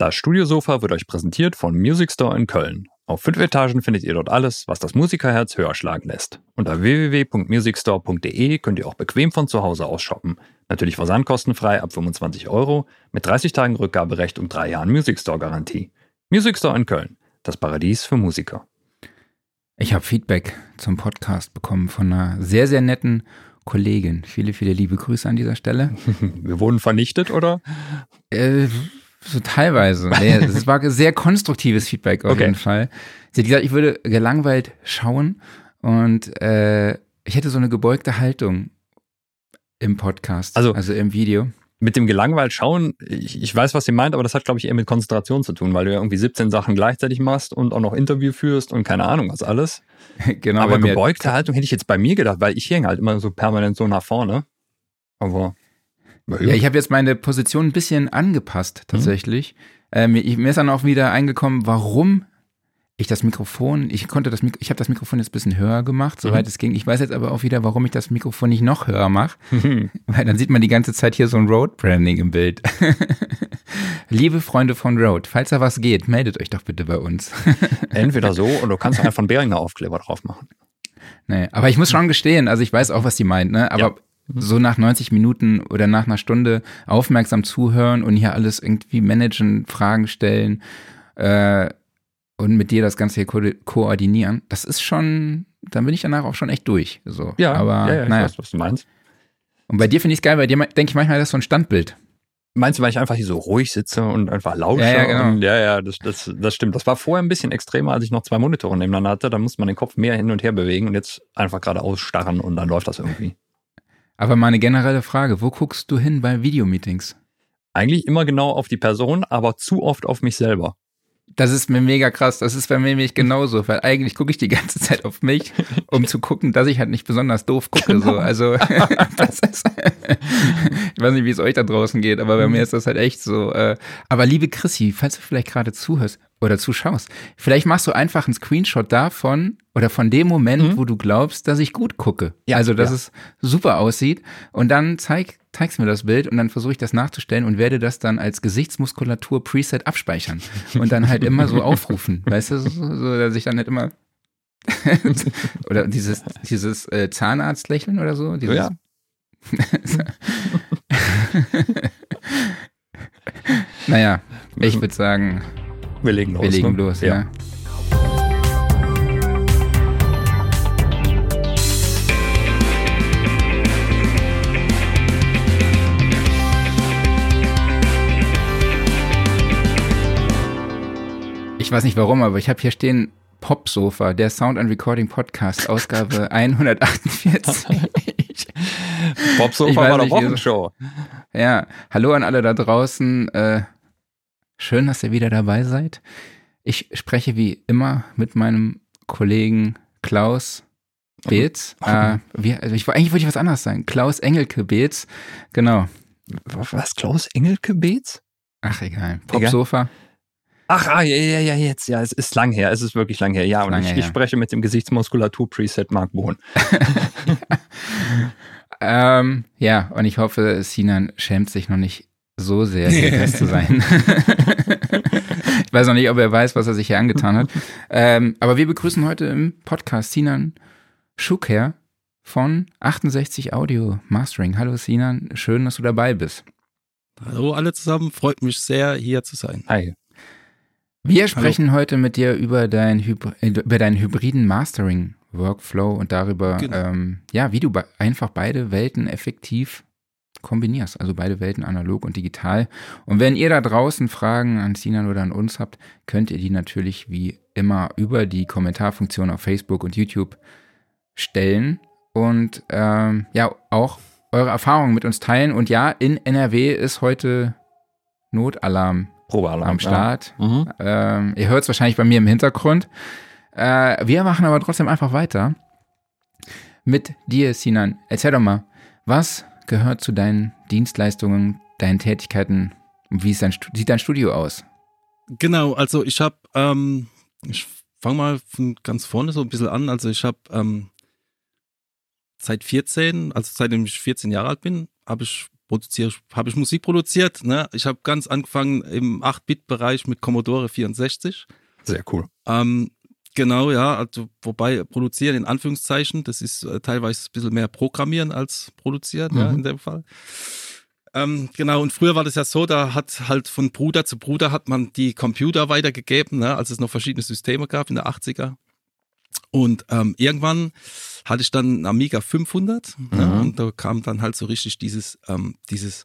Das Studiosofa wird euch präsentiert von Music Store in Köln. Auf fünf Etagen findet ihr dort alles, was das Musikerherz höher schlagen lässt. Unter www.musicstore.de könnt ihr auch bequem von zu Hause aus shoppen. Natürlich versandkostenfrei ab 25 Euro, mit 30 Tagen Rückgaberecht und drei Jahren Music Store Garantie. Music Store in Köln, das Paradies für Musiker. Ich habe Feedback zum Podcast bekommen von einer sehr, sehr netten Kollegin. Viele, viele liebe Grüße an dieser Stelle. Wir wurden vernichtet, oder? Äh, so teilweise. Nee, es war sehr konstruktives Feedback auf Okay. jeden Fall. Sie hat gesagt, ich würde gelangweilt schauen und äh, ich hätte so eine gebeugte Haltung im Podcast, Also- also im Video. Mit dem gelangweilt schauen, ich, ich weiß, was sie meint, aber das hat, glaube ich, eher mit Konzentration zu tun, weil du ja irgendwie 17 Sachen gleichzeitig machst und auch noch Interview führst und keine Ahnung was alles. genau, aber gebeugte Haltung hätte ich jetzt bei mir gedacht, weil ich hänge halt immer so permanent so nach vorne. Aber Ja, ich habe jetzt meine Position ein bisschen angepasst tatsächlich. Ähm, ich, mir ist dann auch wieder eingekommen, warum ich das Mikrofon, ich konnte das ich habe das Mikrofon jetzt ein bisschen höher gemacht, soweit es ging. Ich weiß jetzt aber auch wieder, warum ich das Mikrofon nicht noch höher mache, weil dann sieht man die ganze Zeit hier so ein Road Branding im Bild. Liebe Freunde von Road, falls da was geht, meldet euch doch bitte bei uns. Entweder so oder du kannst einfach einen Beringer Aufkleber drauf machen. Nee, aber ich muss schon gestehen, also ich weiß auch, was die meint, ne? Aber so nach 90 Minuten oder nach einer Stunde aufmerksam zuhören und hier alles irgendwie managen, Fragen stellen äh, und mit dir das Ganze hier ko koordinieren, das ist schon, dann bin ich danach auch schon echt durch. So. Ja, aber ja, ja, ich naja. weiß, was du meinst. Und bei dir finde ich es geil, bei dir denke ich manchmal, das ist so ein Standbild. Meinst du, weil ich einfach hier so ruhig sitze und einfach lausche? Ja, ja, genau. und, ja, ja das, das, das stimmt. Das war vorher ein bisschen extremer, als ich noch zwei Monitore nebeneinander hatte. Da musste man den Kopf mehr hin und her bewegen und jetzt einfach gerade ausstarren und dann läuft das irgendwie. Aber mal eine generelle Frage, wo guckst du hin bei Videomeetings? Eigentlich immer genau auf die Person, aber zu oft auf mich selber. Das ist mir mega krass. Das ist bei mir nämlich genauso, weil eigentlich gucke ich die ganze Zeit auf mich, um zu gucken, dass ich halt nicht besonders doof gucke. Genau. So. Also das ist, ich weiß nicht, wie es euch da draußen geht, aber bei Mhm. mir ist das halt echt so. Äh, aber liebe Chrissy, falls du vielleicht gerade zuhörst oder zuschaust, vielleicht machst du einfach einen Screenshot davon oder von dem Moment, wo du glaubst, dass ich gut gucke. Mhm. Ja, also dass ja. es super aussieht. Und dann zeig, zeigst mir das Bild und dann versuche ich das nachzustellen und werde das dann als Gesichtsmuskulatur Preset abspeichern und dann halt immer so aufrufen. Weißt du, so, so dass ich dann halt immer oder dieses, dieses äh, Zahnarztlächeln oder so. Dieses, Ja. naja, ich würde sagen, Wir legen los. wir legen ne? los, ja. ja. Ich weiß nicht warum, aber ich habe hier stehen Popsofa, der Sound and Recording Podcast, Ausgabe 148. Bob Sofa Ich weiß war wie- Wochenshow. Ja, hallo an alle da draußen. Äh, schön, dass ihr wieder dabei seid. Ich spreche wie immer mit meinem Kollegen Klaus Beetz. Äh, wie, also ich, eigentlich wollte ich was anderes sagen. Klaus Engelke Beetz. Genau. Was, Klaus Engelke Beetz? Ach, egal. Popsofa. Ach, ah, ja, ja, ja, jetzt. Ja, es ist lang her. Es ist wirklich lang her. Ja, und ich, ich spreche mit dem Gesichtsmuskulatur-Preset Mark Bohn. Ähm, ja, und ich hoffe, Sinan schämt sich noch nicht so sehr, hier Gast zu sein. ich weiß noch nicht, ob er weiß, was er sich hier angetan hat. Ähm, aber wir begrüßen heute im Podcast Sinan Schuker von 68 Audio Mastering. Hallo Sinan, schön, dass du dabei bist. Hallo alle zusammen, freut mich sehr, hier zu sein. Hi. Wir sprechen heute mit dir über, dein über deinen hybriden Mastering Workflow und darüber, Genau. ähm, ja, wie du be einfach beide Welten effektiv kombinierst, also beide Welten analog und digital. Und wenn ihr da draußen Fragen an Sinan oder an uns habt, könnt ihr die natürlich wie immer über die Kommentarfunktion auf Facebook und YouTube stellen und ähm, ja auch eure Erfahrungen mit uns teilen. Und ja, in NRW ist heute Notalarm Probealarm. am Start. Ja. Mhm. Ähm, ihr hört es wahrscheinlich bei mir im Hintergrund. Äh, wir machen aber trotzdem einfach weiter mit dir, Sinan. Erzähl doch mal, was gehört zu deinen Dienstleistungen, deinen Tätigkeiten und wie ist dein, sieht dein Studio aus? Genau, also ich habe, ähm, ich fange mal von ganz vorne so ein bisschen an. Also ich habe ähm, seit 14, also seitdem ich 14 Jahre alt bin, habe ich produziere, habe ich Musik produziert. Ne? Ich habe ganz angefangen im 8-Bit-Bereich mit Commodore 64. Sehr cool. Ähm, genau, ja, also wobei produzieren in Anführungszeichen, das ist äh, teilweise ein bisschen mehr programmieren als produzieren, ja, Mhm. in dem Fall. Ähm, genau, und früher war das ja so, da hat halt von Bruder zu Bruder hat man die Computer weitergegeben, ne, als es noch verschiedene Systeme gab in der 80er. Und ähm, irgendwann hatte ich dann einen Amiga 500 ne, Mhm. und da kam dann halt so richtig dieses, ähm, dieses,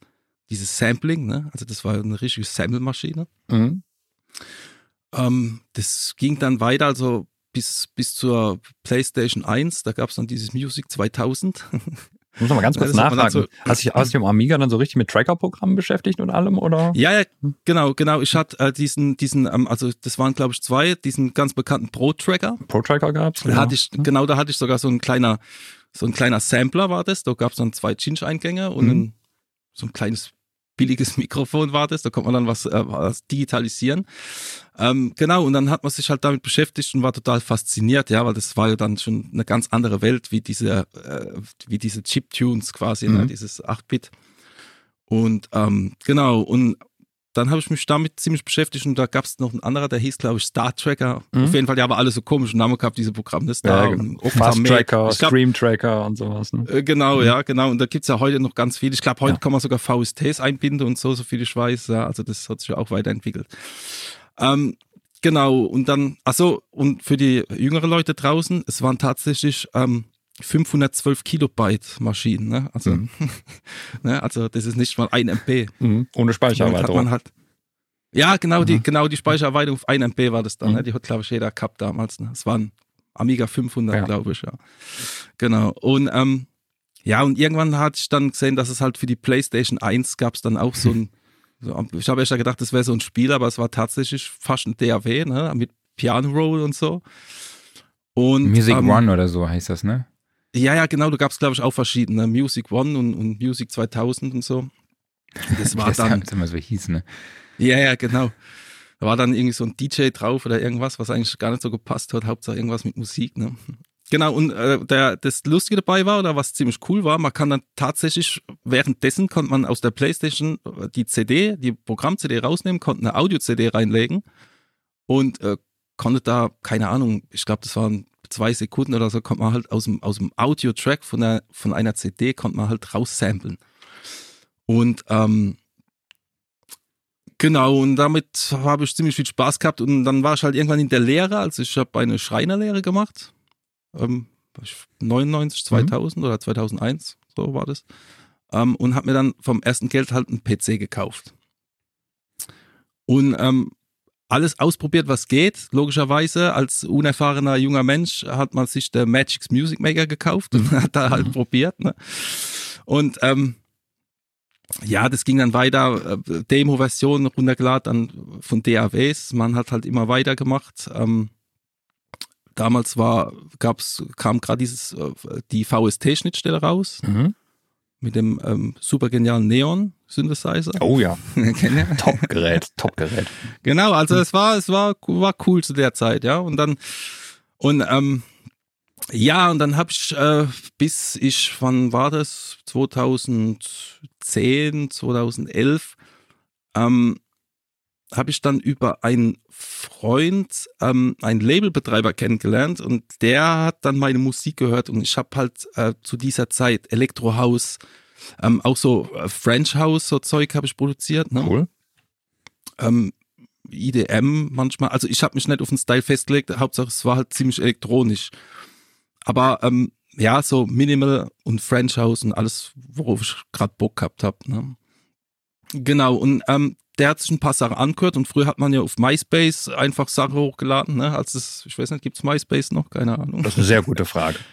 dieses Sampling, ne? also das war eine richtige Sample-Maschine. Mhm. Ähm, das ging dann weiter, also bis, bis zur PlayStation 1, da gab es dann dieses Music 2000. Ich muss noch mal ganz Ja, kurz nachhaken. dann so- hast du dich hast du dich am Amiga dann so richtig mit Tracker-Programmen beschäftigt und allem, oder? ja, ja, genau, genau. Ich hatte äh, diesen, diesen, ähm, also das waren glaube ich zwei, diesen ganz bekannten Pro-Tracker. Pro-Tracker gab's? Da hatte ich, genau, da hatte ich sogar so ein kleiner, so ein kleiner Sampler war das. Da gab es dann zwei Cinch-Eingänge und Mhm. ein, so ein kleines billiges Mikrofon war das. Da konnte man dann was, äh, was digitalisieren. Ähm, genau, und dann hat man sich halt damit beschäftigt und war total fasziniert, ja, weil das war ja dann schon eine ganz andere Welt wie diese, äh, wie diese Chip-Tunes quasi, ne, Mhm. dieses 8-Bit. Und ähm, genau, und dann habe ich mich damit ziemlich beschäftigt und da gab es noch einen anderer, der hieß, glaube ich, Star Tracker. Mhm. Auf jeden Fall, der aber alle so komische Namen gehabt, diese Programme. Das Ja, Star genau. und Fast. Tracker, glaub, Stream Tracker und sowas. Ne? äh, Genau, ja, genau. Und da gibt's ja heute noch ganz viel. Ich glaube, heute Ja. kann man sogar VSTs einbinden und so, so viel ich weiß. Ja, also das hat sich ja auch weiterentwickelt. Ähm, genau, und dann, also und für die jüngeren Leute draußen, es waren tatsächlich ähm, 512 Kilobyte Maschinen. Ne? Also, Mhm. ne? also das ist nicht mal ein MB. Mhm. Ohne hat Speichererweiterung. man halt ja, genau, die, Mhm. genau, die Speichererweiterung auf 1 MB war das dann. Mhm. Ne? Die hat, glaube ich, jeder gehabt damals. Ne? Es waren Amiga 500, Ja. glaube ich, ja. Genau. Und ähm, ja, und irgendwann hatte ich dann gesehen, dass es halt für die PlayStation 1 gab es dann auch so ein, so, ich habe erst ja gedacht, das wäre so ein Spiel, aber es war tatsächlich fast ein DAW, ne? mit Piano Roll und so. Und, Music ähm, One oder so heißt das, ne? Ja, ja, genau, du gab's, glaube ich, auch verschiedene. Music One und, und Music 2000 und so. Das war das dann, immer so hieß, ne? Ja, ja, genau. Da war dann irgendwie so ein DJ drauf oder irgendwas, was eigentlich gar nicht so gepasst hat. Hauptsache irgendwas mit Musik, ne? Genau, und äh, der, das Lustige dabei war, oder was ziemlich cool war, man kann dann tatsächlich, währenddessen konnte man aus der Playstation äh, die CD, die Programm-CD rausnehmen, konnte eine Audio-CD reinlegen und äh, konnte da, keine Ahnung, ich glaube, das waren zwei Sekunden oder so, konnte man halt aus dem, aus dem Audio-Track von, der, von einer CD, konnte man halt raussamplen. Und ähm, Genau, und damit habe ich ziemlich viel Spaß gehabt und dann war ich halt irgendwann in der Lehre, also ich habe eine Schreinerlehre gemacht, ähm, 99, 2000 oder 2001, so war das, ähm, und habe mir dann vom ersten Geld halt einen PC gekauft. Und ähm, alles ausprobiert, was geht. Logischerweise, als unerfahrener junger Mensch hat man sich der Magic's Music Maker gekauft und hat da halt probiert. Ne? Und ähm, ja, das ging dann weiter, äh, Demo-Version runtergeladen dann von DAWs. Man hat halt immer weitergemacht. Ähm, damals war, gab's, kam gerade dieses, äh, die VST-Schnittstelle raus Mhm. Mit dem ähm, super genialen Neon-Synthesizer. Oh ja, Kennt ihr? Top-Gerät, Top-Gerät. Genau, also es war, es war, war cool zu der Zeit, ja. Und dann, und ähm, ja, und dann habe ich, äh, bis ich, wann war das? 2010, 2011, ähm, habe ich dann über einen Freund, ähm, einen Labelbetreiber kennengelernt und der hat dann meine Musik gehört und ich habe halt äh, zu dieser Zeit Elektrohaus, ähm, auch so äh, French House, so Zeug habe ich produziert. Ne? Cool. ähm, IDM manchmal. Also ich habe mich nicht auf den Style festgelegt, Hauptsache es war halt ziemlich elektronisch. Aber ähm, ja, so Minimal und French House und alles, worauf ich gerade Bock gehabt habe. Ne? Genau, und ähm, der hat sich ein paar Sachen angehört und früher hat man ja auf MySpace einfach Sachen hochgeladen, ne? Als es, ich weiß nicht, gibt's MySpace noch? Keine Ahnung. Das ist eine sehr gute Frage.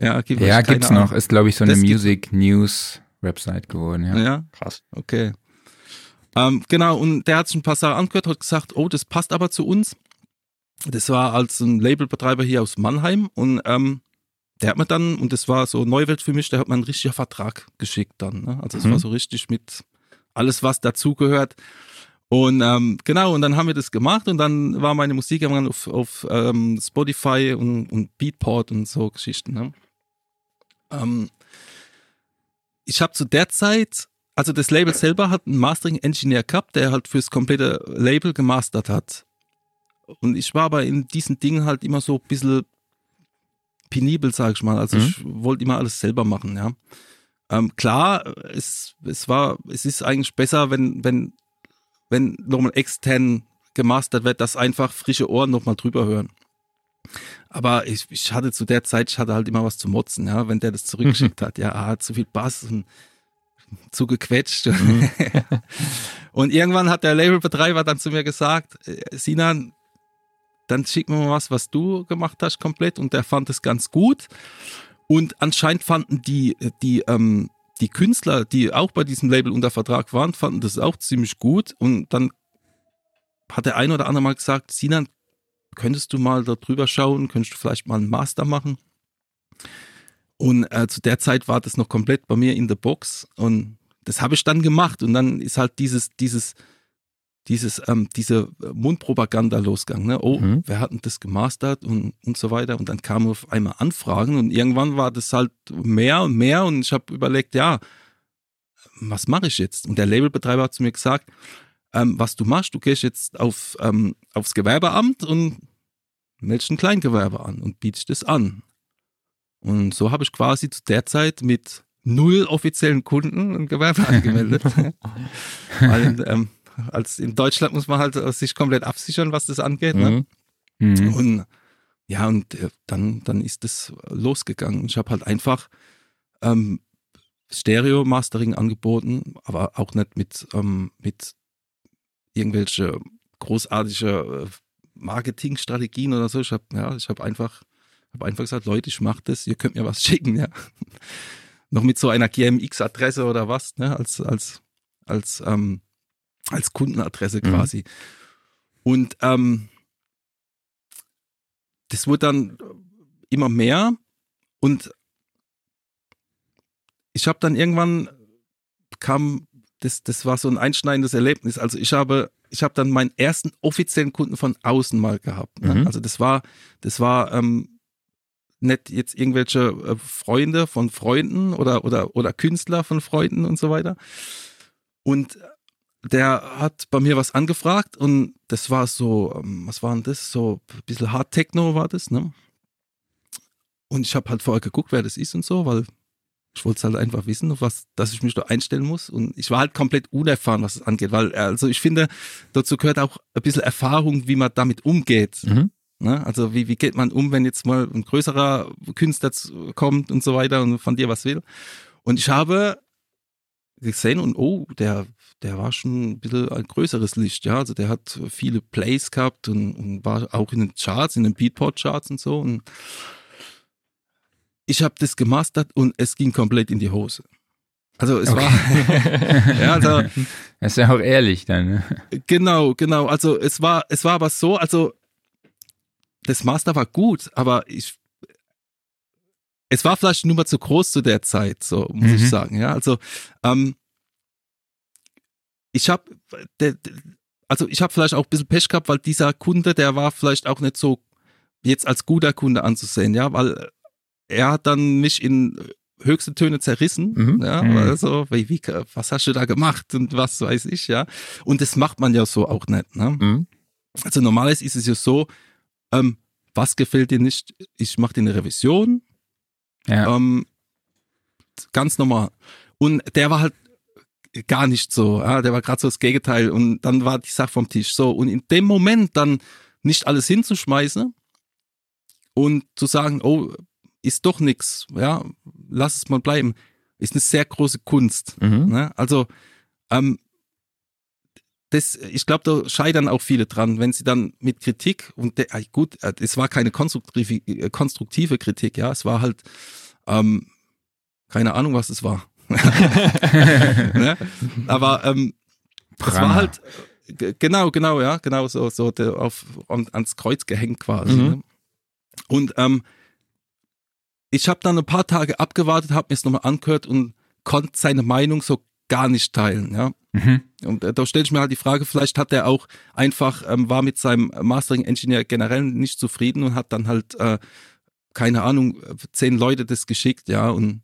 Ja, gibt Ja, gibt's Ahnung. noch. Ist, glaube ich, so eine Das gibt- Music News Website geworden, ja. Ja, Krass. Okay. Ähm, genau, und der hat sich ein paar Sachen angehört, hat gesagt, oh, das passt aber zu uns. Das war als ein Labelbetreiber hier aus Mannheim und ähm, der hat mir dann, und das war so Neuwelt für mich, der hat mir einen richtigen Vertrag geschickt dann. Ne? Also es Mhm. war so richtig mit alles, was dazugehört. Und ähm, genau, und dann haben wir das gemacht und dann war meine Musik irgendwann auf, auf ähm, Spotify und, und Beatport und so Geschichten. Ne? Ähm, ich habe zu der Zeit, also das Label selber hat einen Mastering-Engineer gehabt, der halt fürs komplette Label gemastert hat. Und ich war aber in diesen Dingen halt immer so ein bisschen penibel, sag ich mal. Also Mhm. ich wollte immer alles selber machen, ja. Ähm, klar, es, es war, es ist eigentlich besser, wenn, wenn, wenn nochmal extern gemastert wird, dass einfach frische Ohren nochmal drüber hören. Aber ich, ich hatte zu der Zeit, ich hatte halt immer was zu motzen, ja, wenn der das zurückgeschickt hat. Ja, ah, zu viel Bass und zu gequetscht. und irgendwann hat der Labelbetreiber dann zu mir gesagt, äh, Sinan, dann schick mir mal was, was du gemacht hast komplett. Und der fand es ganz gut. Und anscheinend fanden die, die, ähm, die Künstler, die auch bei diesem Label unter Vertrag waren, fanden das auch ziemlich gut. Und dann hat der ein oder andere mal gesagt, Sinan, könntest du mal da drüber schauen, könntest du vielleicht mal einen Master machen? Und äh, zu der Zeit war das noch komplett bei mir in der Box und das habe ich dann gemacht und dann ist halt dieses, dieses, dieses, ähm, diese Mundpropaganda losgegangen. Ne? Oh, Mhm. wer hat denn das gemastert und, und so weiter. Und dann kamen auf einmal Anfragen und irgendwann war das halt mehr und mehr und ich habe überlegt, ja, was mache ich jetzt? Und der Labelbetreiber hat zu mir gesagt, ähm, was du machst, du gehst jetzt auf, ähm, aufs Gewerbeamt und meldest ein Kleingewerbe an und bietest das an. Und so habe ich quasi zu der Zeit mit null offiziellen Kunden ein Gewerbe angemeldet. Weil, ähm, als in Deutschland muss man halt äh, sich komplett absichern, was das angeht. Ne? Mhm. Mhm. Und ja, und äh, dann, dann ist es losgegangen. Ich habe halt einfach ähm, Stereo-Mastering angeboten, aber auch nicht mit, ähm, mit irgendwelche großartige äh, Marketingstrategien oder so. Ich habe ja, ich habe einfach, hab einfach gesagt, Leute, ich mache das, ihr könnt mir was schicken, ja. Noch mit so einer GMX-Adresse oder was, ne, als, als, als, ähm, als Kundenadresse Mhm. quasi. Und ähm, das wurde dann immer mehr und ich habe dann irgendwann kam das das war so ein einschneidendes Erlebnis. Also ich habe ich habe dann meinen ersten offiziellen Kunden von außen mal gehabt. Ne? Mhm. Also das war das war ähm, nicht jetzt irgendwelche äh, Freunde von Freunden oder oder oder Künstler von Freunden und so weiter. Und der hat bei mir was angefragt und das war so, ähm, was war denn das? So ein bisschen Hard Techno war das, ne? Und ich habe halt vorher geguckt, wer das ist und so, weil ich wollte halt einfach wissen, was, dass ich mich da einstellen muss. Und ich war halt komplett unerfahren, was es angeht, weil, also ich finde, dazu gehört auch ein bisschen Erfahrung, wie man damit umgeht. Mhm. Ne? Also wie, wie geht man um, wenn jetzt mal ein größerer Künstler kommt und so weiter und von dir was will. Und ich habe gesehen und oh, der, der war schon ein bisschen ein größeres Licht, ja. Also der hat viele Plays gehabt und, und war auch in den Charts, in den Beatport-Charts und so. Und ich habe das gemastert und es ging komplett in die Hose. Also es war, ja, also Das ist ja auch ehrlich dann. Ne? Genau, genau. Also es war, es war aber so, also das Master war gut, aber ich, es war vielleicht nur mal zu groß zu der Zeit, so muss Mhm. ich sagen. Ja, also ähm, ich habe, also ich habe vielleicht auch ein bisschen Pech gehabt, weil dieser Kunde, der war vielleicht auch nicht so jetzt als guter Kunde anzusehen, ja, weil er hat dann mich in höchste Töne zerrissen, Mhm. ja, Mhm. also wie, wie, was hast du da gemacht und was weiß ich, ja, und das macht man ja so auch nicht, ne? Mhm. Also normalerweise ist es ja so, ähm, was gefällt dir nicht? Ich mache dir eine Revision, Ja. ähm, ganz normal. Und der war halt gar nicht so, ja, der war gerade so das Gegenteil und dann war die Sache vom Tisch. So, und in dem Moment dann nicht alles hinzuschmeißen und zu sagen, oh, ist doch nix, ja, lass es mal bleiben, ist eine sehr große Kunst. Mhm. Ne? Also, ähm, das, ich glaube, da scheitern auch viele dran, wenn sie dann mit Kritik und der, äh, gut, äh, es war keine konstruktive, äh, konstruktive Kritik, ja, es war halt, ähm, keine Ahnung, was es war. ne? Aber ähm, es war halt genau, genau, ja, genau so, so auf an, ans Kreuz gehängt quasi. Mhm. Ne? Und ähm, ich habe dann ein paar Tage abgewartet, habe mir es nochmal angehört und konnte seine Meinung so gar nicht teilen, ja. Mhm. Und äh, da stelle ich mir halt die Frage, vielleicht hat er auch einfach, ähm, war mit seinem Mastering-Engineer generell nicht zufrieden und hat dann halt, äh, keine Ahnung, zehn Leute das geschickt, ja, und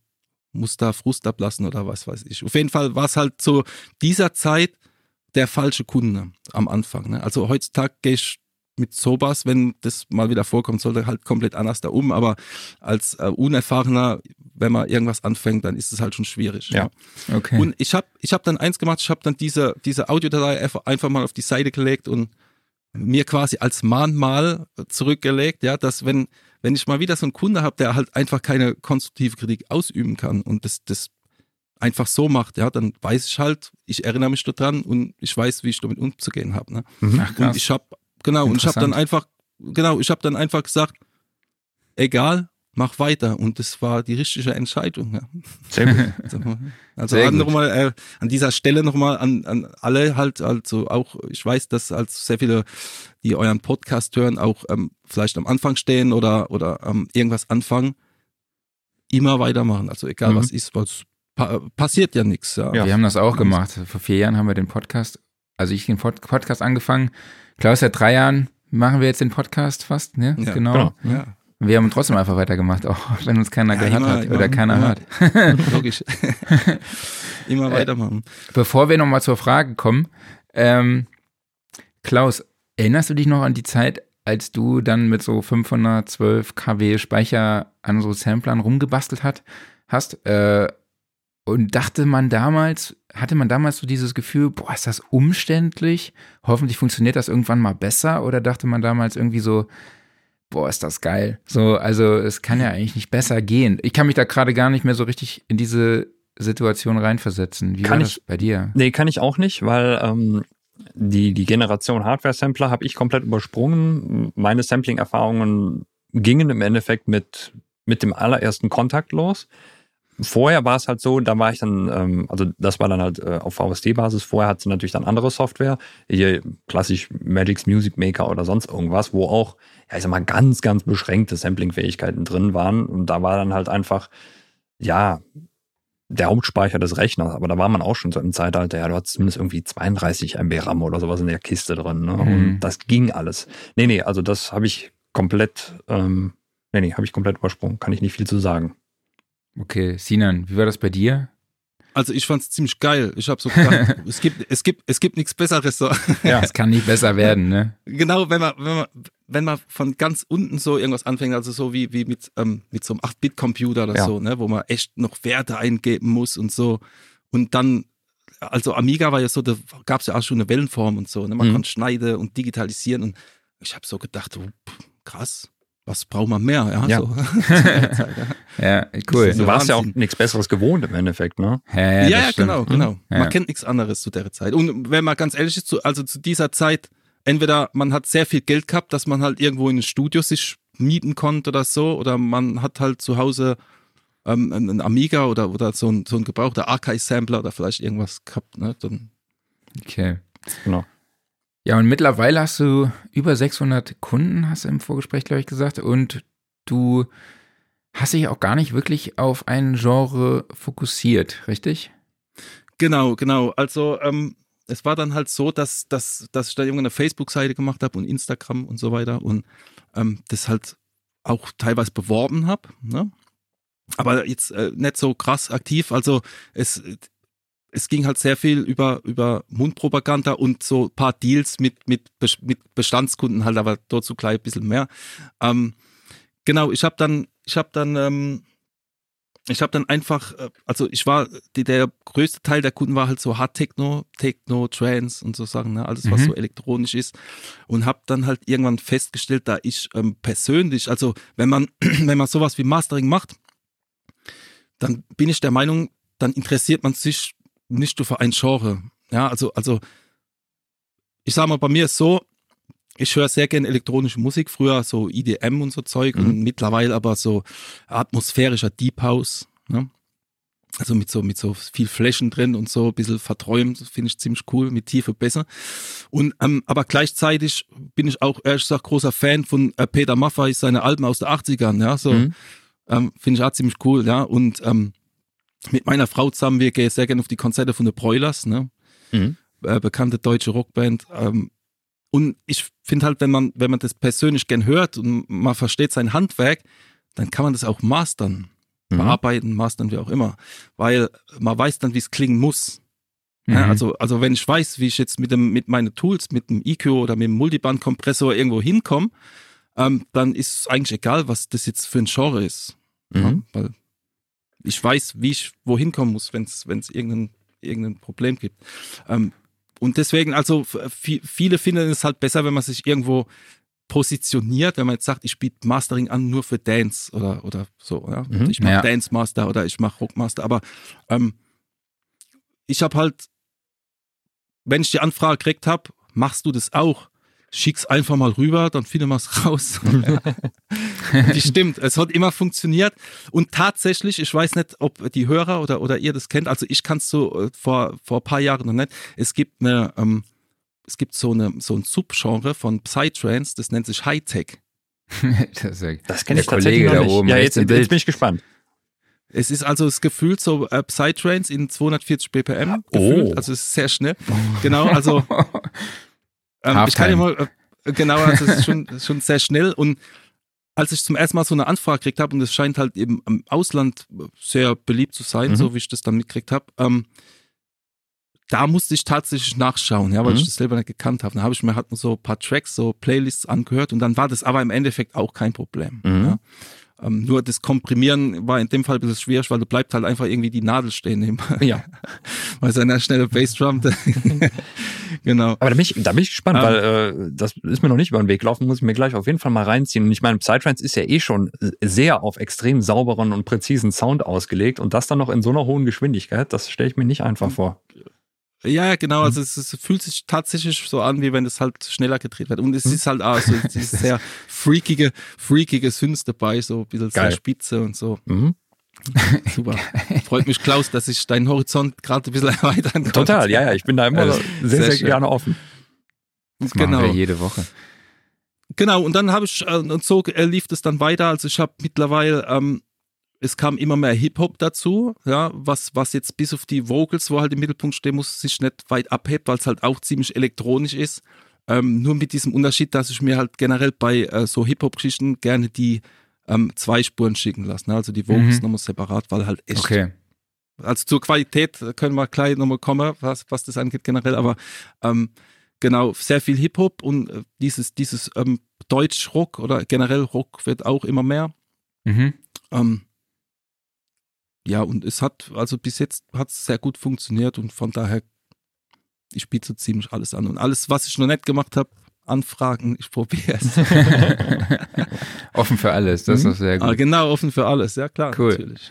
muss da Frust ablassen oder was weiß ich. Auf jeden Fall war es halt so dieser Zeit der falsche Kunde am Anfang. Ne? Also heutzutage gehe ich mit sowas, wenn das mal wieder vorkommt, sollte halt komplett anders da um. Aber als äh, Unerfahrener, wenn man irgendwas anfängt, dann ist es halt schon schwierig. Ja. Okay. Und ich habe ich hab dann eins gemacht, ich habe dann diese, diese Audiodatei einfach, einfach mal auf die Seite gelegt und mir quasi als Mahnmal zurückgelegt, ja, dass wenn, wenn ich mal wieder so einen Kunde habe, der halt einfach keine konstruktive Kritik ausüben kann und das, das einfach so macht, ja, dann weiß ich halt, ich erinnere mich daran und ich weiß, wie ich damit umzugehen habe. Ne? Mhm. Ach. Und ich habe genau und ich habe dann einfach genau, ich habe dann einfach gesagt, egal, mach weiter und das war die richtige Entscheidung. Ja. Sehr gut. Also, Sehr an, gut. nochmal, äh, an dieser Stelle nochmal an, an alle halt, also auch, ich weiß, dass als sehr viele, die euren Podcast hören, auch ähm, vielleicht am Anfang stehen oder, oder ähm, irgendwas anfangen, immer weitermachen. Also egal Mhm. was ist, was pa passiert ja nichts. Ja. Ja. Wir haben das auch gemacht. Vor vier Jahren haben wir den Podcast, also ich den Pod Podcast angefangen. Klaus, seit drei Jahren machen wir jetzt den Podcast fast, ne? Ja, genau. genau. Ja, Wir haben trotzdem einfach weitergemacht, auch wenn uns keiner Ja, gehört immer, hat immer, oder keiner immer. hört. logisch. immer Äh, weitermachen. Bevor wir nochmal zur Frage kommen, ähm, Klaus, erinnerst du dich noch an die Zeit, als du dann mit so 512 kW Speicher an so Samplern rumgebastelt hat, hast? Äh, und dachte man damals, hatte man damals so dieses Gefühl, boah, ist das umständlich? Hoffentlich funktioniert das irgendwann mal besser? Oder dachte man damals irgendwie so, boah, ist das geil? So, also es kann ja eigentlich nicht besser gehen. Ich kann mich da gerade gar nicht mehr so richtig in diese Situation reinversetzen. Wie Kann war ich- das bei dir? Nee, kann ich auch nicht, weil ähm, die, die Generation Hardware-Sampler habe ich komplett übersprungen. Meine Sampling-Erfahrungen gingen im Endeffekt mit, mit dem allerersten Kontakt los. Vorher war es halt so, da war ich dann, ähm, also das war dann halt äh, auf VST-Basis. Vorher hat sie natürlich dann andere Software, hier klassisch Magic's Music Maker oder sonst irgendwas, wo auch, ja, ich sag mal, ganz, ganz beschränkte Sampling-Fähigkeiten drin waren. Und da war dann halt einfach, ja, der Hauptspeicher des Rechners, aber da war man auch schon so im Zeitalter, ja, du hattest zumindest irgendwie 32 MB RAM oder sowas in der Kiste drin, ne? Mhm. Und das ging alles. Nee, nee, also das habe ich komplett, ähm, nee, nee, habe ich komplett übersprungen, kann ich nicht viel zu sagen. Okay, Sinan, wie war das bei dir? Also ich fand's ziemlich geil. Ich habe so gedacht, es gibt, es gibt, es gibt nichts Besseres. So. Ja. Es kann nicht besser werden, ne? Genau, wenn man, wenn man, wenn man von ganz unten so irgendwas anfängt, also so wie, wie mit, ähm, mit so einem 8-Bit-Computer oder Ja. so, ne, wo man echt noch Werte eingeben muss und so. Und dann, also Amiga war ja so, da gab's ja auch schon eine Wellenform und so, ne? Man Mhm. konnte schneiden und digitalisieren und ich habe so gedacht, oh, krass, was braucht man mehr? Ja, Ja. So. Ja. Cool. Du warst ja auch nichts Besseres gewohnt im Endeffekt, ne? Ja, ja, Ja, genau, genau. Ja. Man kennt nichts anderes zu der Zeit. Und wenn man ganz ehrlich ist, also zu dieser Zeit, entweder man hat sehr viel Geld gehabt, dass man halt irgendwo in ein Studio sich mieten konnte oder so, oder man hat halt zu Hause ähm, einen Amiga oder, oder so ein, so ein gebrauchter Archive-Sampler oder vielleicht irgendwas gehabt. Ne? Dann, Okay. Genau. Ja, und mittlerweile hast du über 600 Kunden, hast du im Vorgespräch, glaube ich, gesagt. Und du hast dich auch gar nicht wirklich auf ein Genre fokussiert, richtig? Genau, genau. Also ähm, es war dann halt so, dass, dass, dass ich da irgendeine Facebook-Seite gemacht habe und Instagram und so weiter und ähm, das halt auch teilweise beworben habe. Ne? Aber jetzt äh, nicht so krass aktiv. Also es, es ging halt sehr viel über, über Mundpropaganda und so ein paar Deals mit, mit, mit Bestandskunden halt, aber dazu gleich ein bisschen mehr. Ähm, genau, ich habe dann, ich habe dann ähm, ich habe dann einfach, äh, also ich war, die, der größte Teil der Kunden war halt so Hard Techno, Techno, Trance und so Sachen, ne? alles was Mhm. so elektronisch ist und habe dann halt irgendwann festgestellt, da ich ähm, persönlich, also wenn man wenn man sowas wie Mastering macht, dann bin ich der Meinung, dann interessiert man sich nicht nur für ein Genre. Ja, also also ich sag mal, bei mir ist so, ich höre sehr gerne elektronische Musik, früher so IDM und so Zeug und mittlerweile aber so atmosphärischer Deep House. Ne? Also mit so, mit so viel Flächen drin und so ein bisschen verträumt, finde ich ziemlich cool, mit Tiefe besser. Und, ähm, aber gleichzeitig bin ich auch, ehrlich gesagt, großer Fan von äh, Peter Maffay, seine Alben aus den 80ern, ja, so, Mhm. ähm, finde ich auch ziemlich cool, ja, und, ähm, mit meiner Frau zusammen, wir gehen sehr gerne auf die Konzerte von The Broilers, ne, Mhm. äh, bekannte deutsche Rockband. Ähm, und ich finde halt, wenn man, wenn man das persönlich gern hört und man versteht sein Handwerk, dann kann man das auch mastern. mhm. bearbeiten, mastern, wie auch immer. Weil man weiß dann, wie es klingen muss. Mhm. Ja, also, also wenn ich weiß, wie ich jetzt mit dem, mit meinen Tools, mit dem EQ oder mit dem Multiband-Kompressor irgendwo hinkomme, ähm, dann ist es eigentlich egal, was das jetzt für ein Genre ist. Mhm. Ja, weil ich weiß, wie ich wohin kommen muss, wenn es irgendein, irgendein Problem gibt. Ähm, und deswegen, also viele finden es halt besser, wenn man sich irgendwo positioniert, wenn man jetzt sagt, ich biete Mastering an nur für Dance oder, oder so. Ja? Mhm, ich mache ja. Dance Master oder ich mache Rockmaster. Aber ähm, ich habe halt, wenn ich die Anfrage gekriegt habe, machst du das auch? Schick's einfach mal rüber, dann finden wir es raus. die stimmt, es hat immer funktioniert. Und tatsächlich, ich weiß nicht, ob die Hörer oder, oder ihr das kennt, also ich kann es so äh, vor, vor ein paar Jahren noch nicht. Es gibt eine, ähm, es gibt so, eine, so ein Subgenre von Psytrance, das nennt sich Hightech. das, das kenne ich tatsächlich noch nicht. Oben, ja, jetzt, jetzt bin ich gespannt. Es ist also das Gefühl so äh, Psytrance in 240 BPM. Gefühlt, oh. Also es ist sehr schnell. Genau, also ähm, ich kann ja mal, äh, genau, also es ist schon, schon sehr schnell und als ich zum ersten Mal so eine Anfrage gekriegt habe und es scheint halt eben im Ausland sehr beliebt zu sein, mhm. so wie ich das dann mitgekriegt habe, ähm, da musste ich tatsächlich nachschauen, ja, weil mhm. ich das selber nicht gekannt habe. Dann habe ich mir halt so ein paar Tracks, so Playlists angehört und dann war das aber im Endeffekt auch kein Problem. Mhm. Ja. Ähm, nur das Komprimieren war in dem Fall ein bisschen schwierig, weil du bleibt halt einfach irgendwie die Nadel stehen. Im ja. weil es eine schnelle Bassdrum. genau. Aber da bin ich, da bin ich gespannt, um, weil äh, das ist mir noch nicht über den Weg gelaufen, muss ich mir gleich auf jeden Fall mal reinziehen. Und ich meine, Psytrance ist ja eh schon sehr auf extrem sauberen und präzisen Sound ausgelegt und das dann noch in so einer hohen Geschwindigkeit, das stelle ich mir nicht einfach vor. Ja, genau. Also es, es, fühlt sich tatsächlich so an, wie wenn es halt schneller gedreht wird. Und es hm. ist halt auch so dieses sehr freakige, freakige Synths dabei, so ein bisschen Geil. sehr spitze und so. Mhm. Super. Freut mich, Klaus, dass ich deinen Horizont gerade ein bisschen erweitern kann. Total, ja, ja. Ich bin da immer also, sehr, sehr, sehr gerne offen. Das genau. wir jede Woche. Genau, und dann habe ich, äh, und so lief es dann weiter. Also ich habe mittlerweile ähm, es kam immer mehr Hip-Hop dazu, ja, was, was jetzt bis auf die Vocals, wo halt im Mittelpunkt stehen muss, sich nicht weit abhebt, weil es halt auch ziemlich elektronisch ist. Ähm, nur mit diesem Unterschied, dass ich mir halt generell bei äh, so Hip-Hop-Geschichten gerne die ähm, zwei Spuren schicken lasse. Ne? Also die Vocals mhm. nochmal separat, weil halt echt. Okay. Also zur Qualität können wir gleich nochmal kommen, was, was das angeht generell, aber ähm, genau, sehr viel Hip-Hop und äh, dieses, dieses ähm, Deutsch-Rock oder generell Rock wird auch immer mehr. Mhm. Ähm, ja, und es hat, also bis jetzt hat es sehr gut funktioniert und von daher, ich biete so ziemlich alles an. Und alles, was ich noch nicht gemacht habe, Anfragen, ich probiere es. offen für alles, das mhm. ist sehr gut. Ah, genau, offen für alles, ja klar, cool. natürlich.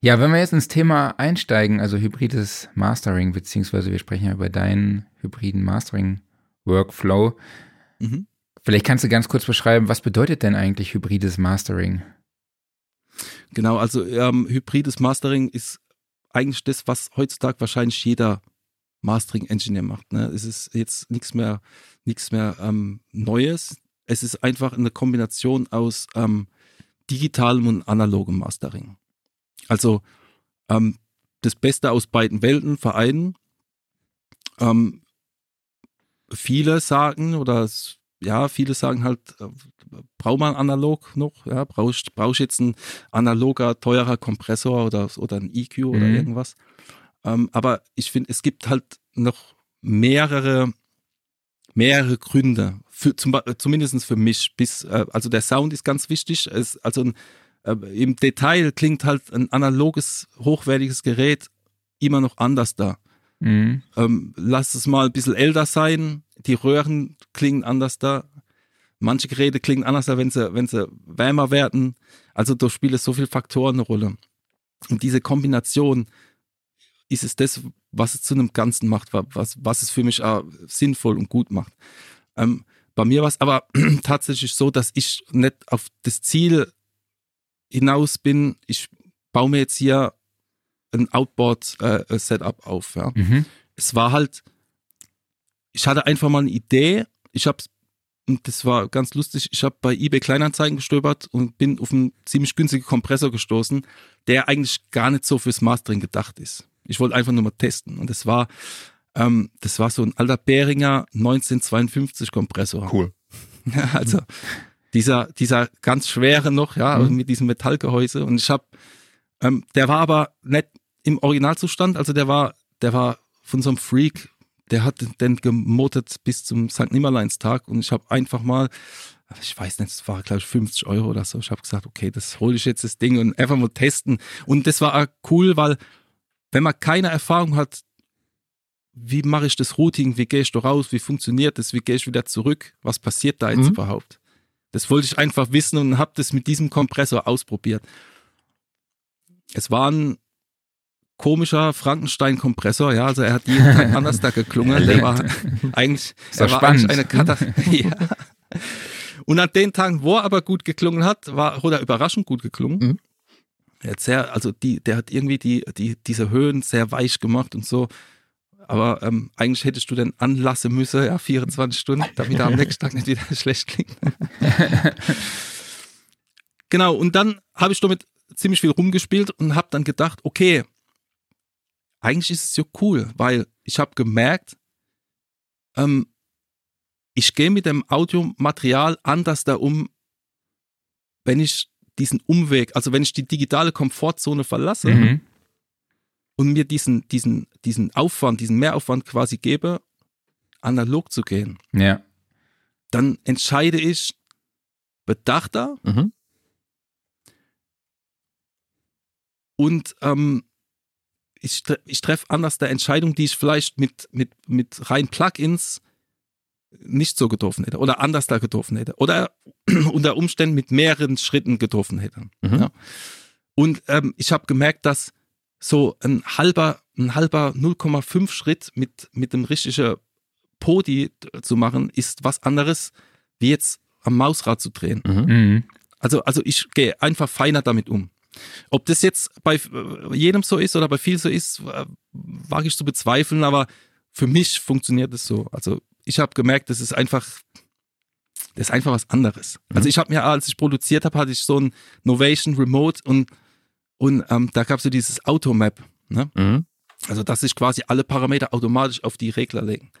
Ja, wenn wir jetzt ins Thema einsteigen, also hybrides Mastering, beziehungsweise wir sprechen ja über deinen hybriden Mastering-Workflow. Mhm. Vielleicht kannst du ganz kurz beschreiben, was bedeutet denn eigentlich hybrides Mastering? Genau, also ähm, hybrides Mastering ist eigentlich das, was heutzutage wahrscheinlich jeder Mastering-Engineer macht. Ne? Es ist jetzt nichts mehr, nichts mehr ähm, Neues. Es ist einfach eine Kombination aus ähm, digitalem und analogem Mastering. Also ähm, das Beste aus beiden Welten vereinen. Ähm, viele sagen, oder ja, viele sagen halt, äh, braucht man analog noch? Ja, brauchst brauch ich jetzt ein analoger, teurer Kompressor oder, oder ein EQ oder mhm. irgendwas? Ähm, aber ich finde, es gibt halt noch mehrere, mehrere Gründe, für, zum, zumindest für mich. Bis, äh, also der Sound ist ganz wichtig. Es, also ein, äh, im Detail klingt halt ein analoges, hochwertiges Gerät immer noch anders da. Mhm. Ähm, lass es mal ein bisschen älter sein, die Röhren klingen anders da. Manche Geräte klingen anders da, wenn sie, wenn sie wärmer werden. Also da spielen so viele Faktoren eine Rolle. Und diese Kombination ist es das, was es zu einem Ganzen macht, was, was es für mich auch sinnvoll und gut macht. Ähm, bei mir war es aber tatsächlich so, dass ich nicht auf das Ziel hinaus bin, ich baue mir jetzt hier ein Outboard-Setup äh, auf. Ja. Mhm. Es war halt, ich hatte einfach mal eine Idee. Ich habe und das war ganz lustig. Ich habe bei eBay Kleinanzeigen gestöbert und bin auf einen ziemlich günstigen Kompressor gestoßen, der eigentlich gar nicht so fürs Mastering gedacht ist. Ich wollte einfach nur mal testen und das war ähm, das war so ein alter Behringer 1952 Kompressor. Cool. also dieser dieser ganz schwere noch, ja, mhm. mit diesem Metallgehäuse und ich habe Ähm, der war aber nicht im Originalzustand, also der war, der war von so einem Freak, der hat den gemotet bis zum St. Nimmerleinstag und ich habe einfach mal, ich weiß nicht, es war glaube ich 50 Euro oder so, ich habe gesagt, okay, das hole ich jetzt das Ding und einfach mal testen und das war cool, weil wenn man keine Erfahrung hat, wie mache ich das Routing, wie gehe ich da raus, wie funktioniert das, wie gehe ich wieder zurück, was passiert da jetzt Mhm. überhaupt? Das wollte ich einfach wissen und habe das mit diesem Kompressor ausprobiert. Es war ein komischer Frankenstein-Kompressor, ja, also er hat jeden Tag anders da geklungen. Der war eigentlich, er war eigentlich spannend. eine Katastrophe. ja. Und an den Tagen, wo er aber gut geklungen hat, war, oder überraschend gut geklungen. Mhm. Er hat sehr, also die, der hat irgendwie die, die, diese Höhen sehr weich gemacht und so. Aber ähm, eigentlich hättest du den anlassen müssen, ja, 24 Stunden, damit er am nächsten Tag nicht wieder schlecht klingt. genau, und dann habe ich damit ziemlich viel rumgespielt und habe dann gedacht, okay, eigentlich ist es ja cool, weil ich habe gemerkt, ähm, ich gehe mit dem Audiomaterial anders da um, wenn ich diesen Umweg, also wenn ich die digitale Komfortzone verlasse Mhm. und mir diesen, diesen, diesen Aufwand, diesen Mehraufwand quasi gebe, analog zu gehen, Ja. dann entscheide ich bedachter Mhm. Und ähm, ich, ich treffe anders der Entscheidung, die ich vielleicht mit, mit, mit rein Plugins nicht so getroffen hätte oder anders da getroffen hätte oder unter Umständen mit mehreren Schritten getroffen hätte. Mhm. Ja. Und ähm, ich habe gemerkt, dass so ein halber, ein halber 0,5 Schritt mit, mit dem richtigen Podi zu machen, ist was anderes, wie jetzt am Mausrad zu drehen. Mhm. Mhm. Also, also ich gehe einfach feiner damit um. Ob das jetzt bei äh, jedem so ist oder bei vielen so ist, äh, wage ich zu bezweifeln, aber für mich funktioniert es so. Also ich habe gemerkt, das ist einfach, das ist einfach was anderes. Also ich habe mir, als ich produziert habe, hatte ich so ein Novation Remote und, und ähm, da gab es so dieses Automap. Ne? Mhm. Also, dass sich quasi alle Parameter automatisch auf die Regler legen.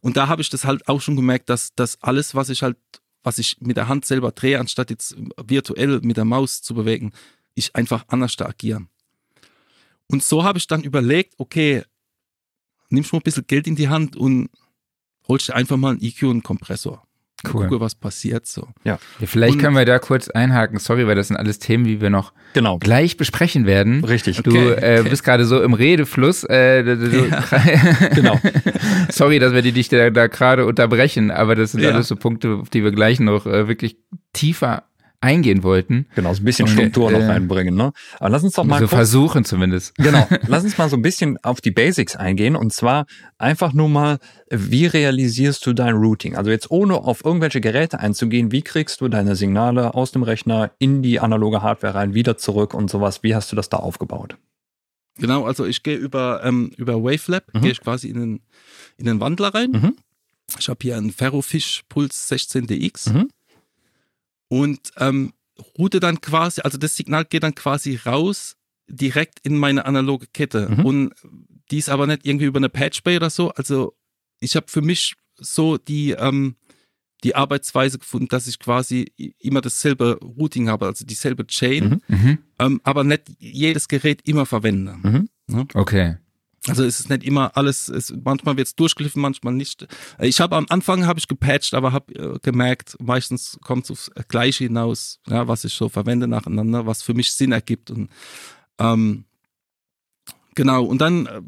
Und da habe ich das halt auch schon gemerkt, dass das alles, was ich halt, was ich mit der Hand selber drehe, anstatt jetzt virtuell mit der Maus zu bewegen, ich einfach anders agieren. Und so habe ich dann überlegt, okay, nimmst mal ein bisschen Geld in die Hand und holst dir einfach mal einen EQ und einen Kompressor. Cool. Gucke, was passiert so. Ja, vielleicht Und- können wir da kurz einhaken. Sorry, weil das sind alles Themen, die wir noch Genau. gleich besprechen werden. Richtig. Du Okay, äh, okay. bist gerade so im Redefluss. Äh, du, du, Genau. Sorry, dass wir die dich da, da gerade unterbrechen, aber das sind Ja. alles so Punkte, auf die wir gleich noch äh, wirklich tiefer eingehen wollten. Genau, so ein bisschen Struktur noch äh, reinbringen. Ne? Aber lass uns doch mal so versuchen zumindest. Genau. Lass uns mal so ein bisschen auf die Basics eingehen und zwar einfach nur mal, wie realisierst du dein Routing? Also jetzt ohne auf irgendwelche Geräte einzugehen, wie kriegst du deine Signale aus dem Rechner in die analoge Hardware rein, wieder zurück und sowas? Wie hast du das da aufgebaut? Genau, also ich gehe über, ähm, über Wavelab, Mhm. gehe ich quasi in den, in den Wandler rein. Mhm. Ich habe hier einen Ferrofish Puls 16DX Mhm. Und ähm, route dann quasi, also das Signal geht dann quasi raus direkt in meine analoge Kette. Mhm. Und die ist aber nicht irgendwie über eine Patchbay oder so. Also ich habe für mich so die, ähm, die Arbeitsweise gefunden, dass ich quasi immer dasselbe Routing habe, also dieselbe Chain, Mhm. Mhm. ähm, aber nicht jedes Gerät immer verwende. Mhm. Okay. Also es ist nicht immer alles, es, manchmal wird es durchgeliffen, manchmal nicht. Ich habe am Anfang habe ich gepatcht, aber habe äh, gemerkt, meistens kommt es aufs Gleiche hinaus, ja, was ich so verwende nacheinander, was für mich Sinn ergibt. Und ähm, genau, und dann, äh,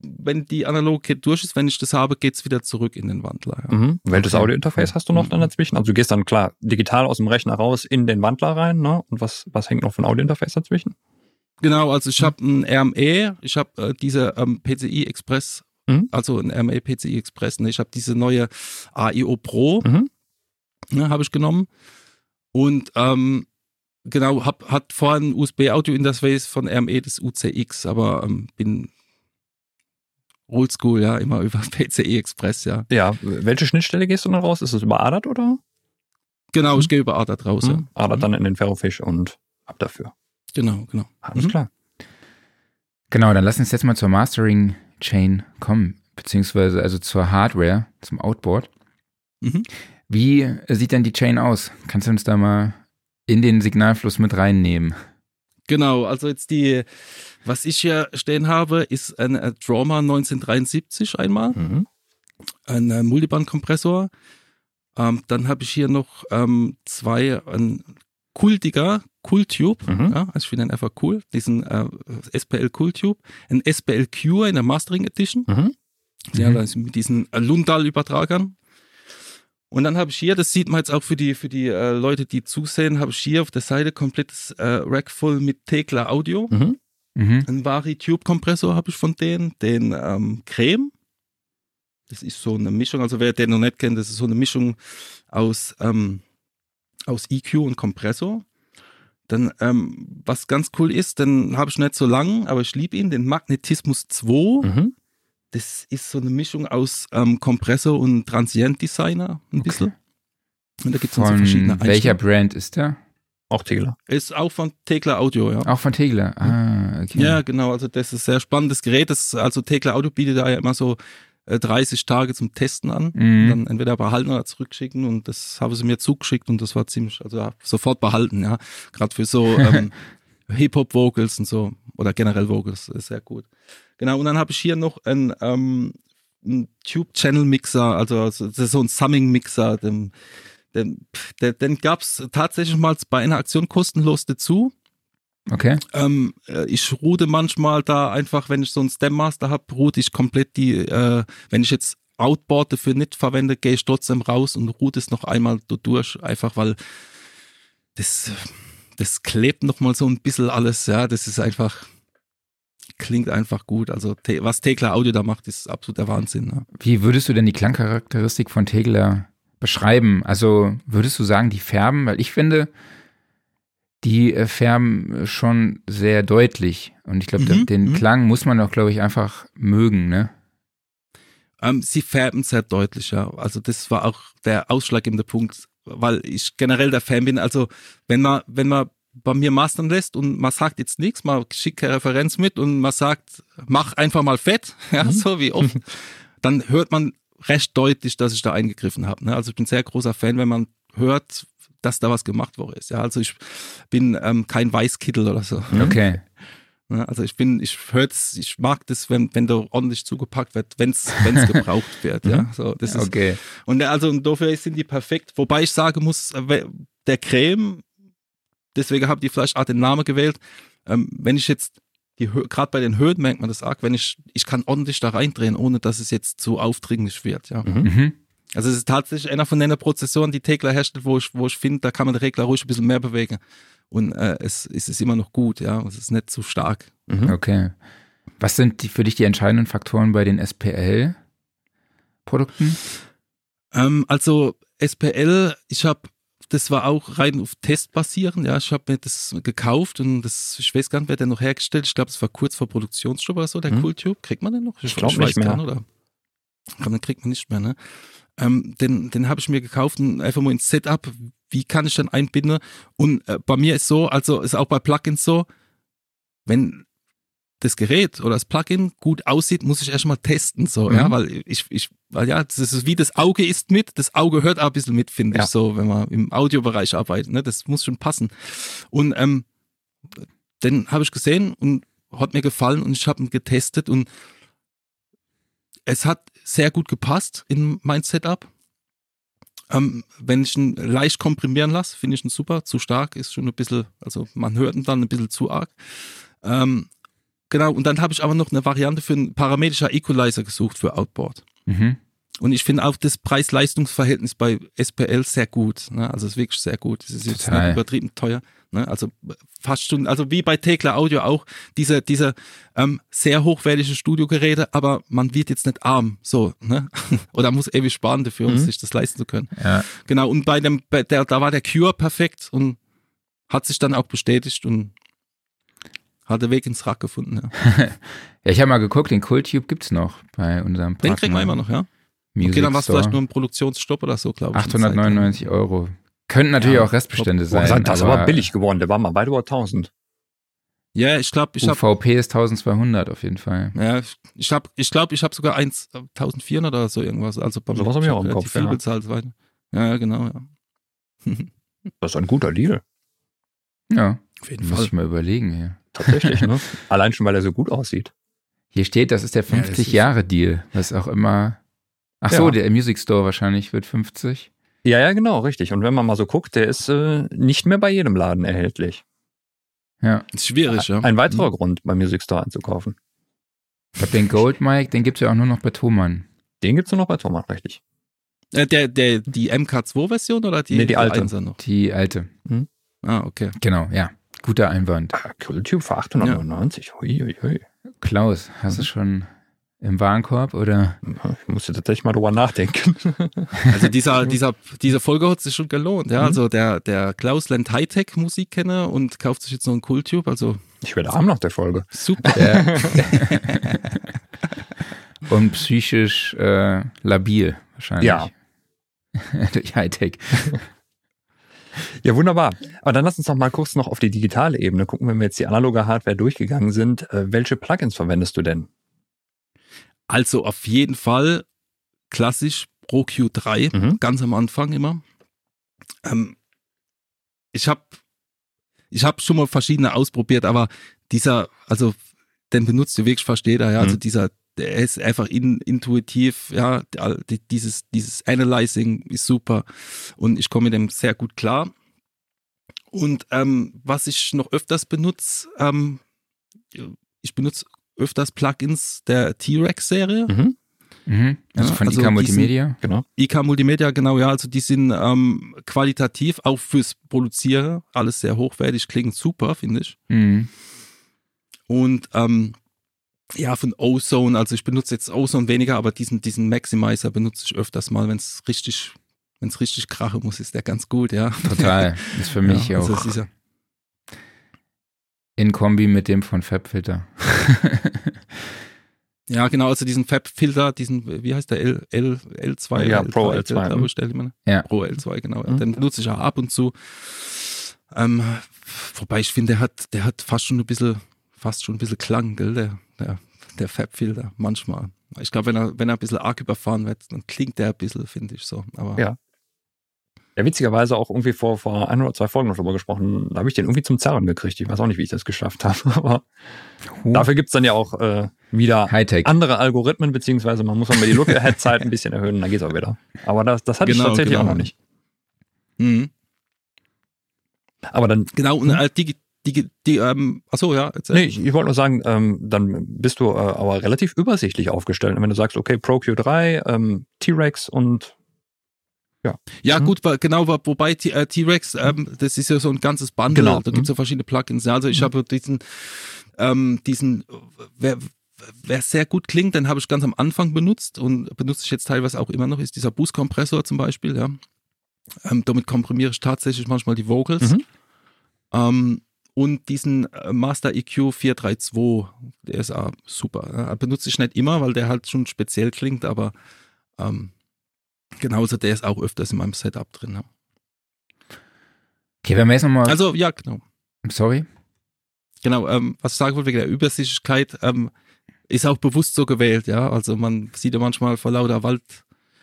wenn die analoge Kit durch ist, wenn ich das habe, geht's wieder zurück in den Wandler. Ja. Mhm. Welches Okay. Audiointerface hast du noch dann dazwischen? Also du gehst dann klar digital aus dem Rechner raus in den Wandler rein, ne? Und was, was hängt noch ein Audiointerface dazwischen? Genau, also ich habe ein RME, ich habe äh, diese ähm, PCI Express, Mhm. also ein RME PCI Express, ne? ich habe diese neue AIO Pro, Mhm. ne, habe ich genommen und ähm, genau, hab, hat vorher ein USB-Audio-Interface von RME, das UCX, aber ähm, bin oldschool, ja, immer über PCI Express, ja. Ja, welche Schnittstelle gehst du dann raus? Ist es über ADAT oder? Genau, ich gehe über ADAT raus, ja. Mhm. ADAT dann in den Ferrofish und ab dafür. Genau, genau. Alles Mhm. klar. Genau, dann lass uns jetzt mal zur Mastering Chain kommen, beziehungsweise also zur Hardware, zum Outboard. Mhm. Wie äh, sieht denn die Chain aus? Kannst du uns da mal in den Signalfluss mit reinnehmen? Genau, also jetzt die, was ich hier stehen habe, ist ein äh, Drama 1973 einmal, Mhm. ein äh, Multiband-Kompressor. Ähm, dann habe ich hier noch ähm, zwei, ein kultiger Cooltube, Mhm. ja, also ich finde den einfach cool, diesen äh, SPL Cooltube, ein SPL Cure in der Mastering Edition. Mhm. Ja, ist mit diesen äh, Lundal-Übertragern. Und dann habe ich hier, das sieht man jetzt auch für die, für die äh, Leute, die zusehen, habe ich hier auf der Seite komplettes äh, Rack voll mit Tekla Audio. Mhm. Mhm. Ein Vari-Tube-Kompressor habe ich von denen, den ähm, Creme. Das ist so eine Mischung, also wer den noch nicht kennt, das ist so eine Mischung aus, ähm, aus EQ und Kompressor. Dann, ähm, was ganz cool ist, den habe ich nicht so lang, aber ich liebe ihn, den Magnetismus 2. Mhm. Das ist so eine Mischung aus ähm, Kompressor und Transient Designer ein bisschen. Und da gibt es dann so verschiedene welcher Einstellungen. Brand ist der? Auch Tegler. Ist auch von Tekla Audio, ja. Auch von Tegler. Ah, okay. Ja, genau. Also das ist ein sehr spannendes Gerät. Das, also Tekla Audio bietet da ja immer so 30 Tage zum Testen an. Mhm. Dann entweder behalten oder zurückschicken und das haben sie mir zugeschickt und das war ziemlich, also ja, sofort behalten, ja. Gerade für so ähm, Hip-Hop-Vocals und so oder generell Vocals ist sehr gut. Genau, und dann habe ich hier noch ein, ähm, ein Tube-Channel-Mixer, also, also das ist so ein Summing-Mixer, den, den, den, den gab es tatsächlich mal bei einer Aktion kostenlos dazu. Okay. Ähm, äh, ich route manchmal da einfach, wenn ich so einen Stem Master habe, route ich komplett die, äh, wenn ich jetzt Outboard dafür nicht verwende, gehe ich trotzdem raus und route es noch einmal durch, einfach weil das, das klebt noch mal so ein bisschen alles, ja, das ist einfach, klingt einfach gut. Also was Tekla Audio da macht, ist absoluter Wahnsinn. Ne? Wie würdest du denn die Klangcharakteristik von Tegler beschreiben? Also würdest du sagen, die färben? Weil ich finde, die äh, färben schon sehr deutlich. Und ich glaube, Mhm, den mhm. Klang muss man doch, glaube ich, einfach mögen, ne? Ähm, sie färben sehr deutlich, ja. Also das war auch der ausschlaggebende Punkt, weil ich generell der Fan bin. Also wenn man, wenn man bei mir mastern lässt und man sagt jetzt nichts, man schickt keine Referenz mit und man sagt, mach einfach mal fett, ja, so wie oft, dann hört man recht deutlich, dass ich da eingegriffen habe. Ne? Also ich bin sehr großer Fan, wenn man hört, dass da was gemacht worden ist. Ja, also ich bin ähm, kein Weißkittel oder so. Okay. Ne? Also ich bin, ich hör's, ich mag das, wenn, wenn da ordentlich zugepackt wird, wenn's, wenn's gebraucht wird. Ja, so das ist Okay. und der- also dafür sind die perfekt. Wobei ich sagen muss, äh, der Creme, deswegen habe ich vielleicht auch den Namen gewählt. Ähm, wenn ich jetzt gerade bei den Höhen merkt man das arg, wenn ich ich kann ordentlich da reindrehen, ohne dass es jetzt zu aufdringlich wird. Ja. Mhm. Also es ist tatsächlich einer von den Prozessoren, die Tegler herstellt, wo ich wo ich finde, da kann man den Regler ruhig ein bisschen mehr bewegen und äh, es, es ist immer noch gut. Ja, es ist nicht zu stark. Mhm. Okay. Was sind die, für dich die entscheidenden Faktoren bei den SPL-Produkten? Ähm, also SPL, ich habe, das war auch rein auf Test basierend. Ja, ich habe mir das gekauft und das, ich weiß gar nicht, wer den noch hergestellt. Ich glaube, es war kurz vor Produktionsstopp oder so, der Mhm. Cooltube. Kriegt man den noch? Ich glaub nicht mehr. nicht, oder? Ich glaube, den kriegt man nicht mehr, ne? Ähm, den den habe ich mir gekauft und einfach mal ins Setup. Wie kann ich dann einbinden? Und äh, bei mir ist so, also ist auch bei Plugins so, wenn das Gerät oder das Plugin gut aussieht, muss ich erstmal testen, so, Mhm. ja, weil ich, ich, weil ja, das ist wie das Auge ist mit, das Auge hört auch ein bisschen mit, finde Ja. ich, so, wenn man im Audiobereich arbeitet, ne, das muss schon passen. Und, ähm, den habe ich gesehen und hat mir gefallen und ich habe ihn getestet und es hat sehr gut gepasst in mein Setup. Ähm, wenn ich ihn leicht komprimieren lasse, finde ich ihn super. Zu stark ist schon ein bisschen, also man hört ihn dann ein bisschen zu arg. Ähm, genau, und dann habe ich aber noch eine Variante für einen parametrischer Equalizer gesucht für Outboard. Mhm. Und ich finde auch das Preis-Leistungs-Verhältnis bei SPL sehr gut. Ne? Also es ist wirklich sehr gut. Es ist jetzt Total. nicht übertrieben teuer. Ne? Also fast schon, also wie bei Tekla Audio auch, diese, diese ähm, sehr hochwertige Studiogeräte, aber man wird jetzt nicht arm. So, ne? Oder muss ewig sparen dafür, um Mhm. sich das leisten zu können. Ja. Genau, und bei dem, bei der, da war der Cure perfekt und hat sich dann auch bestätigt und hat den Weg ins Rack gefunden. Ja. ja, ich habe mal geguckt, den Cooltube gibt's noch bei unserem Partner. Den kriegen wir immer noch, ja? Music okay, dann war es vielleicht nur ein Produktionsstopp oder so, glaube ich. 899 Euro. Könnten natürlich Ja, auch Restbestände Boah, sein. das ist aber billig geworden. Der war mal weit über 1000. Ja, ich glaube, ich habe UVP ist 1200 auf jeden Fall. Ja, ich habe, ich glaube, ich habe sogar 1, 1400 oder so irgendwas. Also bei So was hab ich auch im relativ Kopf, viel ja. bezahlt weiter. Ja, genau, ja. Das ist ein guter Deal. Ja. Auf jeden Muss ich mal überlegen hier. Tatsächlich, ne? Allein schon, weil er so gut aussieht. Hier steht, das ist der Ja, das ist- 50-Jahre-Deal, was auch immer. Ach so, Ja. der Music Store wahrscheinlich wird 50. Ja, ja, genau, richtig. Und wenn man mal so guckt, der ist äh, nicht mehr bei jedem Laden erhältlich. Ja. Ist schwierig, ja. Ein weiterer Grund, beim Music Store einzukaufen. Ich glaube, den Gold Mike, den gibt's ja auch nur noch bei Thomann. Den gibt's nur noch bei Thomas, richtig. Äh, der, der, die MK2-Version oder die, Nee, die alte. 1er noch? Die alte. Ah, okay. Genau, ja. Guter Einwand. Ah, Cultube für 899. Hui, hui, hui. Klaus, hast du schon im Warenkorb oder? Ich musste tatsächlich mal drüber nachdenken. Also dieser, dieser, diese Folge hat sich schon gelohnt, ja. Mhm. Also der, der Klaus lernt Hightech-Musikkenner und kauft sich jetzt noch einen Kultube, also Ich werde arm nach der Folge. super. Der Und psychisch äh, labil wahrscheinlich. Ja. Durch Hightech. Ja, wunderbar. Aber dann lass uns noch mal kurz noch auf die digitale Ebene gucken, wenn wir jetzt die analoge Hardware durchgegangen sind. Äh, welche Plugins verwendest du denn? Also auf jeden Fall klassisch Pro Q3, Mhm. ganz am Anfang immer. Ähm, ich habe ich hab schon mal verschiedene ausprobiert, aber dieser, also den benutzt du wirklich fast jeder, ja. Also Mhm. dieser, der ist einfach in, intuitiv, ja, die- dieses, dieses Analyzing ist super und ich komme mit dem sehr gut klar. Und ähm, was ich noch öfters benutze, ähm, ich benutze öfters Plugins der T-Rex-Serie. Mhm. Mhm. Also Ja, von also IK Multimedia. Genau. IK Multimedia, genau, ja, also die sind ähm, qualitativ auch fürs Produzieren alles sehr hochwertig, klingen super, finde ich. Mhm. Und ähm, ja, von Ozone, also ich benutze jetzt Ozone weniger, aber diesen, diesen Maximizer benutze ich öfters mal, wenn es richtig, wenn es richtig krachen muss, ist der ganz gut, ja. Total. Ist für mich ja, auch also ist ja, in Kombi mit dem von Fabfilter. ja, genau, also diesen Fab-Filter, diesen, wie heißt der, L, L, L2? Ja, L3, Pro L2, glaube mhm. ich, stell ich mir. Ja. Pro L2, genau. Mhm. Den benutze ich auch ab und zu. Ähm, wobei ich finde, der hat, der hat fast schon ein bisschen, fast schon ein bisschen Klang, gell, der, der, der Fab-Filter, manchmal. Ich glaube, wenn er, wenn er ein bisschen arg überfahren wird, dann klingt der ein bisschen, finde ich so. Aber Ja. Ja, witzigerweise auch irgendwie vor, vor ein oder zwei Folgen noch drüber gesprochen. Da habe ich den irgendwie zum Zerren gekriegt. Ich weiß auch nicht, wie ich das geschafft habe. Aber Huh. dafür gibt's dann ja auch äh, wieder Hightech. andere Algorithmen, beziehungsweise man muss mal die Look-Ahead-Zeit ein bisschen erhöhen, dann geht's auch wieder. Aber das, das hatte ich Genau, tatsächlich genau. auch noch nicht. Mhm. Aber dann, Genau, und äh, die, die, die, ähm, achso, ja, erzähl. nee, ich, ich wollte nur sagen, ähm, dann bist du äh, aber relativ übersichtlich aufgestellt. Und wenn du sagst, okay, Pro Q3, ähm, T-Rex und Ja, Mhm. gut, genau, wobei äh, T-Rex, ähm, das ist ja so ein ganzes Bundle, Genau. da gibt's ja verschiedene Plugins. Ja, also ich Mhm. habe diesen, ähm, diesen, wer, wer sehr gut klingt, den habe ich ganz am Anfang benutzt und benutze ich jetzt teilweise auch immer noch, ist dieser Boost-Kompressor zum Beispiel, ja. Ähm, damit komprimiere ich tatsächlich manchmal die Vocals. Mhm. Ähm, und diesen äh, Master EQ 432, der ist auch super. Ja. Benutze ich nicht immer, weil der halt schon speziell klingt, aber ähm, genauso der ist auch öfters in meinem Setup drin. Ja. Okay, wenn wir jetzt nochmal. Also ja, genau. sorry. Genau, ähm, was ich sagen wollte wegen der Übersichtlichkeit, ähm, ist auch bewusst so gewählt, ja. Also man sieht ja manchmal vor lauter Wald,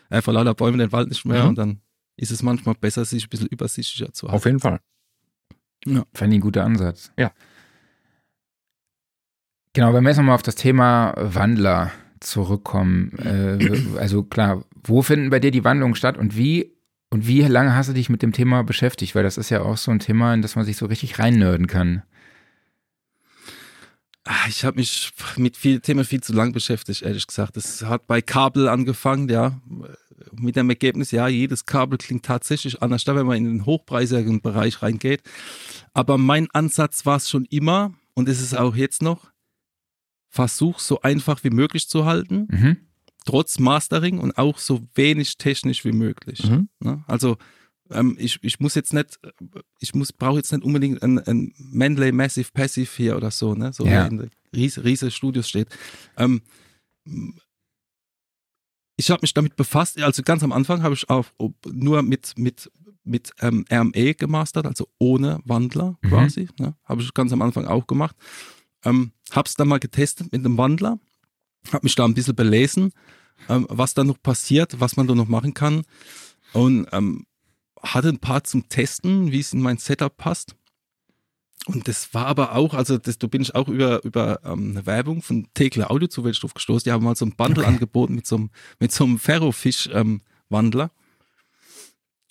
äh, vor lauter Bäumen den Wald nicht mehr Mhm. und dann ist es manchmal besser, sich ein bisschen übersichtlicher zu halten. auf jeden Fall. Fand ich ein guter Ansatz. Ja. Genau, wenn wir jetzt nochmal auf das Thema Wandler zurückkommen. Äh, also klar, wo finden bei dir die Wandlungen statt und wie und wie lange hast du dich mit dem Thema beschäftigt? Weil das ist ja auch so ein Thema, in das man sich so richtig reinnörden kann. Ah, Ich habe mich mit viel Themen viel zu lang beschäftigt, ehrlich gesagt. Es hat bei Kabel angefangen, ja. Mit dem Ergebnis, ja, jedes Kabel klingt tatsächlich anders, wenn man in den hochpreisigen Bereich reingeht. Aber mein Ansatz war es schon immer, und es ist auch jetzt noch, versuch so einfach wie möglich zu halten, Mhm. Trotz Mastering und auch so wenig technisch wie möglich. Mhm. Ne? Also ähm, ich, ich muss jetzt nicht, ich muss brauche jetzt nicht unbedingt ein, ein Manley Massive Passive hier oder so, ne? So Ja. in riesen, riesen Studios steht. Ähm, ich habe mich damit befasst, also ganz am Anfang habe ich auch nur mit, mit, mit ähm, RMA gemastert, also ohne Wandler Mhm. quasi. Ne? Habe ich ganz am Anfang auch gemacht. Ähm, habe es dann mal getestet mit einem Wandler, habe mich da ein bisschen belesen, ähm, was da noch passiert, was man da noch machen kann. Und ähm, hatte ein paar zum Testen, wie es in mein Setup passt. und das war aber auch, also das, da bin ich auch über, über ähm, eine Werbung von Tekla Audio zu Weltstoff gestoßen. Die haben mal so ein Bundle Okay. angeboten mit so einem, mit so einem Ferrofisch-Wandler.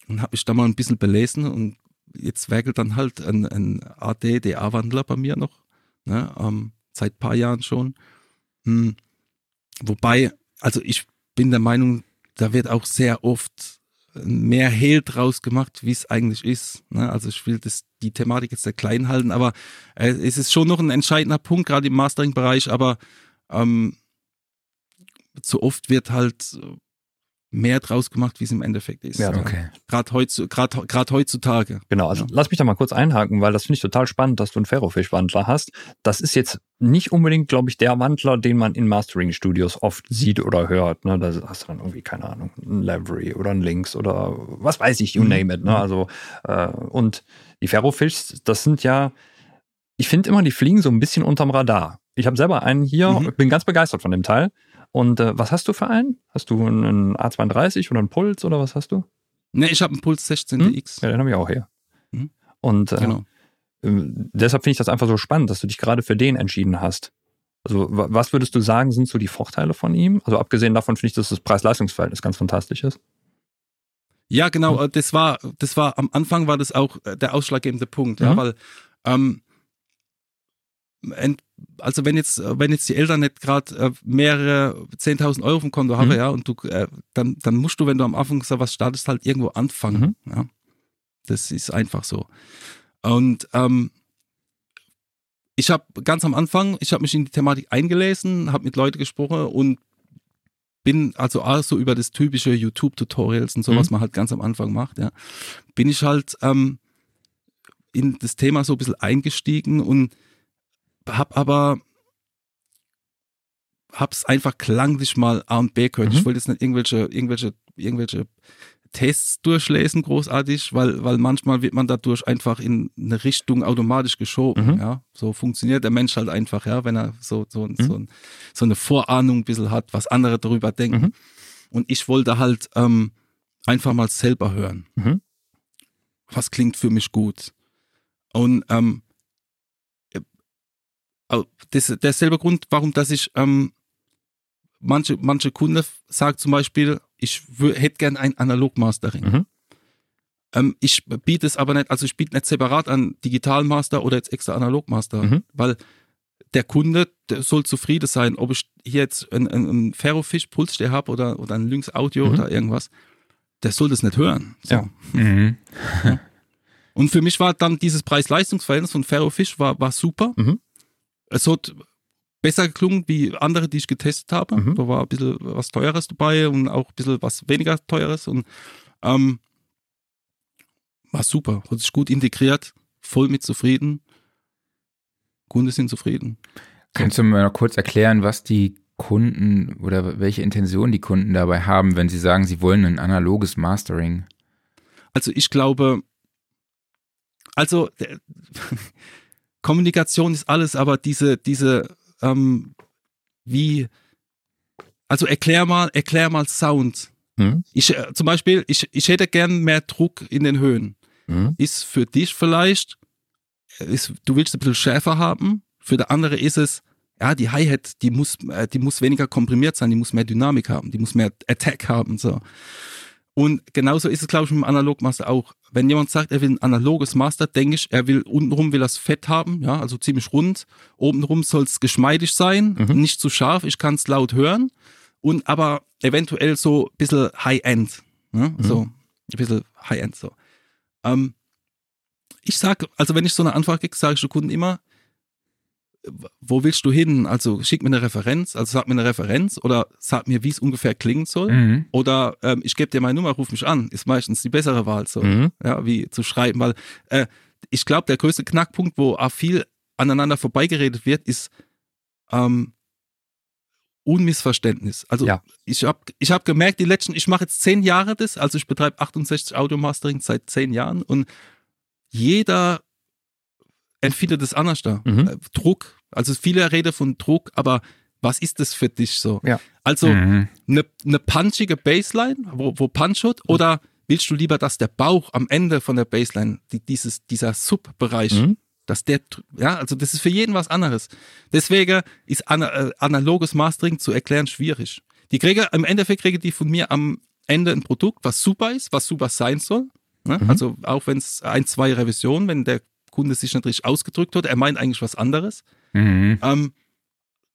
und habe mich da mal ein bisschen belesen und jetzt werkelt dann halt ein, ein AD-DA-Wandler bei mir noch, ne, ähm, seit paar Jahren schon. Hm. Wobei, also ich bin der Meinung, da wird auch sehr oft mehr Hehl draus gemacht, wie es eigentlich ist. Ne? Also ich will das, die Thematik jetzt sehr klein halten, aber äh, es ist schon noch ein entscheidender Punkt, gerade im Mastering-Bereich, aber ähm, zu oft wird halt mehr draus gemacht, wie es im Endeffekt ist. Ja, Okay. Gerade heutzu, grad, grad heutzutage. Genau, also Ja. lass mich da mal kurz einhaken, weil das finde ich total spannend, dass du einen Ferrofisch-Wandler hast. Das ist jetzt nicht unbedingt, glaube ich, der Wandler, den man in Mastering-Studios oft sieht oder hört. Ne? Da hast du dann irgendwie, keine Ahnung, einen Lavery oder einen Lynx oder was weiß ich, you Mhm. name it. Ne? Also, äh, und die Ferrofischs, das sind ja, ich finde immer, die fliegen so ein bisschen unterm Radar. Ich habe selber einen hier, Mhm. bin ganz begeistert von dem Teil. Und äh, was hast du für einen? Hast du einen A32 oder einen Puls oder was hast du? Ne, ich habe einen Puls 16X. Ja, den habe ich auch hier. Mhm. Und äh, Genau. ähm, deshalb finde ich das einfach so spannend, dass du dich gerade für den entschieden hast. Also wa- was würdest du sagen, sind so die Vorteile von ihm? Also abgesehen davon finde ich, dass das Preis-Leistungs-Verhältnis ganz fantastisch ist. Ja, genau, Mhm. äh, das war, das war, am Anfang war das auch äh, der ausschlaggebende Punkt, ja, Mhm. weil, ähm, also wenn jetzt, äh, wenn jetzt die Eltern nicht gerade äh, mehrere 10.000 Euro vom Konto haben, Mhm. ja, und du, äh, dann, dann musst du, wenn du am Anfang so was startest, halt irgendwo anfangen, Mhm. ja. Das ist einfach so. Und, ähm, ich habe ganz am Anfang, ich habe mich in die Thematik eingelesen, habe mit Leuten gesprochen und bin also auch so über das typische YouTube-Tutorials und so, Mhm. was man halt ganz am Anfang macht, ja, bin ich halt ähm, in das Thema so ein bisschen eingestiegen und hab aber hab's einfach klanglich mal A und B gehört. Mhm. Ich wollte jetzt nicht irgendwelche, irgendwelche, irgendwelche Tests durchlesen, großartig, weil, weil manchmal wird man dadurch einfach in eine Richtung automatisch geschoben. Mhm. Ja, so funktioniert der Mensch halt einfach, ja, wenn er so, so, Mhm. so, ein, so eine Vorahnung ein bisschen hat, was andere darüber denken. Mhm. Und ich wollte halt ähm, einfach mal selber hören. Mhm. Was klingt für mich gut? Und ähm, äh, das ist derselbe Grund, warum, dass ich ähm, manche, manche Kunde sagt zum Beispiel, ich hätte gern ein Analogmastering. Mhm. Ähm, ich biete es aber nicht, also ich biete nicht separat an Digitalmaster oder jetzt extra Analogmaster, Mhm. weil der Kunde der soll zufrieden sein, ob ich hier jetzt einen, einen, Pulssteh habe oder, oder ein Lynx Audio Mhm. oder irgendwas, der soll das nicht hören. So. Ja. Mhm. Und für mich war dann dieses Preis-Leistungs-Verhältnis von Ferrofisch war, war super. Mhm. Es hat besser geklungen wie andere, die ich getestet habe. Mhm. Da war ein bisschen was Teures dabei und auch ein bisschen was weniger Teures und ähm, war super. Hat sich gut integriert, voll mit zufrieden. Kunden sind zufrieden. Kannst du mir noch kurz erklären, was die Kunden oder welche Intention die Kunden dabei haben, wenn sie sagen, sie wollen ein analoges Mastering? Also ich glaube, also Kommunikation ist alles, aber diese, diese, ähm, wie, also erklär mal, erklär mal Sound. Mhm. Ich, äh, zum Beispiel, ich, ich hätte gern mehr Druck in den Höhen. Mhm. Ist für dich vielleicht, äh, ist, du willst ein bisschen schärfer haben. Für der andere ist es, ja, die Hi-Hat, die muss, äh, die muss weniger komprimiert sein, die muss mehr Dynamik haben, die muss mehr Attack haben, so. Und genauso ist es, glaube ich, mit dem Analogmaster auch. Wenn jemand sagt, er will ein analoges Master, denke ich, er will untenrum will das Fett haben, ja, also ziemlich rund. Obenrum soll es geschmeidig sein, Mhm. nicht zu scharf, ich kann es laut hören. Und aber eventuell so ein bisschen High-End. Ne? Mhm. So, ein bisschen High-End so. Ähm, ich sag, also wenn ich so eine Anfrage kriege, sage ich den Kunden immer, wo willst du hin? Also schick mir eine Referenz, also sag mir eine Referenz oder sag mir, wie es ungefähr klingen soll. Mhm. Oder ähm, ich gebe dir meine Nummer, ruf mich an. Ist meistens die bessere Wahl so, Mhm. ja, wie zu schreiben. Weil äh, ich glaube, der größte Knackpunkt, wo viel aneinander vorbeigeredet wird, ist ähm, Unmissverständnis. Also Ja. ich habe ich hab gemerkt, die letzten, ich mache jetzt zehn Jahre das, also ich betreibe 68 Audio-Mastering seit zehn Jahren und jeder empfindet es anders da. Mhm. Äh, Druck, also viele reden von Druck, aber was ist das für dich so? Ja. Also Mhm. eine, eine punchige Bassline, wo, wo Punch hat, oder willst du lieber, dass der Bauch am Ende von der Bassline, die, dieses, dieser Sub-Bereich Mhm. dass der, ja, also das ist für jeden was anderes. Deswegen ist ana äh, analoges Mastering zu erklären schwierig. Die kriege, im Endeffekt kriege die von mir am Ende ein Produkt, was super ist, was super sein soll. Ne? Mhm. Also auch wenn es ein, zwei Revisionen, wenn der Kunde sich nicht richtig ausgedrückt hat, er meint eigentlich was anderes. Mhm. Ähm,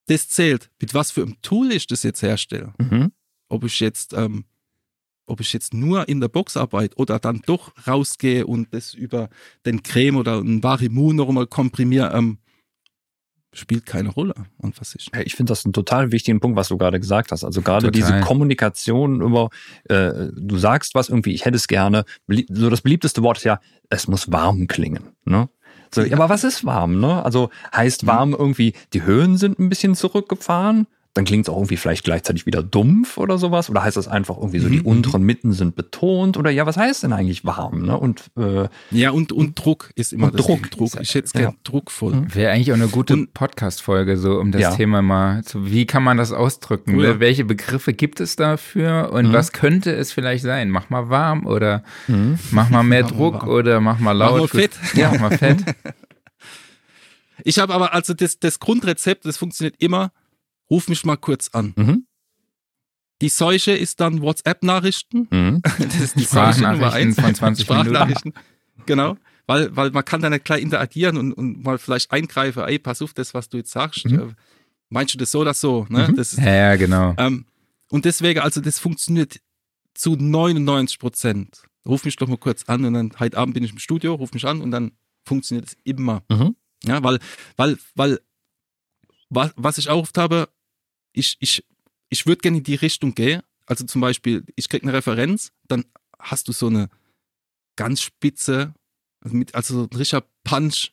das zählt. Mit was für einem Tool ich das jetzt herstelle. Mhm. Ob ich jetzt, ähm, ob ich jetzt nur in der Box arbeite oder dann doch rausgehe und das über den Creme oder ein Varimu noch einmal komprimiere, ähm, spielt keine Rolle an was ich. Ja, Ich finde das einen total wichtigen Punkt, was du gerade gesagt hast. Also gerade Total. diese Kommunikation über, äh, du sagst was irgendwie, ich hätte es gerne. So das beliebteste Wort ist ja, es muss warm klingen. Ne? So, ja. aber was ist warm? Ne? Also heißt warm irgendwie, die Höhen sind ein bisschen zurückgefahren. Dann klingt es auch irgendwie vielleicht gleichzeitig wieder dumpf oder sowas. Oder heißt das einfach irgendwie so, die Mhm, unteren Mitten sind betont? Oder ja, was heißt denn eigentlich warm? Ne? Und äh, Ja, und, und Druck ist immer Und das Druck. Ich hätte es gern Ja. druckvoll. Wäre eigentlich auch eine gute Podcast-Folge, so um das Ja. Thema mal zu, wie kann man das ausdrücken? Oh ja. Welche Begriffe gibt es dafür und Mhm. was könnte es vielleicht sein? Mach mal warm oder mach mal mehr Mach mal Druck oder mach mal laut. mal Gut. fett. Ja, mach mal fett. Ich habe aber, also das, das Grundrezept, das funktioniert immer, ruf mich mal kurz an. mhm. Die Seuche ist dann WhatsApp-Nachrichten. Mhm. Das ist die Seuche Nummer eins. von 20 Minuten. Sprachnachrichten. Genau. Weil, weil man kann dann nicht gleich interagieren und, und mal vielleicht eingreifen, ey, pass auf, das, was du jetzt sagst, Mhm. äh, meinst du das so oder so? Ne? Mhm. Das ist, Ja, ja, genau. ähm, und deswegen, also das funktioniert zu 99 Prozent. Ruf mich doch mal kurz an und dann heute Abend bin ich im Studio, ruf mich an und dann funktioniert es immer. Mhm. Ja, weil, weil, weil, was, was ich auch oft habe, ich, ich, ich würde gerne in die Richtung gehen. Also zum Beispiel, ich krieg eine Referenz, dann hast du so eine ganz spitze, also, mit, also so ein richtiger Punch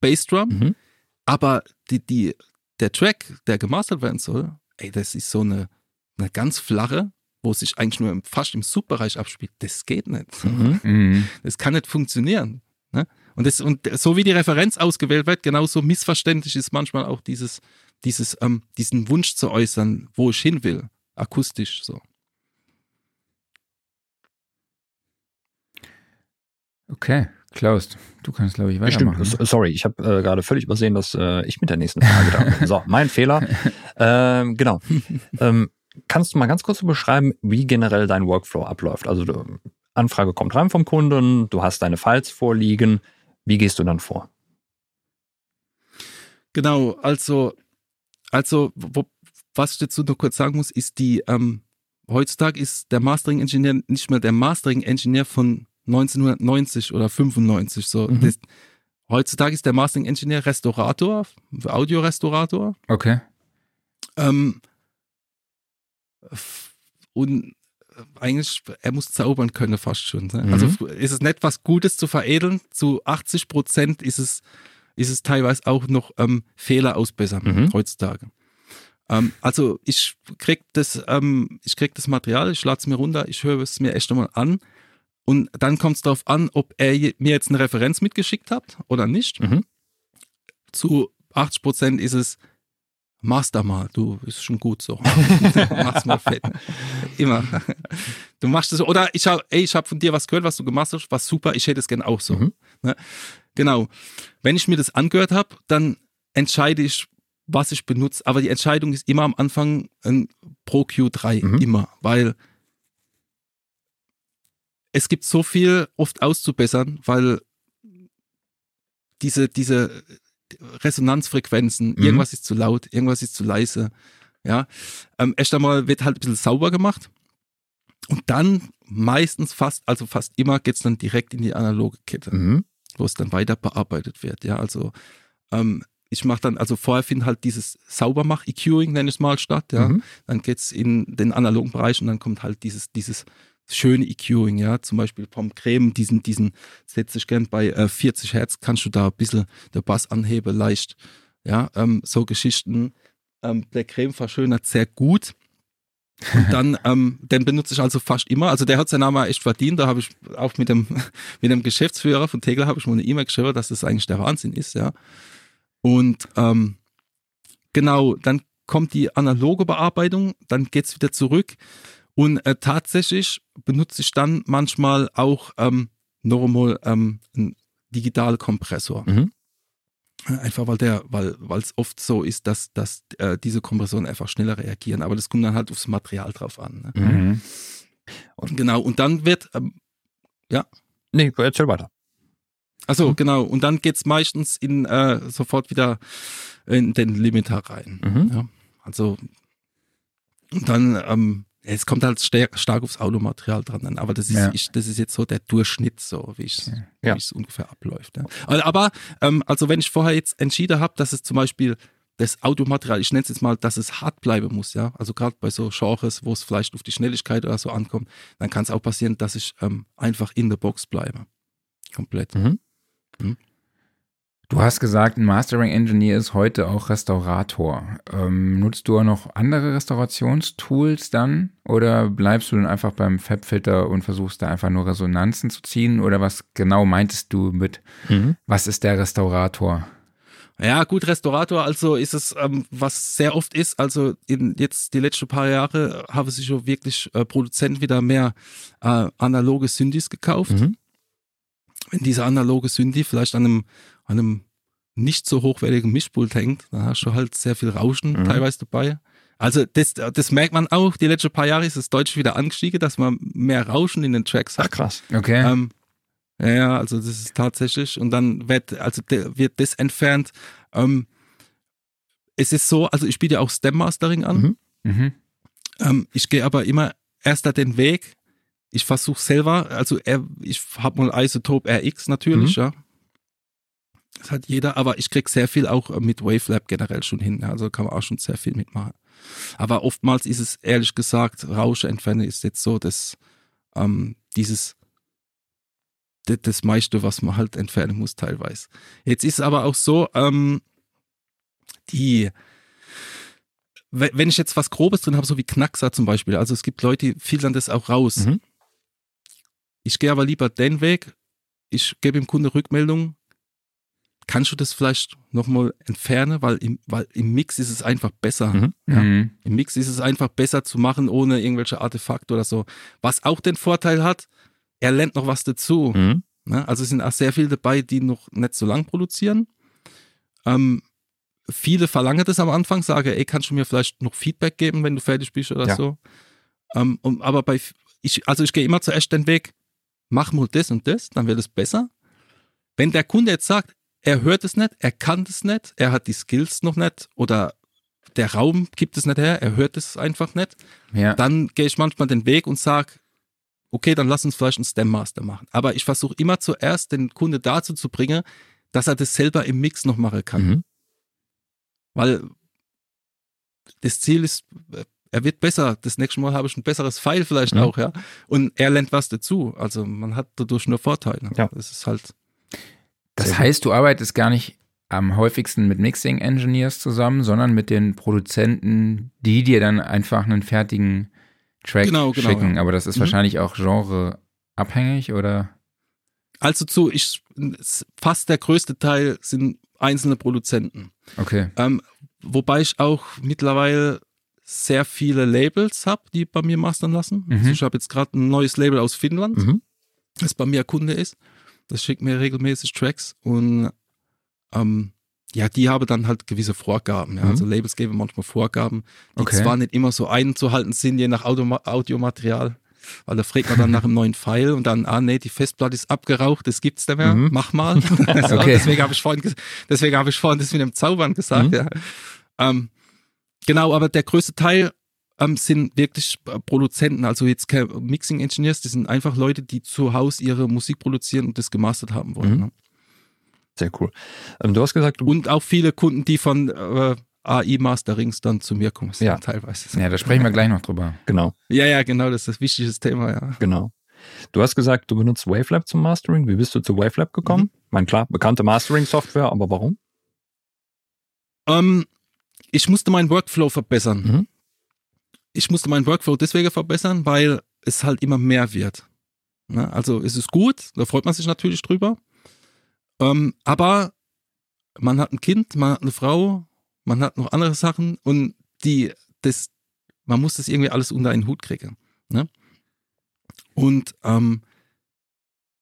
Bassdrum, Mhm. aber die, die, der Track, der gemastert werden soll, ey, das ist so eine, eine ganz flache, wo sich eigentlich nur im, fast im Subbereich abspielt. Das geht nicht. Mhm. Mhm. Das kann nicht funktionieren. Ne? Und, das, und so wie die Referenz ausgewählt wird, genauso missverständlich ist manchmal auch dieses, dieses, ähm, diesen Wunsch zu äußern, wo ich hin will, akustisch so. Okay, Klaus, du kannst, glaube ich, weitermachen. S- sorry, ich habe äh, gerade völlig übersehen, dass äh, ich mit der nächsten Frage da bin. So, mein Fehler. Ähm, genau. Ähm, kannst du mal ganz kurz so beschreiben, wie generell dein Workflow abläuft? Also du, Anfrage kommt rein vom Kunden, du hast deine Files vorliegen. Wie gehst du dann vor? Genau, also, also wo, was ich dazu noch kurz sagen muss, ist die, ähm, heutzutage ist der Mastering-Ingenieur nicht mehr der Mastering-Ingenieur von 1990 oder 95. So. Mhm. Das, heutzutage ist der Mastering-Ingenieur Restaurator, Audiorestaurator. Okay. Ähm, und äh, eigentlich, er muss zaubern können fast schon. Ne? Mhm. Also ist es nicht was Gutes zu veredeln. Zu 80 Prozent ist es, ist es teilweise auch noch ähm, Fehler ausbessern Mhm. heutzutage. Ähm, also ich krieg das, ähm, ich krieg das Material, ich lade es mir runter, ich höre es mir echt nochmal an. Und dann kommt es darauf an, ob er mir jetzt eine Referenz mitgeschickt hat oder nicht. Mhm. Zu 80 Prozent ist es, mach's da mal, du, ist schon gut so. Mach's mal fett. Immer. Du machst es so. Oder ich habe, ey, ich habe von dir was gehört, was du gemacht hast, was super, ich hätte es gern auch so. Mhm. Ne? Genau. Wenn ich mir das angehört habe, dann entscheide ich, was ich benutze. Aber die Entscheidung ist immer am Anfang ein Pro Q3, Mhm. immer, weil es gibt so viel oft auszubessern, weil diese, diese Resonanzfrequenzen, Mhm. irgendwas ist zu laut, irgendwas ist zu leise. Ja, ähm, erst einmal wird halt ein bisschen sauber gemacht und dann meistens fast, also fast immer geht's dann direkt in die analoge Kette Mhm. Wo es dann weiter bearbeitet wird. Ja, also ähm, ich mache dann, also vorher findet halt dieses Saubermach-EQing, nenne ich es mal, statt. Ja, Mhm. dann geht's in den analogen Bereich und dann kommt halt dieses, dieses schöne EQing, ja, zum Beispiel vom Creme, diesen, diesen setze ich gern bei äh, 40 Hertz, kannst du da ein bisschen der Bass anheben, leicht. Ja, ähm, so Geschichten. Ähm, der Creme verschönert sehr gut. Und dann, ähm, den benutze ich also fast immer. Also der hat seinen Namen echt verdient. Da habe ich auch mit dem, mit dem Geschäftsführer von Tegler habe ich mal eine E-Mail geschrieben, dass das eigentlich der Wahnsinn ist, ja. Und ähm, genau, dann kommt die analoge Bearbeitung, dann geht's wieder zurück. Und äh, tatsächlich benutze ich dann manchmal auch ähm, normal ähm, einen Digitalkompressor. Mhm. Einfach weil der, weil es oft so ist, dass, dass äh, diese Kompressoren einfach schneller reagieren. Aber das kommt dann halt aufs Material drauf an. Ne? Mhm. Und genau, und dann wird, ähm, Nee, erzähl weiter. also Mhm. genau, und dann geht's meistens in äh, sofort wieder in den Limiter rein. Mhm. Ja, also und dann, ähm, es kommt halt stark, stark aufs Automaterial dran, an, aber das ist, Ja. ich, das ist jetzt so der Durchschnitt, so wie es Ja. ungefähr abläuft. Ja. Aber, ähm, also wenn ich vorher jetzt entschieden habe, dass es zum Beispiel das Automaterial, ich nenne es jetzt mal, dass es hart bleiben muss, ja, also gerade bei so Genres, wo es vielleicht auf die Schnelligkeit oder so ankommt, dann kann es auch passieren, dass ich ähm, einfach in der Box bleibe. Komplett. Mhm. Du hast gesagt, ein Mastering Engineer ist heute auch Restaurator. Ähm, nutzt du auch noch andere Restaurationstools dann? Oder bleibst du dann einfach beim Fabfilter und versuchst da einfach nur Resonanzen zu ziehen? Oder was genau meintest du mit, Mhm. was ist der Restaurator? Ja, gut, Restaurator, also ist es, ähm, was sehr oft ist, also in jetzt die letzten paar Jahre haben sich schon wirklich äh, Produzenten wieder mehr äh, analoge Syndis gekauft. Mhm. Wenn dieser analoge Synthi vielleicht an einem, an einem nicht so hochwertigen Mischpult hängt, dann hast du halt sehr viel Rauschen Mhm. teilweise dabei. Also das, das merkt man auch, die letzten paar Jahre ist das Deutsch wieder angestiegen, dass man mehr Rauschen in den Tracks Ach hat. krass. Okay. Ähm, ja, also das ist tatsächlich. Und dann wird, also der, wird das entfernt. Ähm, es ist so, also ich biete auch Stem Mastering an. Mhm. mhm. Ähm, ich gehe aber immer erst da den Weg. Ich versuche selber, also ich habe mal Isotope RX natürlich, Mhm. ja. Das hat jeder, aber ich krieg sehr viel auch äh, mit Wavelab generell schon hin. Also kann man auch schon sehr viel mitmachen. Aber oftmals ist es ehrlich gesagt, Rausche entfernen ist jetzt so, dass ähm, dieses das, das meiste, was man halt entfernen muss teilweise. Jetzt ist aber auch so, ähm, die we- wenn ich jetzt was Grobes drin habe, so wie Knackser zum Beispiel, also es gibt Leute, die filtern das auch raus. Mhm. Ich gehe aber lieber den Weg, ich gebe dem Kunde Rückmeldung, kannst du das vielleicht nochmal entfernen, weil im, weil im Mix ist es einfach besser. Mhm. Ja. Mhm. Im Mix ist es einfach besser zu machen, ohne irgendwelche Artefakte oder so. Was auch den Vorteil hat, er lernt noch was dazu. Mhm. Ne? Also es sind auch sehr viele dabei, die noch nicht so lang produzieren. Ähm, viele verlangen das am Anfang, sagen, ey, kannst du mir vielleicht noch Feedback geben, wenn du fertig bist oder Ja. so. Ähm, und, aber bei, ich, also ich gehe immer zuerst den Weg, mach mal das und das, dann wird es besser. Wenn der Kunde jetzt sagt, er hört es nicht, er kann es nicht, er hat die Skills noch nicht oder der Raum gibt es nicht her, er hört es einfach nicht, Ja. dann gehe ich manchmal den Weg und sage, okay, dann lass uns vielleicht einen Stem Master machen. Aber ich versuche immer zuerst den Kunde dazu zu bringen, dass er das selber im Mix noch machen kann. Mhm. Weil das Ziel ist, er wird besser. Das nächste Mal habe ich ein besseres Pfeil vielleicht Mhm. auch, ja. Und er lernt was dazu. Also man hat dadurch nur Vorteile. Ja. Das ist halt. Das heißt, du arbeitest gar nicht am häufigsten mit Mixing Engineers zusammen, sondern mit den Produzenten, die dir dann einfach einen fertigen Track Genau, genau, schicken. ja. Aber das ist Mhm. wahrscheinlich auch genreabhängig oder? Also zu, ich, fast der größte Teil sind einzelne Produzenten. Okay. Ähm, wobei ich auch mittlerweile sehr viele Labels habe, die bei mir mastern lassen. Mhm. Also ich habe jetzt gerade ein neues Label aus Finnland, Mhm. das bei mir Kunde ist. Das schickt mir regelmäßig Tracks und ähm, ja, die haben dann halt gewisse Vorgaben. Ja. Mhm. Also Labels geben manchmal Vorgaben, die Okay. zwar nicht immer so einzuhalten sind, je nach Audio Audiomaterial. Weil da fragt man dann nach einem neuen Pfeil und dann, ah nee, die Festplatte ist abgeraucht, das gibt's da mehr, Mhm. mach mal. so, Okay. Deswegen habe ich vorhin, deswegen habe ich vorhin das mit dem Zaubern gesagt. Mhm. Ja. Ähm, genau, aber der größte Teil ähm, sind wirklich äh, Produzenten, also jetzt keine Mixing Engineers, die sind einfach Leute, die zu Hause ihre Musik produzieren und das gemastert haben wollen. Mhm. Ne? Sehr cool. Ähm, du hast gesagt, du, Und auch viele Kunden, die von äh, AI-Masterings dann zu mir kommen, Ja. teilweise. Ja, da sprechen wir gleich noch drüber. genau, ja, ja, genau, das ist ein wichtiges Thema, ja. genau. Du hast gesagt, du benutzt Wavelab zum Mastering. Wie bist du zu Wavelab gekommen? Ich meine, klar, bekannte Mastering-Software, aber warum? Ähm, ich musste meinen Workflow verbessern. Mhm. Ich musste meinen Workflow deswegen verbessern, weil es halt immer mehr wird. Ne? Also es ist gut, da freut man sich natürlich drüber. Ähm, aber man hat ein Kind, man hat eine Frau, man hat noch andere Sachen und die, das, man muss das irgendwie alles unter einen Hut kriegen. Ne? Und ähm,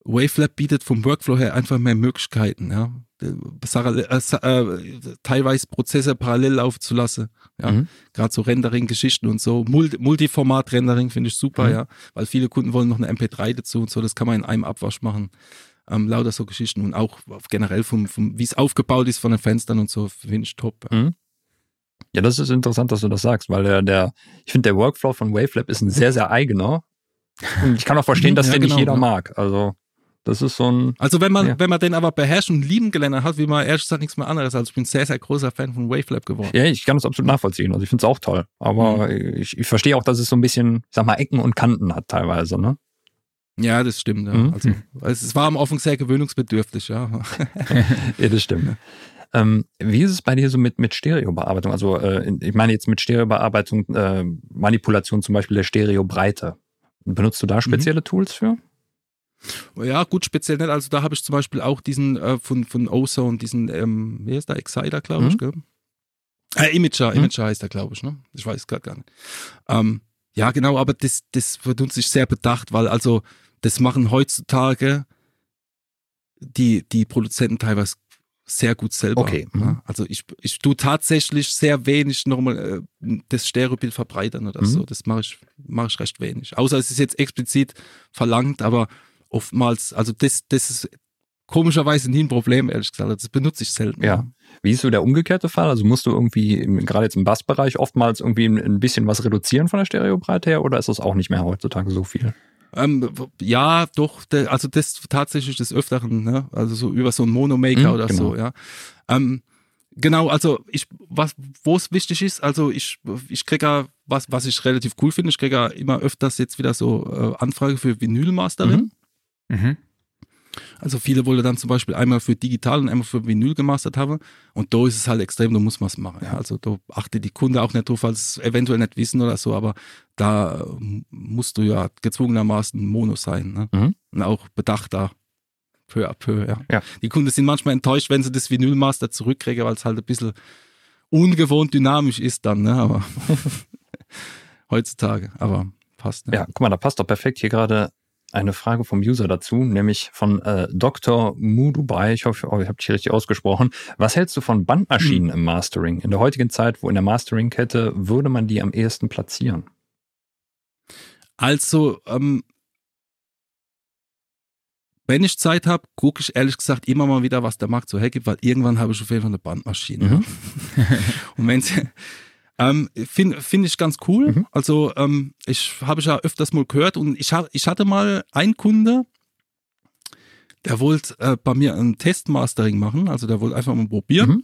Wavelab bietet vom Workflow her einfach mehr Möglichkeiten, ja. Äh, äh, teilweise Prozesse parallel laufen zu lassen. Ja, mhm. gerade so Rendering-Geschichten und so. Multiformat-Rendering finde ich super, mhm. ja, weil viele Kunden wollen noch eine MP3 dazu und so. Das kann man in einem Abwasch machen. Ähm, lauter so Geschichten und auch generell vom, vom wie es aufgebaut ist von den Fenstern und so, finde ich top. Ja. Mhm. Ja, das ist interessant, dass du das sagst, weil der, der ich finde, der Workflow von Wavelab ist ein sehr, sehr eigener. Und ich kann auch verstehen, dass ja, den genau, nicht jeder ja. mag. Also das ist so ein. Also wenn man, ja. wenn man den aber beherrscht und lieben gelernt hat, wie man ehrlich gesagt nichts mehr anderes. Also ich bin sehr, sehr großer Fan von Wavelab geworden. Ja, ich kann das absolut nachvollziehen. Also ich finde es auch toll. Aber mhm. ich, ich verstehe auch, dass es so ein bisschen, ich sag mal, Ecken und Kanten hat teilweise, ne? Ja, das stimmt. Ja. Mhm. Also, es war am Anfang sehr gewöhnungsbedürftig, ja. ja, das stimmt. Ähm, wie ist es bei dir so mit, mit Stereobearbeitung? Also äh, ich meine jetzt mit Stereobearbeitung, äh, Manipulation zum Beispiel der Stereobreite. Benutzt du da mhm. spezielle mhm. Tools für? Ja, gut, speziell nicht. Also da habe ich zum Beispiel auch diesen äh, von, von Ozone, diesen, ähm, wie ist der, Exciter, glaube ich, mhm. gell? Äh, Imager, mhm. Imager heißt der, glaube ich, ne? Ich weiß es gerade gar nicht. Ähm, ja, genau, aber das, das benutze ich sehr bedacht, weil also das machen heutzutage die, die Produzenten teilweise sehr gut selber. Okay. Ja? Mhm. Also ich, ich tue tatsächlich sehr wenig nochmal äh, das Stereobild verbreitern oder mhm. so. Das mache ich, mache ich recht wenig. Außer es ist jetzt explizit verlangt, aber oftmals, also das, das ist komischerweise nie ein Problem, ehrlich gesagt. Das benutze ich selten. Ja. Wie ist so der umgekehrte Fall? Also musst du irgendwie, gerade jetzt im Bassbereich, oftmals irgendwie ein bisschen was reduzieren von der Stereobreite her oder ist das auch nicht mehr heutzutage so viel? Ähm, ja, doch, also das tatsächlich des Öfteren, ne? also so über so einen Monomaker mhm, oder genau. so, ja. Ähm, genau, also ich, was, wo es wichtig ist, also ich, ich kriege ja, was, was ich relativ cool finde, ich kriege ja immer öfters jetzt wieder so äh, Anfrage für Vinylmastering. Mhm. Mhm. Also viele wollen dann zum Beispiel einmal für digital und einmal für Vinyl gemastert haben. Und da ist es halt extrem, da muss man es machen. Ja. Also da achtet die Kunde auch nicht drauf, weil es eventuell nicht wissen oder so, aber da musst du ja gezwungenermaßen Mono sein. Ne? Mhm. Und auch bedachter peu à peu. Ja. ja. Die Kunden sind manchmal enttäuscht, wenn sie das Vinylmaster zurückkriegen, weil es halt ein bisschen ungewohnt dynamisch ist dann. Ne? Aber heutzutage, aber passt. Ne? Ja, guck mal, da passt doch perfekt hier gerade eine Frage vom User dazu, nämlich von äh, Dr. Mudubai. Ich hoffe, oh, ich habe dich richtig ausgesprochen. Was hältst du von Bandmaschinen hm. im Mastering? In der heutigen Zeit, wo in der Mastering-Kette würde man die am ehesten platzieren? Also, ähm, wenn ich Zeit habe, gucke ich ehrlich gesagt immer mal wieder, was der Markt so hergibt, weil irgendwann habe ich auf jeden Fall eine Bandmaschine. Mhm. Und wenn sie ähm, Finde find ich ganz cool. Mhm. Also ähm, ich habe ich ja öfters mal gehört und ich, hab, ich hatte mal einen Kunde, der wollte äh, bei mir ein Testmastering machen, also der wollte einfach mal probieren. Mhm.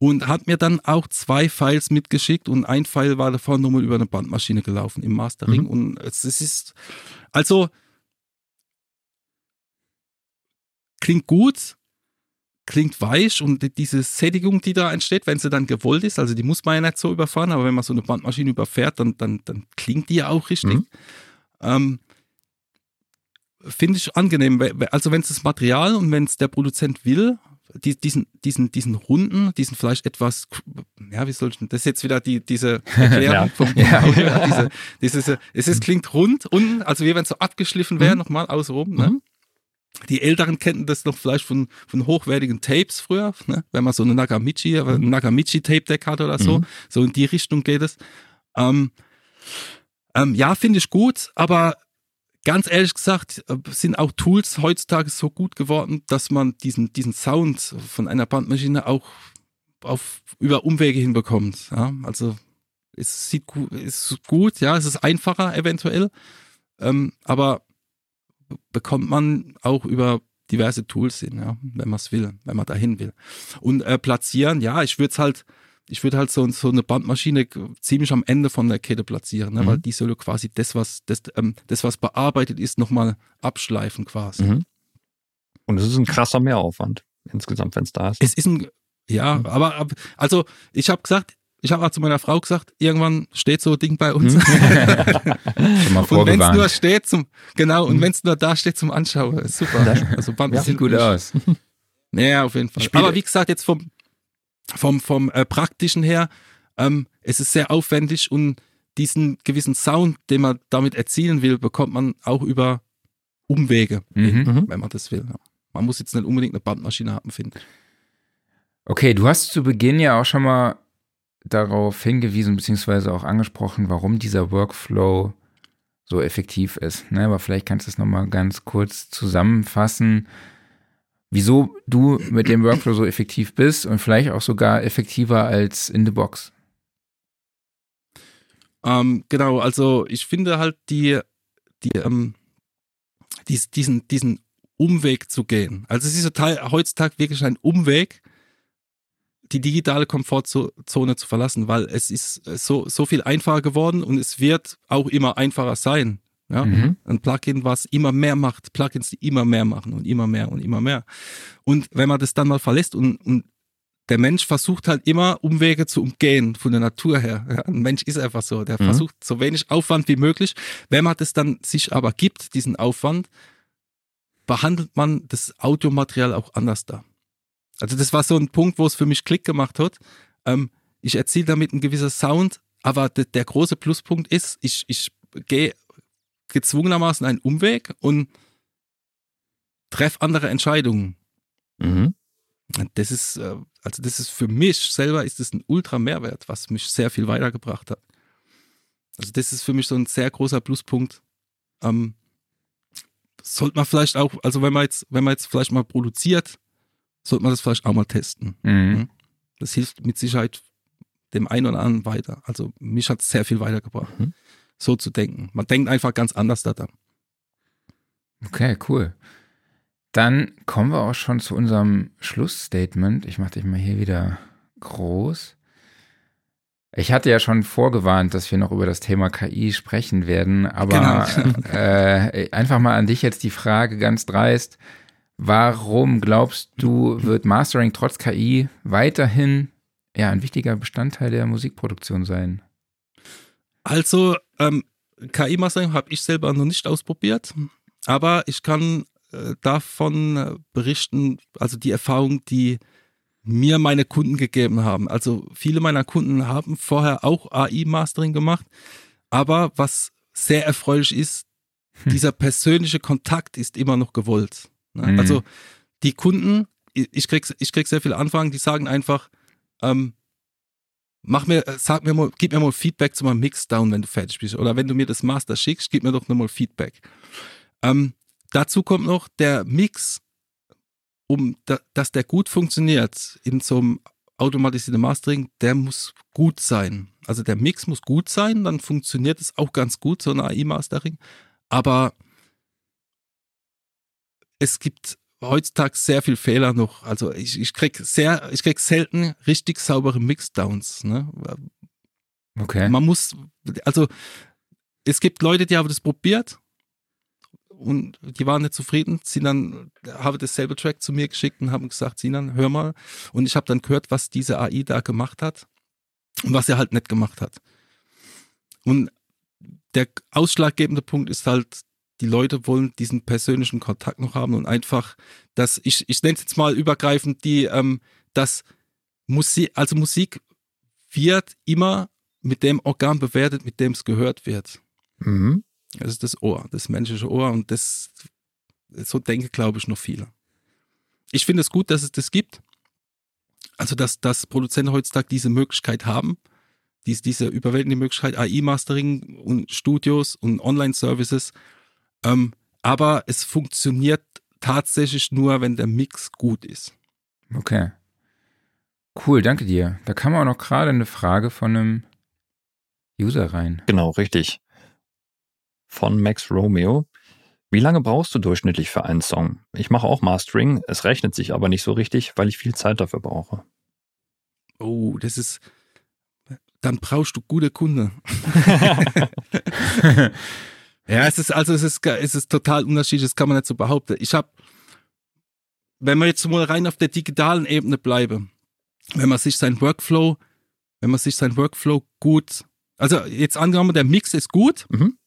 Und hat mir dann auch zwei Files mitgeschickt und ein File war davon nochmal über eine Bandmaschine gelaufen im Mastering. Mhm. Und es, es ist, also klingt gut, klingt weich und diese Sättigung, die da entsteht, wenn sie dann gewollt ist, also die muss man ja nicht so überfahren, aber wenn man so eine Bandmaschine überfährt, dann, dann, dann klingt die ja auch richtig. Mhm. Ähm, Finde ich angenehm. Also wenn es das Material und wenn es der Produzent will, die, diesen, diesen, diesen runden, diesen vielleicht etwas, ja, wie soll ich denn, das ist jetzt wieder die, diese Erklärung ja. vom ja. Audio, diese, diese, es ist, klingt rund unten, also wie wenn es so abgeschliffen wäre, mhm. nochmal außenrum, ne? Mhm. Die Älteren kennen das noch vielleicht von, von hochwertigen Tapes früher, ne? wenn man so eine Nakamichi, äh, mhm. Nakamichi Tape Deck hat oder so. Mhm. So in die Richtung geht es. Ähm, ähm, ja, finde ich gut, aber ganz ehrlich gesagt äh, sind auch Tools heutzutage so gut geworden, dass man diesen, diesen Sound von einer Bandmaschine auch auf, über Umwege hinbekommt. Ja? Also es sieht gut, ist gut, ja, es ist einfacher eventuell, ähm, aber bekommt man auch über diverse Tools hin, ja, wenn man es will, wenn man dahin will. Und äh, platzieren, ja, ich würde es halt, ich würde halt so, so eine Bandmaschine ziemlich am Ende von der Kette platzieren, ne, mhm. weil die soll quasi das, was, das, ähm, das, was bearbeitet ist, nochmal abschleifen quasi. Mhm. Und es ist ein krasser Mehraufwand insgesamt, wenn es da ist. Es ist ein, ja, mhm. aber also ich habe gesagt, ich habe auch zu meiner Frau gesagt, irgendwann steht so ein Ding bei uns. Hm? und wenn es nur steht zum, genau, und hm? wenn es nur da steht zum Anschauen, ist super. Das, also ja, sieht gut aus. Ja, auf jeden Fall. Aber wie gesagt, jetzt vom, vom, vom äh, praktischen her, ähm, es ist sehr aufwendig und diesen gewissen Sound, den man damit erzielen will, bekommt man auch über Umwege, Mhm. Mhm. wenn man das will. Ja. Man muss jetzt nicht unbedingt eine Bandmaschine haben, finde ich. Okay, du hast zu Beginn ja auch schon mal darauf hingewiesen, beziehungsweise auch angesprochen, warum dieser Workflow so effektiv ist. Ne? Aber vielleicht kannst du es nochmal ganz kurz zusammenfassen, wieso du mit dem Workflow so effektiv bist und vielleicht auch sogar effektiver als in the Box. Ähm, genau, also ich finde halt die, die ähm, dies, diesen, diesen Umweg zu gehen. Also es ist Teil, heutzutage wirklich ein Umweg, die digitale Komfortzone zu verlassen, weil es ist so, so viel einfacher geworden und es wird auch immer einfacher sein. Ja? Mhm. Ein Plugin, was immer mehr macht, Plugins, die immer mehr machen und immer mehr und immer mehr. Und wenn man das dann mal verlässt und, und der Mensch versucht halt immer Umwege zu umgehen von der Natur her. Ja, ein Mensch ist einfach so, der Mhm. versucht so wenig Aufwand wie möglich. Wenn man das dann sich aber gibt, diesen Aufwand, behandelt man das Audiomaterial auch anders da. Also das war so ein Punkt, wo es für mich Klick gemacht hat. Ähm, ich erziele damit einen gewissen Sound, aber de, der große Pluspunkt ist, ich, ich gehe gezwungenermaßen einen Umweg und treffe andere Entscheidungen. Mhm. Das ist, äh, also das ist für mich selber ist das ein ultra Mehrwert, was mich sehr viel weitergebracht hat. Also das ist für mich so ein sehr großer Pluspunkt. Ähm, sollte man vielleicht auch, also wenn man jetzt, wenn man jetzt vielleicht mal produziert, sollte man das vielleicht auch mal testen. Mhm. Das hilft mit Sicherheit dem einen oder anderen weiter. Also mich hat es sehr viel weitergebracht, Mhm. so zu denken. Man denkt einfach ganz anders da dann. Okay, cool. Dann kommen wir auch schon zu unserem Schlussstatement. Ich mache dich mal hier wieder groß. Ich hatte ja schon vorgewarnt, dass wir noch über das Thema KI sprechen werden, aber Genau. äh, einfach mal an dich jetzt die Frage ganz dreist. Warum glaubst du, wird Mastering trotz KI weiterhin ja, ein wichtiger Bestandteil der Musikproduktion sein? Also, ähm, KI-Mastering habe ich selber noch nicht ausprobiert, aber ich kann äh, davon äh, berichten, also die Erfahrung, die mir meine Kunden gegeben haben. Also viele meiner Kunden haben vorher auch AI-Mastering gemacht, aber was sehr erfreulich ist, Hm. dieser persönliche Kontakt ist immer noch gewollt. Ne? Mhm. Also die Kunden, ich krieg, ich krieg sehr viele Anfragen, die sagen einfach, ähm, mach mir, äh, sag mir mal, gib mir mal Feedback zu meinem Mixdown, wenn du fertig bist. Oder wenn du mir das Master schickst, gib mir doch nochmal Feedback. Ähm, dazu kommt noch der Mix, um da, dass der gut funktioniert in so einem automatisierten Mastering, der muss gut sein. Also der Mix muss gut sein, dann funktioniert es auch ganz gut, so ein AI-Mastering. Aber es gibt heutzutage sehr viel Fehler noch. Also ich, ich krieg sehr, ich krieg selten richtig saubere Mixdowns. Ne? Okay. Man muss, also es gibt Leute, die haben das probiert und die waren nicht zufrieden, sind dann, haben dasselbe Track zu mir geschickt und haben gesagt, Sinan, hör mal. Und ich habe dann gehört, was diese AI da gemacht hat und was er halt nicht gemacht hat. Und der ausschlaggebende Punkt ist halt, die Leute wollen diesen persönlichen Kontakt noch haben und einfach, dass ich, ich nenne es jetzt mal übergreifend, die, ähm, dass Musik, also Musik wird immer mit dem Organ bewertet, mit dem es gehört wird. Mhm. Das ist das Ohr, das menschliche Ohr und das, so denke, glaube ich, noch viele. Ich finde es gut, dass es das gibt. Also, dass, dass Produzenten heutzutage diese Möglichkeit haben, dies, diese überwältigende Möglichkeit, AI-Mastering und Studios und Online-Services. Ähm, aber es funktioniert tatsächlich nur, wenn der Mix gut ist. Okay. Cool, danke dir. Da kam auch noch gerade eine Frage von einem User rein. Genau, richtig. Von Max Romeo. Wie lange brauchst du durchschnittlich für einen Song? Ich mache auch Mastering, es rechnet sich aber nicht so richtig, weil ich viel Zeit dafür brauche. Oh, das ist, dann brauchst du gute Kunden. Ja, es ist also es ist es ist total unterschiedlich, das kann man nicht so behaupten. Ich habe wenn man jetzt mal rein auf der digitalen Ebene bleibe, wenn man sich sein Workflow, wenn man sich sein Workflow gut, also jetzt angenommen, der Mix ist gut, Mhm.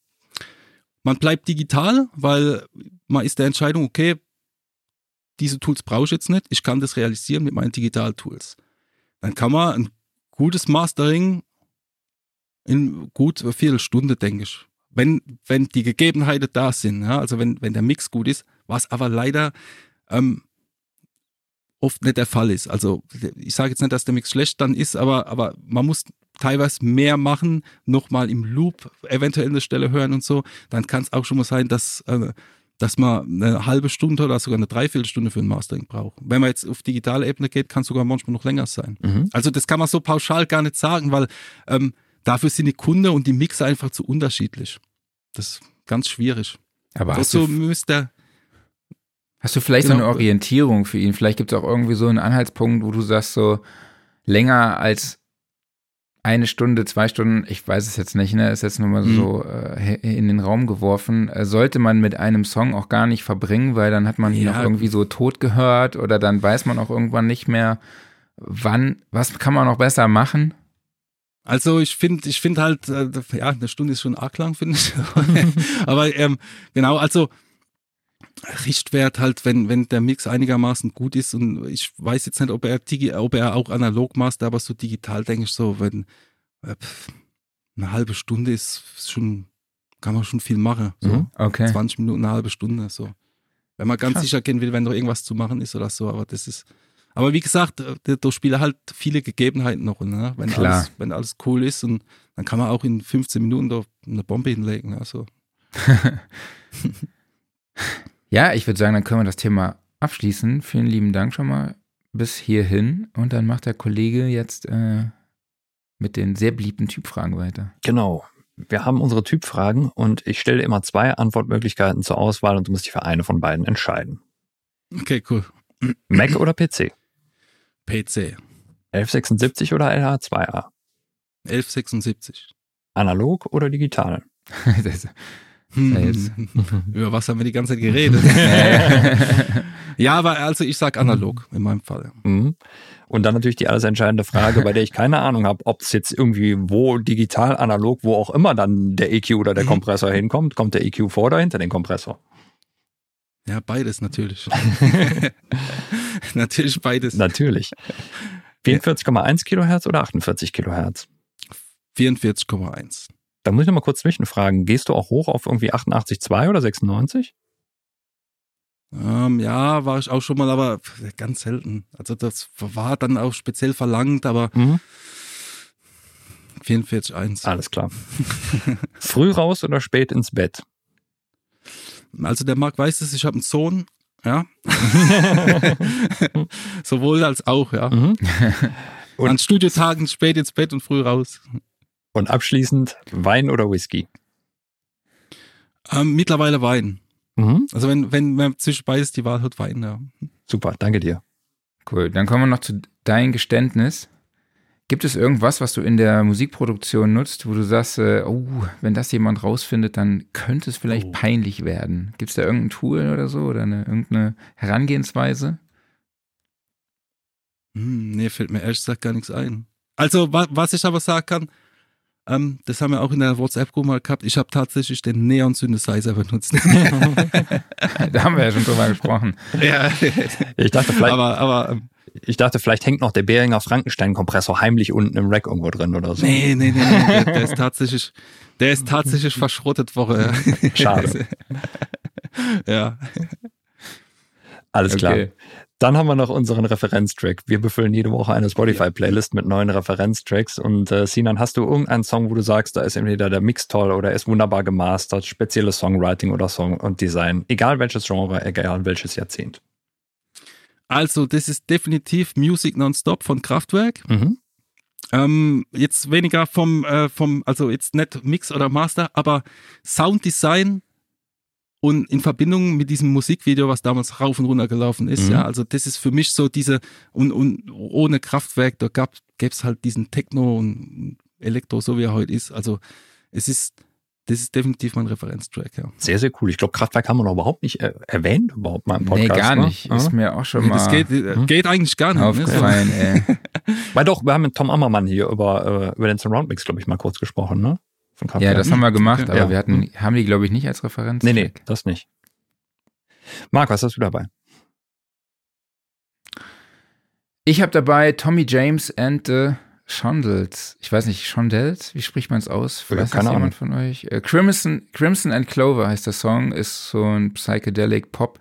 man bleibt digital, weil man ist der Entscheidung, okay, diese Tools brauche ich jetzt nicht, ich kann das realisieren mit meinen Digital-Tools. Dann kann man ein gutes Mastering in gut Viertelstunde, denke ich, wenn, wenn die Gegebenheiten da sind, ja, also wenn, wenn der Mix gut ist, was aber leider ähm, oft nicht der Fall ist. Also ich sage jetzt nicht, dass der Mix schlecht dann ist, aber, aber man muss teilweise mehr machen, nochmal im Loop eventuell eine Stelle hören und so, dann kann es auch schon mal sein, dass, äh, dass man eine halbe Stunde oder sogar eine Dreiviertelstunde für ein Mastering braucht. Wenn man jetzt auf digitale Ebene geht, kann es sogar manchmal noch länger sein. Mhm. Also das kann man so pauschal gar nicht sagen, weil ähm, dafür sind die Kunde und die Mixer einfach zu unterschiedlich. Das ist ganz schwierig. Aber hast du, müsste hast du vielleicht so Genau. eine Orientierung für ihn? Vielleicht gibt es auch irgendwie so einen Anhaltspunkt, wo du sagst, so länger als eine Stunde, zwei Stunden, ich weiß es jetzt nicht, ne, ist jetzt nur mal Mhm. so äh, in den Raum geworfen, äh, sollte man mit einem Song auch gar nicht verbringen, weil dann hat man ihn Ja. auch irgendwie so tot gehört oder dann weiß man auch irgendwann nicht mehr, wann, was kann man noch besser machen? Also ich finde, ich finde halt, äh, ja, eine Stunde ist schon arg lang, finde ich. Aber ähm, genau, also Richtwert halt, wenn, wenn der Mix einigermaßen gut ist und ich weiß jetzt nicht, ob er, digi ob er auch analog macht, aber so digital denke ich so, wenn äh, eine halbe Stunde ist, ist schon, kann man schon viel machen. So Mhm. Okay. 20 Minuten, eine halbe Stunde, so. Wenn man ganz Krass. sicher gehen will, wenn noch irgendwas zu machen ist oder so, aber das ist, aber wie gesagt, äh, da spielen halt viele Gegebenheiten noch, ne? Wenn Klar. alles, wenn alles cool ist und dann kann man auch in 15 Minuten da eine Bombe hinlegen, also. Ja, ich würde sagen, dann können wir das Thema abschließen. Vielen lieben Dank schon mal bis hierhin. Und dann macht der Kollege jetzt äh, mit den sehr beliebten Typfragen weiter. Genau. Wir haben unsere Typfragen und ich stelle immer zwei Antwortmöglichkeiten zur Auswahl und du musst dich für eine von beiden entscheiden. Okay, cool. Mac oder PC? PC. 1176 oder LH2A? 1176. Analog oder digital? Das- Hm. Über was haben wir die ganze Zeit geredet? ja, aber also ich sag analog in meinem Fall. Mhm. Und dann natürlich die alles entscheidende Frage, bei der ich keine Ahnung habe, ob es jetzt irgendwie wo digital, analog, wo auch immer dann der EQ oder der Mhm. Kompressor hinkommt. Kommt der EQ vor oder hinter den Kompressor? Ja, beides natürlich. natürlich beides. Natürlich. 44,1 Kilohertz oder 48 Kilohertz? 44,1. Da muss ich noch mal kurz zwischenfragen. Gehst du auch hoch auf irgendwie 88,2 oder 96? Ähm, ja, war ich auch schon mal, aber ganz selten. Also das war dann auch speziell verlangt, aber Mhm. 44,1. Alles klar. Früh raus oder spät ins Bett? Also der Marc weiß es, ich habe einen Sohn, ja. Sowohl als auch, ja. Mhm. Und- An Studiotagen spät ins Bett und früh raus. Und abschließend Wein oder Whisky? Ähm, mittlerweile Wein. Mhm. Also wenn, wenn man zwischen beides die Wahl hat, Wein, ja. Super, danke dir. Cool. Dann kommen wir noch zu deinem Geständnis. Gibt es irgendwas, was du in der Musikproduktion nutzt, wo du sagst, äh, oh, wenn das jemand rausfindet, dann könnte es vielleicht Oh. peinlich werden? Gibt es da irgendein Tool oder so oder eine, irgendeine Herangehensweise? Hm, nee, fällt mir ehrlich gesagt gar nichts ein. Also, wa was ich aber sagen kann, ähm, das haben wir auch in der WhatsApp-Gruppe mal gehabt, ich habe tatsächlich den Neon-Synthesizer benutzt. da haben wir ja schon drüber gesprochen. ja, Ich dachte, vielleicht, aber, aber ähm, ich dachte, vielleicht hängt noch der Behringer Frankenstein-Kompressor heimlich unten im Rack irgendwo drin oder so. nee, nee, nee, nee der, der ist tatsächlich, der ist tatsächlich verschrottet. Ja. Schade. ja. Alles klar. Okay. Dann haben wir noch unseren Referenztrack. Wir befüllen jede Woche eine Spotify-Playlist mit neuen Referenztracks. Und äh, Sinan, hast du irgendeinen Song, wo du sagst, da ist entweder der Mix toll oder er ist wunderbar gemastert, spezielles Songwriting oder Song und Design, egal welches Genre, egal welches Jahrzehnt. Also, das ist definitiv Music Nonstop von Kraftwerk. Mhm. Ähm, jetzt weniger vom, äh, vom, also jetzt nicht Mix oder Master, aber Sounddesign und in Verbindung mit diesem Musikvideo, was damals rauf und runter gelaufen ist, Mhm. ja, also das ist für mich so diese, und, und ohne Kraftwerk, da gab es halt diesen Techno und Elektro, so wie er heute ist. Also es ist, das ist definitiv mein Referenztrack, ja. Sehr, sehr cool. Ich glaube, Kraftwerk haben wir noch überhaupt nicht äh, erwähnt, überhaupt mal im Nee, Podcast. gar ne? nicht. Ja. Ist mir auch schon mal das geht, äh, Mhm. geht eigentlich gar nicht. Ne? aufgefallen, ey. Weil doch, wir haben mit Tom Ammermann hier über, äh, über den Surround Mix, glaube ich, mal kurz gesprochen, ne? Von Ja, das haben wir gemacht, aber Ja. wir hatten, haben die, glaube ich, nicht als Referenz. Nee, nee, das nicht. Marc, was hast du dabei? Ich habe dabei Tommy James and the Shondels. Ich weiß nicht, Shondels, wie spricht man es aus? Ja, keine das jemand von euch? Äh, Crimson, Crimson and Clover heißt der Song, ist so ein Psychedelic Pop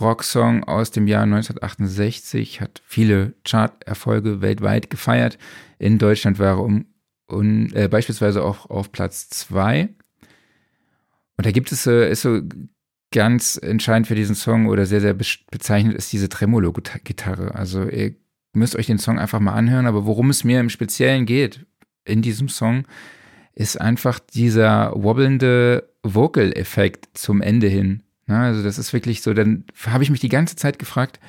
Rock-Song aus dem Jahr 1968, hat viele Chart-Erfolge weltweit gefeiert. In Deutschland war er um, um äh, beispielsweise auch auf Platz zwei. Und da gibt es, äh, ist so ganz entscheidend für diesen Song oder sehr, sehr be bezeichnend ist diese Tremolo-Gitarre. Also ihr müsst euch den Song einfach mal anhören, aber worum es mir im Speziellen geht in diesem Song, ist einfach dieser wobbelnde Vocal-Effekt zum Ende hin. Na, also das ist wirklich so, dann habe ich mich die ganze Zeit gefragt,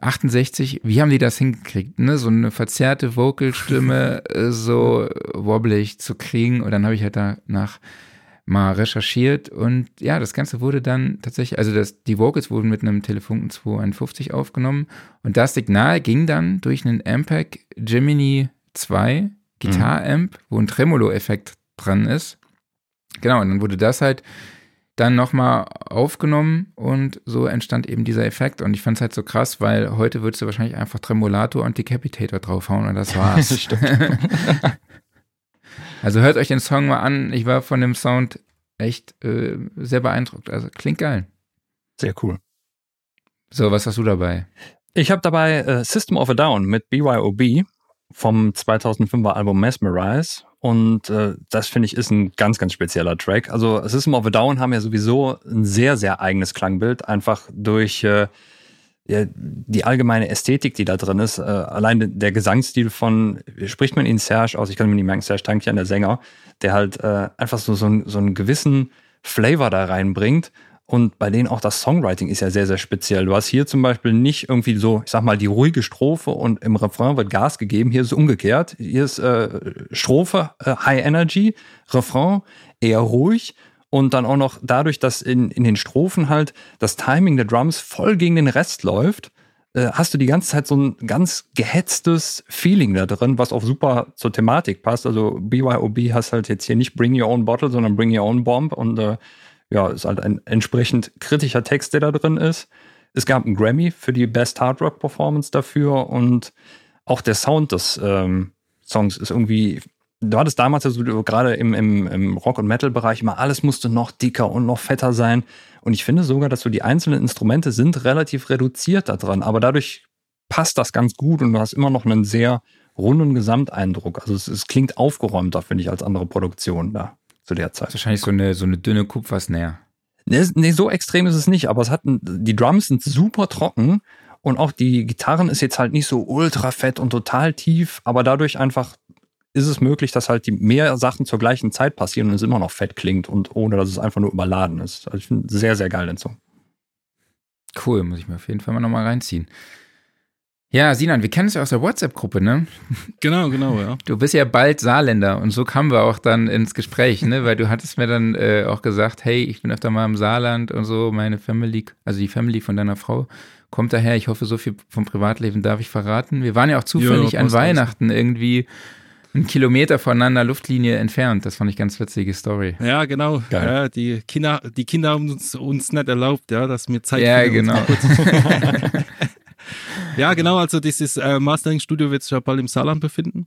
68, wie haben die das hingekriegt, ne? So eine verzerrte Vocalstimme äh, so wobblig zu kriegen. Und dann habe ich halt danach mal recherchiert und ja, das Ganze wurde dann tatsächlich, also das, die Vocals wurden mit einem Telefunken 251 aufgenommen und das Signal ging dann durch einen Ampeg Gemini 2 Gitarre-Amp, wo ein Tremolo-Effekt dran ist. Genau, und dann wurde das halt dann nochmal aufgenommen und so entstand eben dieser Effekt. Und ich fand es halt so krass, weil heute würdest du wahrscheinlich einfach Tremolator und Decapitator draufhauen und das war's. Also hört euch den Song mal an. Ich war von dem Sound echt äh, sehr beeindruckt. Also klingt geil. Sehr cool. So, was hast du dabei? Ich habe dabei äh, System of a Down mit BYOB vom 2005er Album Mesmerize. Und äh, das finde ich ist ein ganz, ganz spezieller Track. Also System of a Down haben ja sowieso ein sehr, sehr eigenes Klangbild, einfach durch äh, ja, die allgemeine Ästhetik, die da drin ist. Äh, allein der Gesangsstil von, spricht man ihn Serge aus? Ich kann mir nicht merken, Serge Tankian, der Sänger, der halt äh, einfach so, so, ein, so einen gewissen Flavor da reinbringt. Und bei denen auch das Songwriting ist ja sehr, sehr speziell. Du hast hier zum Beispiel nicht irgendwie so, ich sag mal, die ruhige Strophe und im Refrain wird Gas gegeben. Hier ist es umgekehrt. Hier ist äh, Strophe äh, High Energy, Refrain eher ruhig. Und dann auch noch dadurch, dass in, in den Strophen halt das Timing der Drums voll gegen den Rest läuft, äh, hast du die ganze Zeit so ein ganz gehetztes Feeling da drin, was auch super zur Thematik passt. Also BYOB hast halt jetzt hier nicht Bring Your Own Bottle, sondern Bring Your Own Bomb. Und äh, ja, ist halt ein entsprechend kritischer Text, der da drin ist. Es gab einen Grammy für die Best Hard Rock Performance dafür und auch der Sound des ähm, Songs ist irgendwie. Du hattest damals also gerade im, im, im Rock- und Metal-Bereich immer, alles musste noch dicker und noch fetter sein. Und ich finde sogar, dass so die einzelnen Instrumente sind relativ reduziert da dran. Aber dadurch passt das ganz gut und du hast immer noch einen sehr runden Gesamteindruck. Also es, es klingt aufgeräumter, finde ich, als andere Produktionen da zu der Zeit. Wahrscheinlich so eine, so eine dünne Kupfersnare. Nee, nee, so extrem ist es nicht, aber es hat die Drums sind super trocken und auch die Gitarren ist jetzt halt nicht so ultra fett und total tief, aber dadurch einfach ist es möglich, dass halt die mehr Sachen zur gleichen Zeit passieren und es immer noch fett klingt und ohne dass es einfach nur überladen ist. Also ich finde sehr, sehr geil den Song. Cool, muss ich mir auf jeden Fall mal nochmal reinziehen. Ja, Sinan, wir kennen es ja aus der WhatsApp-Gruppe, ne? Genau, genau, ja. Du bist ja bald Saarländer und so kamen wir auch dann ins Gespräch, ne? Weil du hattest mir dann äh, auch gesagt, hey, ich bin öfter mal im Saarland und so, meine Family, also die Family von deiner Frau kommt daher. Ich hoffe, so viel vom Privatleben darf ich verraten. Wir waren ja auch zufällig Ja, an. Weihnachten irgendwie einen Kilometer voneinander Luftlinie entfernt. Das fand ich ganz witzige Story. Ja, genau. Ja, die, Kinder, die Kinder haben uns, uns nicht erlaubt, ja, dass wir Zeit Ja, genau. ja, genau. Also dieses äh, Mastering-Studio wird sich ja bald im Saarland befinden.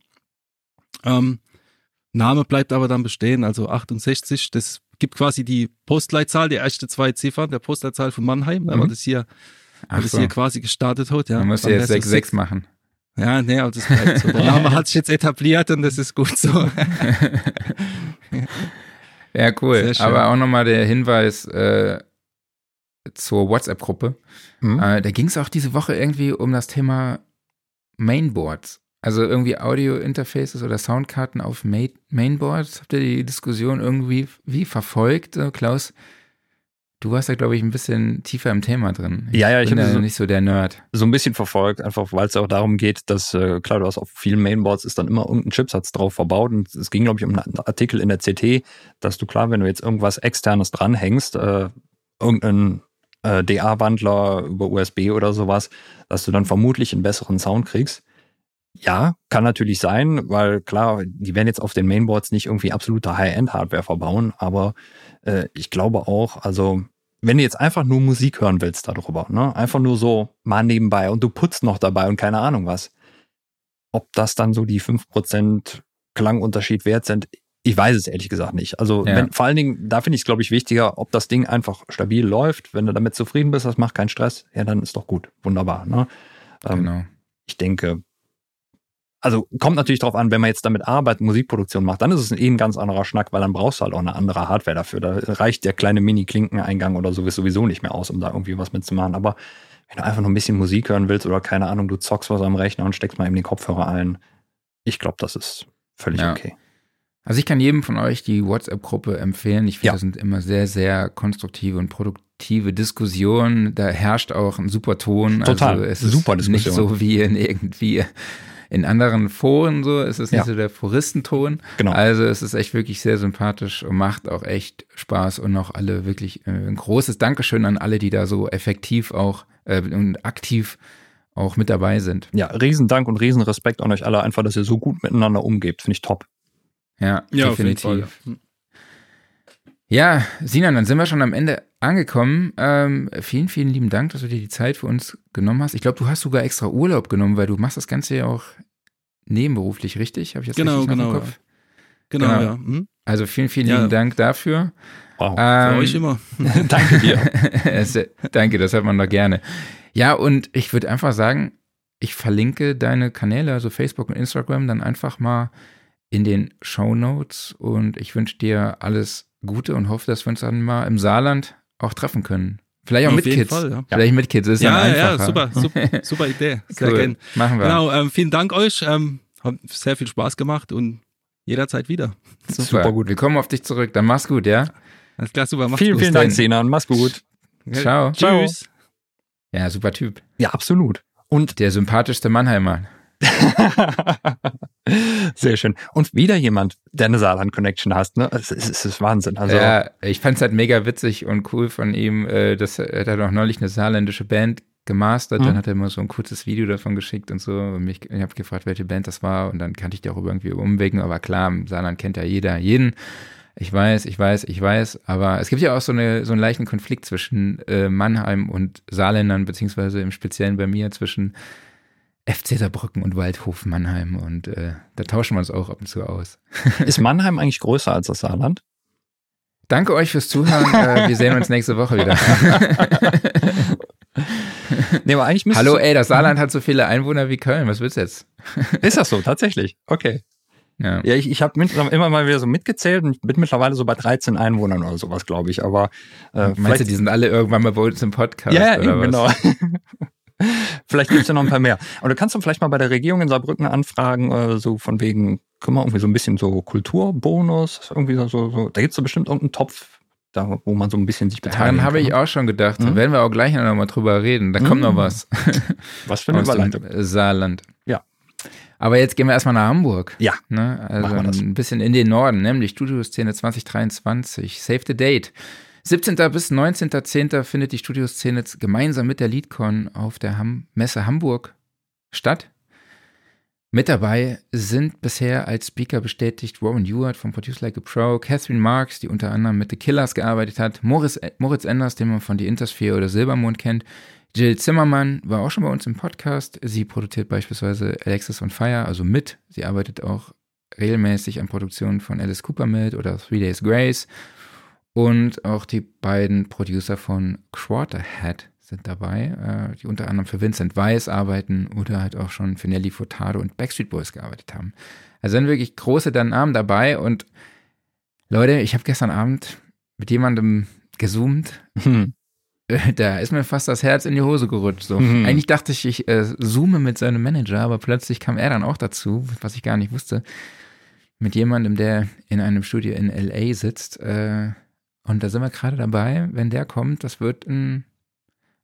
Ähm, Name bleibt aber dann bestehen, also 68. Das gibt quasi die Postleitzahl, die erste zwei Ziffern der Postleitzahl von Mannheim, Mhm. man das hier, Ach das so. hier quasi gestartet hat. Ja. Man muss ja jetzt wär's so 6-6 machen. Ja, nee, aber das bleibt so. Der Name hat sich jetzt etabliert und das ist gut so. Ja, cool. Aber auch nochmal der Hinweis äh, zur WhatsApp-Gruppe. Mhm. Äh, da ging es auch diese Woche irgendwie um das Thema Mainboards. Also irgendwie Audio-Interfaces oder Soundkarten auf Ma Mainboards. Habt ihr die Diskussion irgendwie wie verfolgt, äh, Klaus? Du warst da, glaube ich, ein bisschen tiefer im Thema drin. Ja, ja, ich bin da so- nicht so der Nerd. so ein bisschen verfolgt, einfach weil es auch darum geht, dass, äh, klar, du hast auf vielen Mainboards ist dann immer irgendein Chipsatz drauf verbaut und es ging, glaube ich, um einen Artikel in der CT, dass du klar, wenn du jetzt irgendwas externes dranhängst, äh, irgendeinen äh, DA-Wandler über USB oder sowas, dass du dann vermutlich einen besseren Sound kriegst. Ja, kann natürlich sein, weil klar, die werden jetzt auf den Mainboards nicht irgendwie absolute High-End-Hardware verbauen, aber äh, ich glaube auch, also wenn du jetzt einfach nur Musik hören willst darüber, ne? Einfach nur so mal nebenbei und du putzt noch dabei und keine Ahnung was. ob das dann so die 5% Klangunterschied wert sind, ich weiß es ehrlich gesagt nicht. Also Ja. wenn, vor allen Dingen, da finde ich es, glaube ich, wichtiger, ob das Ding einfach stabil läuft. Wenn du damit zufrieden bist, das macht keinen Stress, ja, dann ist doch gut. Wunderbar. Ne? Ähm, Genau. Ich denke, also kommt natürlich drauf an, wenn man jetzt damit arbeitet, Musikproduktion macht, dann ist es eh ein ganz anderer Schnack, weil dann brauchst du halt auch eine andere Hardware dafür. Da reicht der kleine Mini-Klinkeneingang oder so sowieso nicht mehr aus, um da irgendwie was mitzumachen. Aber wenn du einfach nur ein bisschen Musik hören willst oder keine Ahnung, du zockst was am Rechner und steckst mal eben den Kopfhörer ein, ich glaube, das ist völlig Ja. okay. Also ich kann jedem von euch die WhatsApp-Gruppe empfehlen. Ich finde, Ja. das sind immer sehr, sehr konstruktive und produktive Diskussionen. Da herrscht auch ein super Ton. Total. Also es ist Super nicht Diskussion. so wie in irgendwie in anderen Foren so. Es ist nicht Ja. so der Puristenton. Genau. Also es ist echt wirklich sehr sympathisch und macht auch echt Spaß und auch alle wirklich äh, ein großes Dankeschön an alle, die da so effektiv auch äh, und aktiv auch mit dabei sind. Ja, Riesendank und Riesenrespekt an euch alle, einfach, dass ihr so gut miteinander umgebt. Finde ich top. Ja, Ja, auf jeden definitiv. Fall. ja. Ja, Sinan, dann sind wir schon am Ende angekommen. Ähm, vielen, vielen lieben Dank, dass du dir die Zeit für uns genommen hast. Ich glaube, du hast sogar extra Urlaub genommen, weil du machst das Ganze ja auch nebenberuflich, richtig? Habe ich jetzt Genau, richtig noch im genau, Kopf? Genau, Genau. ja. Hm? Also vielen, vielen Ja. lieben Dank dafür. Wow. Für Ähm, euch immer. Danke dir. Danke, das hört man doch gerne. Ja, und ich würde einfach sagen, ich verlinke deine Kanäle, also Facebook und Instagram, dann einfach mal in den Show Notes und ich wünsche dir alles Gute und hoffe, dass wir uns dann mal im Saarland auch treffen können. Vielleicht auch Auf mit jeden Kids. Fall, ja. Vielleicht mit Kids, das ist Ja, dann ja, einfacher. super, super, super Idee. Sehr Cool. gern. Machen wir. Genau, ähm, vielen Dank euch. Ähm, hat sehr viel Spaß gemacht und jederzeit wieder. Super. Super gut. Wir kommen auf dich zurück. Dann mach's gut, ja? Alles klar, super. Macht's Vielen, gut. vielen Dank, Sinan. Mach's gut. Ciao. Tschüss. Ja, super Typ. Ja, absolut. Und Der sympathischste Mannheimer. sehr schön. Und wieder jemand, der eine Saarland-Connection hast, ne? Es ist, es ist Wahnsinn. Also, ja, ich fand's halt mega witzig und cool von ihm, äh, dass er hat auch neulich eine saarländische Band gemastert, Mhm. dann hat er immer so ein kurzes Video davon geschickt und so und mich, ich habe gefragt, welche Band das war und dann kannte ich die auch irgendwie Umwegen, aber klar, im Saarland kennt ja jeder jeden. Ich weiß, ich weiß, ich weiß, aber es gibt ja auch so, eine, so einen leichten Konflikt zwischen äh, Mannheim und Saarländern, beziehungsweise im Speziellen bei mir zwischen FC Saarbrücken und Waldhof Mannheim und äh, da tauschen wir uns auch ab und zu aus. ist Mannheim eigentlich größer als das Saarland? Danke euch fürs Zuhören. äh, wir sehen uns nächste Woche wieder. Nee, aber eigentlich Hallo, ey, das Saarland hat so viele Einwohner wie Köln. Was willst du jetzt? Ist das so, tatsächlich? Okay. Ja. Ja, ich, ich habe immer mal wieder so mitgezählt und bin mittlerweile so bei 13 Einwohnern oder sowas, glaube ich. Aber äh, Meinst du, die sind alle irgendwann mal bei uns im Podcast? Ja, ja, oder eben, was? genau. Vielleicht gibt's ja noch ein paar mehr. Aber du kannst doch vielleicht mal bei der Regierung in Saarbrücken anfragen, äh, so von wegen, können wir irgendwie so ein bisschen so Kulturbonus, irgendwie so, so, da gibt's doch bestimmt irgendeinen Topf, da, wo man so ein bisschen sich beteiligen Daran habe ich auch schon gedacht. Da Mhm. werden wir auch gleich noch mal drüber reden. Da kommt noch Mhm. was Was für eine Überleitung. Saarland. Ja. Aber jetzt gehen wir erstmal nach Hamburg. Ja. Ne? Also Machen wir das. ein bisschen in den Norden, nämlich Studioszene 2023. Save the date. 17. bis 19.10. findet die Studioszene gemeinsam mit der Leadcon auf der Ham Messe Hamburg statt. Mit dabei sind bisher als Speaker bestätigt Warren Ewart von Produce Like a Pro, Catherine Marks, die unter anderem mit The Killers gearbeitet hat, Moritz, Moritz Enders, den man von The Intersphere oder Silbermond kennt, Jill Zimmermann war auch schon bei uns im Podcast. Sie produziert beispielsweise Alexis on Fire, also mit. Sie arbeitet auch regelmäßig an Produktionen von Alice Cooper mit oder Three Days Grace. Und auch die beiden Producer von Quarterhead sind dabei, äh, die unter anderem für Vincent Weiss arbeiten oder halt auch schon für Nelly Furtado und Backstreet Boys gearbeitet haben. Also sind wirklich große Namen dabei und Leute, ich habe gestern Abend mit jemandem gezoomt, Hm. äh, da ist mir fast das Herz in die Hose gerutscht. So. Mhm. Eigentlich dachte ich, ich äh, zoome mit seinem Manager, aber plötzlich kam er dann auch dazu, was ich gar nicht wusste. Mit jemandem, der in einem Studio in LA sitzt. Äh, und da sind wir gerade dabei. Wenn der kommt, das wird ein,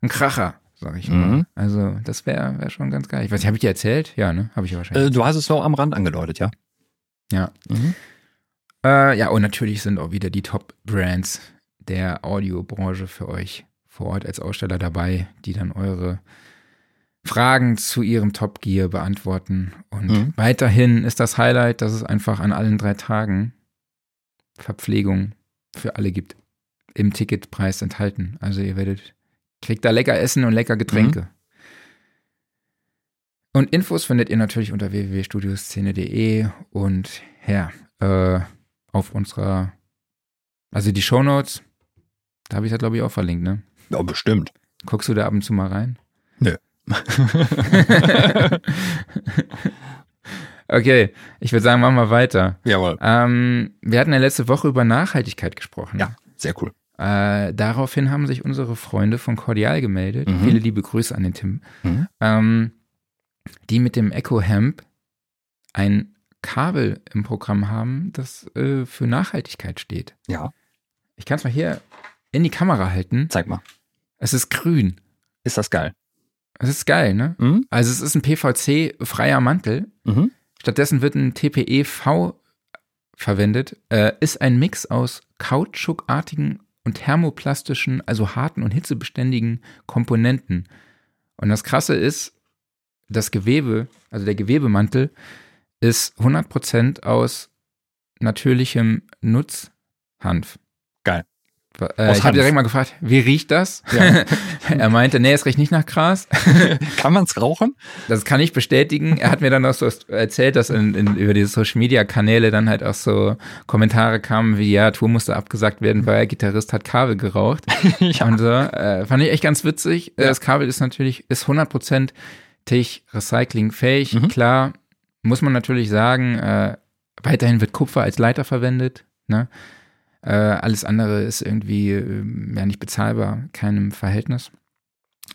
ein Kracher, sag ich mal. Mhm. Also, das wäre wär schon ganz geil. Ich weiß nicht, habe ich dir erzählt? Ja, ne? Habe ich ja wahrscheinlich. Äh, du hast es so am Rand angedeutet, ja? Ja. Mhm. Äh, ja, und natürlich sind auch wieder die Top-Brands der Audiobranche für euch vor Ort als Aussteller dabei, die dann eure Fragen zu ihrem Top Gear beantworten. Und Mhm. weiterhin ist das Highlight, dass es einfach an allen drei Tagen Verpflegung für alle gibt. Im Ticketpreis enthalten. Also ihr werdet, kriegt da lecker Essen und lecker Getränke. Und Infos findet ihr natürlich unter www.studioszene.de und ja, äh, auf unserer, also die Shownotes, da habe ich das glaube ich auch verlinkt, ne? Ja, bestimmt. Guckst du da ab und zu mal rein? Nö. okay, ich würde sagen, machen wir weiter. Jawohl. Ähm, wir hatten ja letzte Woche über Nachhaltigkeit gesprochen. Ja, sehr cool. Äh, daraufhin haben sich unsere Freunde von Cordial gemeldet. Mhm. Viele liebe Grüße an den Tim. Mhm. Ähm, die mit dem Echo Hemp ein Kabel im Programm haben, das äh, für Nachhaltigkeit steht. Ja, Ich kann es mal hier in die Kamera halten. zeig mal. Es ist grün. Ist das geil? Es ist geil, ne? Mhm. Also es ist ein PVC-freier Mantel. Mhm. Stattdessen wird ein TPE-V verwendet. Äh, ist ein Mix aus kautschukartigen und thermoplastischen, also harten und hitzebeständigen Komponenten. Und das Krasse ist, das Gewebe, also der Gewebemantel, ist 100% aus natürlichem Nutzhanf. Äh, ich habe direkt mal gefragt, wie riecht das? Ja. er meinte, nee, es riecht nicht nach Gras. Kann man's rauchen? Das kann ich bestätigen. Er hat mir dann auch so erzählt, dass in, in, über diese Social Media Kanäle dann halt auch so Kommentare kamen wie, ja, Tour musste abgesagt werden, weil Gitarrist hat Kabel geraucht. ja. Und so, äh, fand ich echt ganz witzig. Ja. Das Kabel ist natürlich, ist 100% recyclingfähig. Mhm. Klar, muss man natürlich sagen, äh, weiterhin wird Kupfer als Leiter verwendet. Ne? Äh, alles andere ist irgendwie äh, ja nicht bezahlbar, keinem Verhältnis.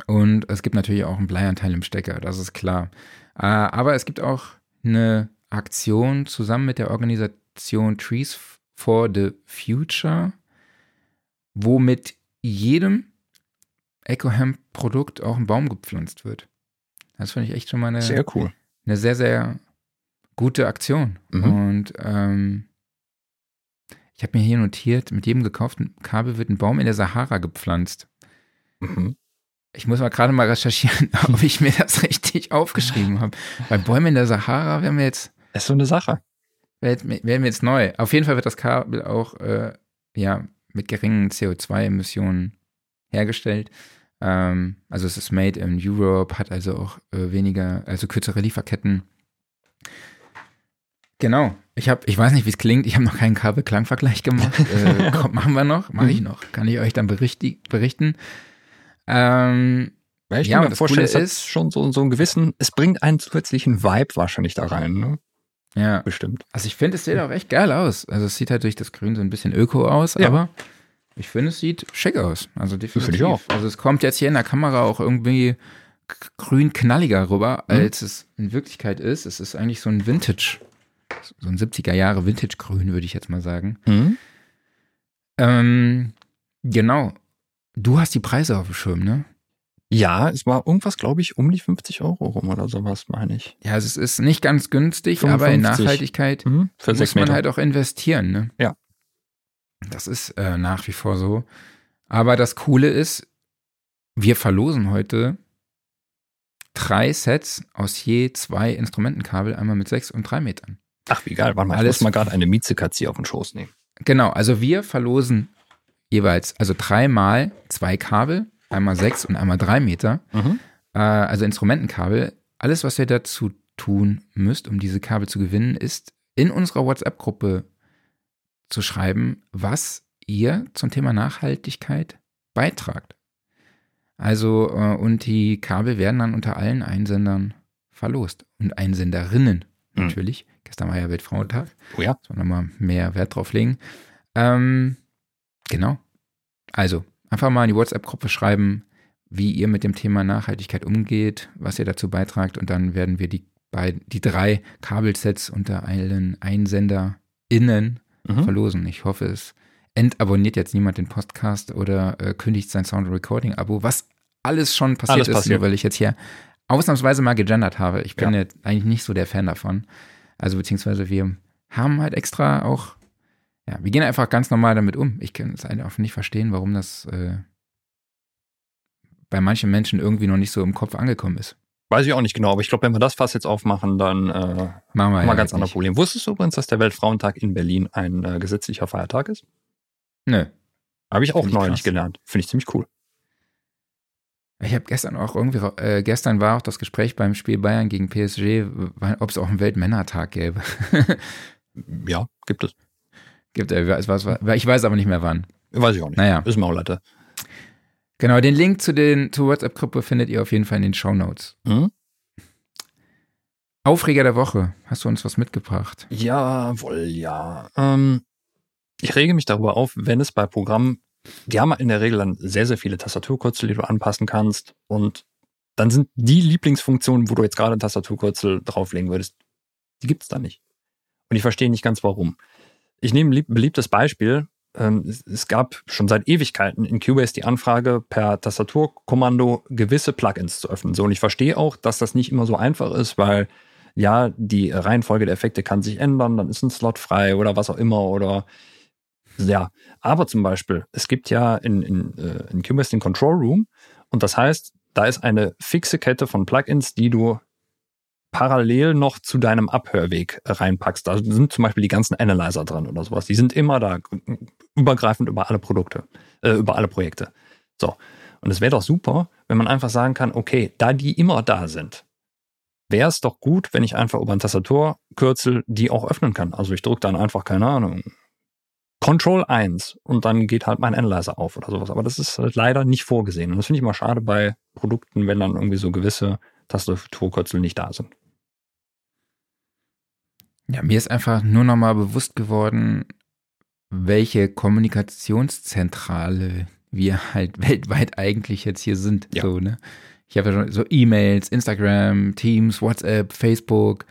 Und es gibt natürlich auch einen Bleianteil im Stecker, das ist klar. Äh, aber es gibt auch eine Aktion zusammen mit der Organisation Trees for the Future, wo mit jedem EcoHemp-Produkt auch ein Baum gepflanzt wird. Das finde ich echt schon mal eine Sehr cool. eine sehr, sehr gute Aktion. Mhm. Und ähm, ich habe mir hier notiert, mit jedem gekauften Kabel wird ein Baum in der Sahara gepflanzt. Mhm. Ich muss mal gerade mal recherchieren, ob ich mir das richtig aufgeschrieben habe. Bei Bäumen in der Sahara wären wir jetzt, Ist so eine Sache. wären wir jetzt neu. Auf jeden Fall wird das Kabel auch äh, ja, mit geringen CO2-Emissionen hergestellt. Ähm, also es ist made in Europe, hat also auch äh, weniger, also kürzere Lieferketten. Genau. Ich habe, ich weiß nicht, wie es klingt. Ich habe noch keinen Kabelklangvergleich gemacht. äh, kommt, machen wir noch, mache ich noch. Kann ich euch dann berichti berichten. Ähm, Weil ich Ja, mir das vorstellen, Coole es ist- schon so, so einen gewissen, es bringt einen zusätzlichen Vibe wahrscheinlich da rein, ne? ja. Bestimmt. Also ich finde, es sieht auch echt geil aus. Also es sieht halt durch das Grün so ein bisschen öko aus, Ja. aber ich finde, es sieht schick aus. Also definitiv. Finde ich auch. Also es kommt jetzt hier in der Kamera auch irgendwie grün knalliger rüber, Mhm. als es in Wirklichkeit ist. Es ist eigentlich so ein Vintage, so ein 70er Jahre Vintage-Grün, würde ich jetzt mal sagen. Mhm. Ähm, genau. Du hast die Preise auf dem Schirm, ne? Ja, es war irgendwas, glaube ich, um die 50 Euro rum oder sowas, meine ich. Ja, also es ist nicht ganz günstig, aber in 55. Nachhaltigkeit Mhm. Für muss man halt auch investieren, ne? Ja. Das ist äh, nach wie vor so. Aber das Coole ist, wir verlosen heute drei Sets aus je zwei Instrumentenkabel, einmal mit sechs und drei Metern. Ach, wie geil. Warte mal, Alles- ich muss mal gerade eine Miezekatze auf den Schoß nehmen. Genau, also wir verlosen jeweils, also dreimal zwei Kabel, einmal sechs und einmal drei Meter, Mhm. äh, also Instrumentenkabel. Alles, was ihr dazu tun müsst, um diese Kabel zu gewinnen, ist in unserer WhatsApp-Gruppe zu schreiben, was ihr zum Thema Nachhaltigkeit beitragt. Also, äh, und die Kabel werden dann unter allen Einsendern verlost. Und Einsenderinnen Mhm. Gestern war ja Weltfrauentag. Oh ja. Muss man nochmal mehr Wert drauf legen. Ähm, genau. Also, einfach mal in die WhatsApp-Gruppe schreiben, wie ihr mit dem Thema Nachhaltigkeit umgeht, was ihr dazu beitragt und dann werden wir die, beiden, die drei Kabelsets unter allen EinsenderInnen Mhm. verlosen. Ich hoffe, es entabonniert jetzt niemand den Podcast oder äh, kündigt sein Sound Recording Abo, was alles schon passiert Alles ist, passiert. nur weil ich jetzt hier ausnahmsweise mal gegendert habe. Ich bin Ja. jetzt eigentlich nicht so der Fan davon. Also beziehungsweise wir haben halt extra auch, ja, wir gehen einfach ganz normal damit um. Ich kann es einfach nicht verstehen, warum das äh, bei manchen Menschen irgendwie noch nicht so im Kopf angekommen ist. Weiß ich auch nicht genau, aber ich glaube, wenn wir das Fass jetzt aufmachen, dann äh, Machen wir haben wir ja ein ganz halt anderes nicht. Problem. Wusstest du übrigens, dass der Weltfrauentag in Berlin ein äh, gesetzlicher Feiertag ist? Nö. Habe ich auch Find neulich gelernt. Finde ich ziemlich cool. Ich habe gestern auch irgendwie, äh, gestern war auch das Gespräch beim Spiel Bayern gegen PSG, ob es auch einen Weltmännertag gäbe. ja, gibt es. Gibt es, ich weiß aber nicht mehr wann. Weiß ich auch nicht. Naja. Ist Maulette. Genau, den Link zu den zur WhatsApp-Gruppe findet ihr auf jeden Fall in den Show Notes. Mhm. Aufreger der Woche. Hast du uns was mitgebracht? Jawohl, ja. Ähm, ich rege mich darüber auf, wenn es bei Programmen, die haben in der Regel dann sehr, sehr viele Tastaturkürzel, die du anpassen kannst. Und dann sind die Lieblingsfunktionen, wo du jetzt gerade Tastaturkürzel drauflegen würdest, die gibt es da nicht. Und ich verstehe nicht ganz warum. Ich nehme ein beliebtes Beispiel. Ähm, es gab schon seit Ewigkeiten in Cubase die Anfrage, per Tastaturkommando gewisse Plugins zu öffnen. So, und ich verstehe auch, dass das nicht immer so einfach ist, weil ja, die Reihenfolge der Effekte kann sich ändern, dann ist ein Slot frei oder was auch immer oder ja. Aber zum Beispiel, es gibt ja in, in, äh, in Cubase den Control Room und das heißt, da ist eine fixe Kette von Plugins, die du parallel noch zu deinem Abhörweg reinpackst. Da sind zum Beispiel die ganzen Analyzer dran oder sowas. Die sind immer da, übergreifend über alle Produkte, äh, über alle Projekte. So. Und es wäre doch super, wenn man einfach sagen kann, okay, da die immer da sind, wäre es doch gut, wenn ich einfach über ein Tastaturkürzel die auch öffnen kann. Also ich drücke dann einfach, keine Ahnung, Control 1 und dann geht halt mein Analyzer auf oder sowas. Aber das ist halt leider nicht vorgesehen. Und das finde ich mal schade bei Produkten, wenn dann irgendwie so gewisse Tastaturkürzel nicht da sind. Ja, mir ist einfach nur nochmal bewusst geworden, welche Kommunikationszentrale wir halt weltweit eigentlich jetzt hier sind. Ja. So, ne? Ich habe ja schon so E-Mails, Instagram, Teams, WhatsApp, Facebook,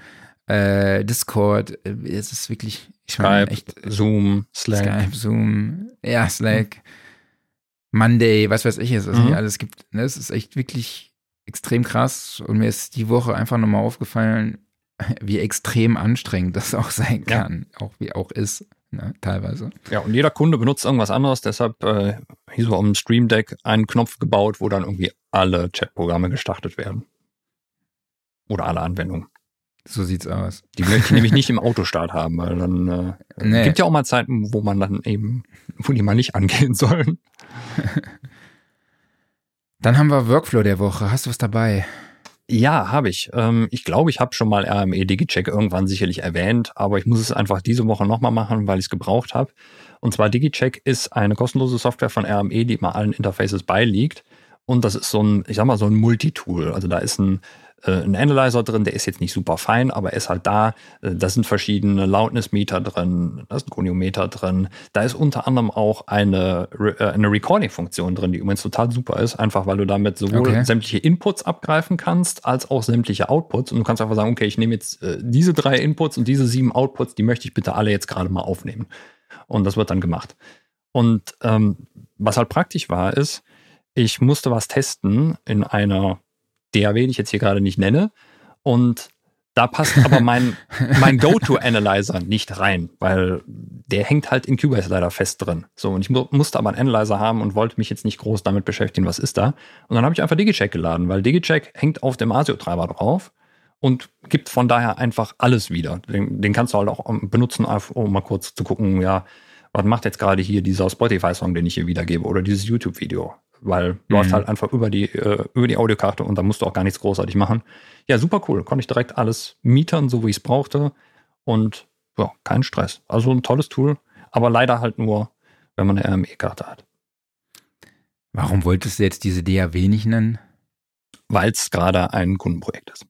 äh, Discord. Es ist wirklich Skype, echt, Zoom, Slack. Skype, Zoom, ja, Slack. Monday, was weiß ich, es mhm. alles gibt. Ne? Es ist echt wirklich extrem krass und mir ist die Woche einfach nochmal aufgefallen, wie extrem anstrengend das auch sein kann, ja. auch wie auch ist, ne, teilweise. Ja, und jeder Kunde benutzt irgendwas anderes, deshalb äh, hier so am Stream Deck einen Knopf gebaut, wo dann irgendwie alle Chatprogramme gestartet werden. Oder alle Anwendungen. So sieht's aus. Die möchte ich nämlich nicht im Autostart haben, weil dann äh, nee. gibt ja auch mal Zeiten, wo man dann eben, wo die mal nicht angehen sollen. Dann haben wir Workflow der Woche. Hast du was dabei? Ja, habe ich. Ähm, ich glaube, ich habe schon mal RME DigiCheck irgendwann sicherlich erwähnt, aber ich muss es einfach diese Woche nochmal machen, weil ich es gebraucht habe. Und zwar DigiCheck ist eine kostenlose Software von RME, die immer allen Interfaces beiliegt. Und das ist so ein, ich sag mal, so ein Multitool. Also da ist ein äh, ein Analyzer drin, der ist jetzt nicht super fein, aber er ist halt da. Äh, da sind verschiedene Loudness-Meter drin, da ist ein Goniometer drin. Da ist unter anderem auch eine, äh, eine Recording-Funktion drin, die übrigens total super ist, einfach weil du damit sowohl okay. sämtliche Inputs abgreifen kannst, als auch sämtliche Outputs. Und du kannst einfach sagen, okay, ich nehme jetzt diese drei Inputs und diese sieben Outputs, die möchte ich bitte alle jetzt gerade mal aufnehmen. Und das wird dann gemacht. Und ähm, was halt praktisch war, ist, ich musste was testen in einer DAW, die ich jetzt hier gerade nicht nenne. Und da passt aber mein, mein Go-To-Analyzer nicht rein, weil der hängt halt in Cubase leider fest drin. So, und ich mu musste aber einen Analyzer haben und wollte mich jetzt nicht groß damit beschäftigen, was ist da. Und dann habe ich einfach DigiCheck geladen, weil DigiCheck hängt auf dem ASIO-Treiber drauf und gibt von daher einfach alles wieder. Den, den kannst du halt auch benutzen, um mal kurz zu gucken, ja, was macht jetzt gerade hier dieser Spotify-Song, den ich hier wiedergebe oder dieses YouTube-Video weil mhm. läuft halt einfach über die, äh, über die Audiokarte und da musst du auch gar nichts großartig machen. Ja, super cool. Konnte ich direkt alles mietern, so wie ich es brauchte. Und ja, kein Stress. Also ein tolles Tool, aber leider halt nur, wenn man eine RME-Karte hat. Warum wolltest du jetzt diese DAW nicht nennen? Weil es gerade ein Kundenprojekt ist.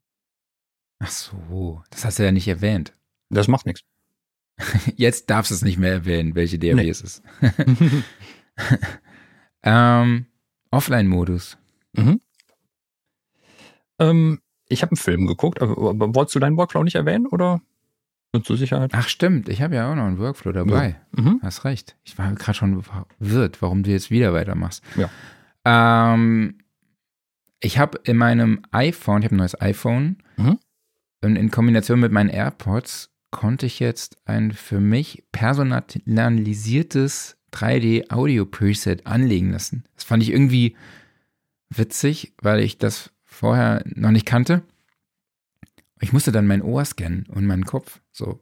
Ach so, das hast du ja nicht erwähnt. Das macht nichts. Jetzt darfst du es nicht mehr erwähnen, welche DAW nee. es ist. ähm, Offline-Modus. Mhm. Ähm, ich habe einen Film geguckt, aber, aber wolltest du deinen Workflow nicht erwähnen oder? Nur zur Sicherheit. Ach stimmt, ich habe ja auch noch einen Workflow dabei. Ja. Mhm. Hast recht. Ich war gerade schon verwirrt, warum du jetzt wieder weitermachst. Ja. Ähm, ich habe in meinem iPhone, ich habe ein neues iPhone, mhm. und in Kombination mit meinen AirPods konnte ich jetzt ein für mich personalisiertes 3D-Audio-Preset anlegen lassen. Das fand ich irgendwie witzig, weil ich das vorher noch nicht kannte. Ich musste dann mein Ohr scannen und meinen Kopf. So,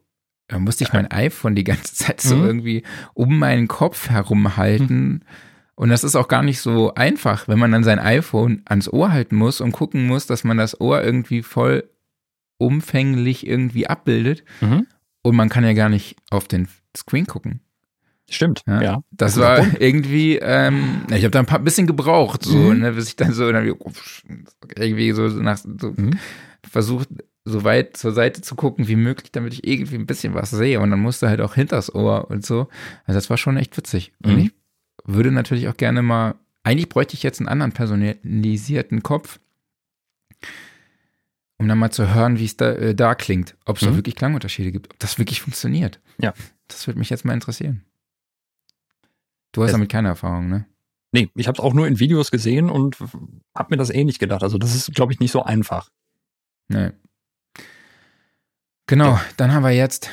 da musste ich mein iPhone die ganze Zeit so mhm. irgendwie um meinen Kopf herum halten. Mhm. Und das ist auch gar nicht so einfach, wenn man dann sein iPhone ans Ohr halten muss und gucken muss, dass man das Ohr irgendwie voll umfänglich irgendwie abbildet. Mhm. Und man kann ja gar nicht auf den Screen gucken. Stimmt, ja. Ja, das Guter war irgendwie, ähm, ich habe da ein paar bisschen gebraucht, so, Mhm. ne, bis ich dann so irgendwie so nach so Mhm. versucht, so weit zur Seite zu gucken wie möglich, damit ich irgendwie ein bisschen was sehe. Und dann musste halt auch hinters Ohr und so. Also das war schon echt witzig. Und Mhm. ich würde natürlich auch gerne mal, eigentlich bräuchte ich jetzt einen anderen personalisierten Kopf, um dann mal zu hören, wie es da, äh, da klingt. Ob es da Mhm. wirklich Klangunterschiede gibt, ob das wirklich funktioniert. Ja. Das würde mich jetzt mal interessieren. Du hast damit keine Erfahrung, ne? Nee, ich habe es auch nur in Videos gesehen und habe mir das ähnlich gedacht. Also das ist, glaube ich, nicht so einfach. Nee. Genau, dann haben wir jetzt,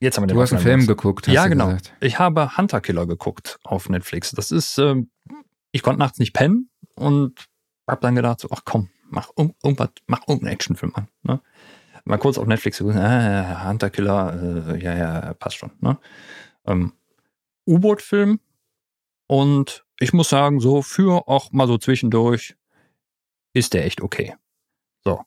Jetzt haben wir den du hast einen Film geguckt, hast Ja, genau. gesagt. Ich habe Hunter Killer geguckt auf Netflix. Das ist, ähm, ich konnte nachts nicht pennen und habe dann gedacht, so, ach komm, mach um, irgendwas, mach irgendeinen Actionfilm an. Ne? Mal kurz auf Netflix geguckt, ah, Hunter Killer, äh, ja, ja, passt schon. Ne? Ähm, U-Boot-Film und ich muss sagen, so für auch mal so zwischendurch ist der echt okay. So.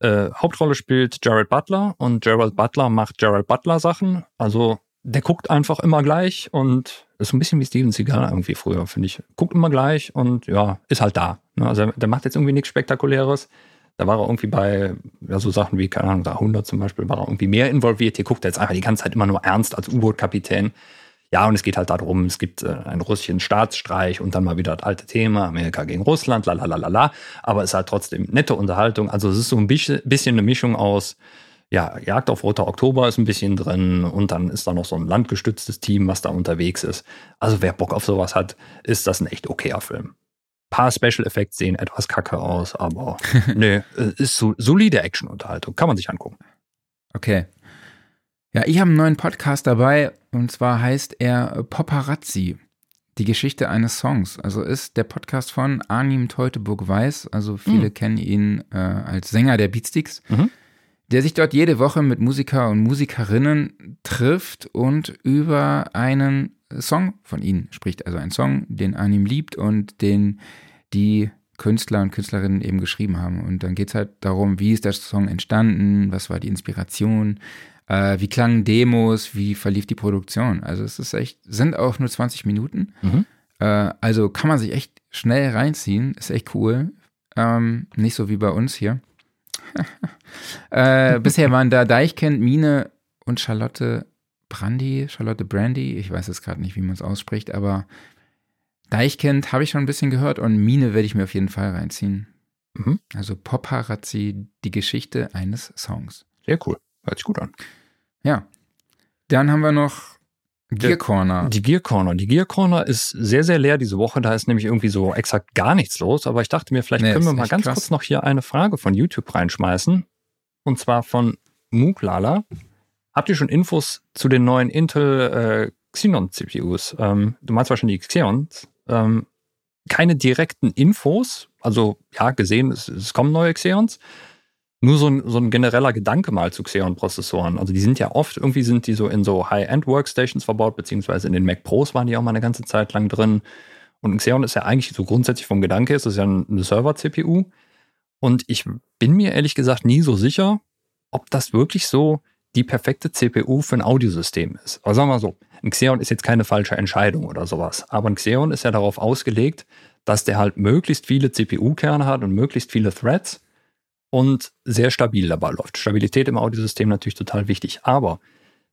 Äh, Hauptrolle spielt Jared Butler und Jared Butler macht Jared Butler Sachen. Also der guckt einfach immer gleich und ist so ein bisschen wie Steven Seagal irgendwie früher, finde ich. Guckt immer gleich und ja, ist halt da. Ne? Also der macht jetzt irgendwie nichts Spektakuläres. Da war er irgendwie bei ja, so Sachen wie, keine Ahnung, da 100 zum Beispiel, war er irgendwie mehr involviert. Hier guckt er jetzt einfach die ganze Zeit immer nur ernst als U-Boot-Kapitän. Ja, und es geht halt darum, es gibt äh, einen russischen Staatsstreich und dann mal wieder das alte Thema, Amerika gegen Russland, la la la la la. Aber es ist halt trotzdem nette Unterhaltung. Also es ist so ein bisschen, bisschen eine Mischung aus, ja, Jagd auf Roter Oktober ist ein bisschen drin und dann ist da noch so ein landgestütztes Team, was da unterwegs ist. Also wer Bock auf sowas hat, ist das ein echt okayer Film. Paar Special Effects sehen etwas kacke aus, aber nee, äh, ist so, solide Action-Unterhaltung. Kann man sich angucken. Okay. Ja, ich habe einen neuen Podcast dabei und zwar heißt er Paparazzi. Die Geschichte eines Songs. Also ist der Podcast von Arnim Teuteburg-Weiß. Also viele Mhm. kennen ihn äh, als Sänger der Beatsticks. Mhm. Der sich dort jede Woche mit Musiker und Musikerinnen trifft und über einen Song von ihnen spricht. Also einen Song, den Arnim liebt und den die Künstler und Künstlerinnen eben geschrieben haben. Und dann geht es halt darum, wie ist der Song entstanden, was war die Inspiration, äh, wie klangen Demos, wie verlief die Produktion. Also es ist echt, sind auch nur 20 Minuten. Mhm. Äh, also kann man sich echt schnell reinziehen, ist echt cool. Ähm, nicht so wie bei uns hier. äh, bisher waren da Deichkind, Mine und Charlotte Brandy, Charlotte Brandy, ich weiß jetzt gerade nicht, wie man es ausspricht, aber Deichkind habe ich schon ein bisschen gehört und Mine werde ich mir auf jeden Fall reinziehen. Mhm. Also Paparazzi, die Geschichte eines Songs. Sehr cool. Hört sich gut an. Ja. Dann haben wir noch Gear Corner. Die Gear Corner. Die Gear Corner ist sehr, sehr leer diese Woche. Da ist nämlich irgendwie so exakt gar nichts los. Aber ich dachte mir, vielleicht Nee, können wir mal ganz krass. kurz noch hier eine Frage von YouTube reinschmeißen. Und zwar von Mooglala. Habt ihr schon Infos zu den neuen Intel äh, Xenon CPUs? Ähm, du meinst wahrscheinlich die Xeons. Ähm, keine direkten Infos. Also ja, gesehen, es, es kommen neue Xeons. Nur so ein, so ein genereller Gedanke mal zu Xeon-Prozessoren. Also die sind ja oft, irgendwie sind die so in so High-End-Workstations verbaut, beziehungsweise in den Mac Pros waren die auch mal eine ganze Zeit lang drin. Und Xeon ist ja eigentlich so grundsätzlich vom Gedanke, ist es ja eine Server-CPU. Und ich bin mir ehrlich gesagt nie so sicher, ob das wirklich so die perfekte CPU für ein Audiosystem ist. Aber sagen wir mal so, ein Xeon ist jetzt keine falsche Entscheidung oder sowas. Aber ein Xeon ist ja darauf ausgelegt, dass der halt möglichst viele CPU-Kerne hat und möglichst viele Threads und sehr stabil dabei läuft. Stabilität im Audiosystem natürlich total wichtig. Aber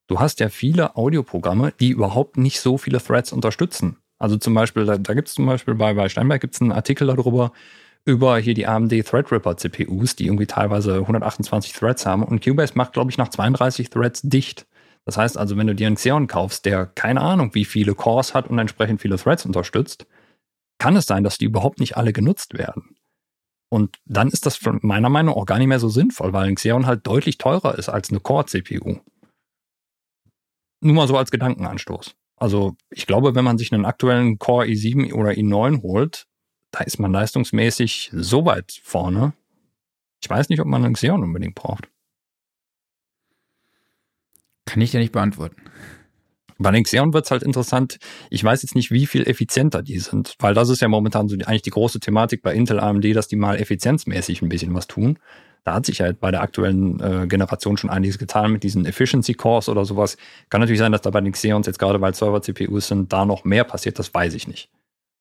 du hast ja viele Audioprogramme, die überhaupt nicht so viele Threads unterstützen. Also zum Beispiel, da, da gibt es zum Beispiel bei, bei Steinberg gibt es einen Artikel darüber, über hier die AMD Threadripper CPUs, die irgendwie teilweise 128 Threads haben. Und Cubase macht, glaube ich, nach 32 Threads dicht. Das heißt also, wenn du dir einen Xeon kaufst, der keine Ahnung, wie viele Cores hat und entsprechend viele Threads unterstützt, kann es sein, dass die überhaupt nicht alle genutzt werden. Und dann ist das von meiner Meinung auch gar nicht mehr so sinnvoll, weil ein Xeon halt deutlich teurer ist als eine Core-CPU. Nur mal so als Gedankenanstoß. Also ich glaube, wenn man sich einen aktuellen Core i7 oder i9 holt, da ist man leistungsmäßig so weit vorne. Ich weiß nicht, ob man einen Xeon unbedingt braucht. Kann ich dir nicht beantworten. Bei den Xeon wird es halt interessant. Ich weiß jetzt nicht, wie viel effizienter die sind, weil das ist ja momentan so die, eigentlich die große Thematik bei Intel AMD, dass die mal effizienzmäßig ein bisschen was tun. Da hat sich halt bei der aktuellen äh, Generation schon einiges getan mit diesen Efficiency Cores oder sowas. Kann natürlich sein, dass da bei den Xeons jetzt gerade, weil Server-CPUs sind, da noch mehr passiert, das weiß ich nicht.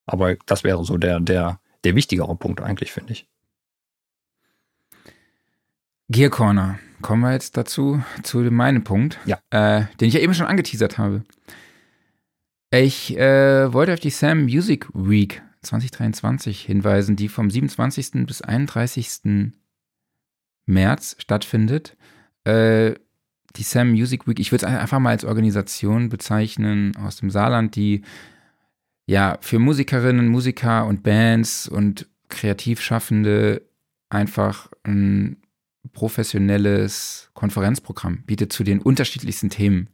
Aber das wäre so der, der, der wichtigere Punkt eigentlich, finde ich. Gear Corner. Kommen wir jetzt dazu, zu meinem Punkt, ja. äh, den ich ja eben schon angeteasert habe. Ich äh, wollte auf die Sam Music Week 2023 hinweisen, die vom 27. bis 31. März stattfindet. Äh, die Sam Music Week, ich würde es einfach mal als Organisation bezeichnen aus dem Saarland, die ja für Musikerinnen, Musiker und Bands und Kreativschaffende einfach ein professionelles Konferenzprogramm bietet zu den unterschiedlichsten Themen.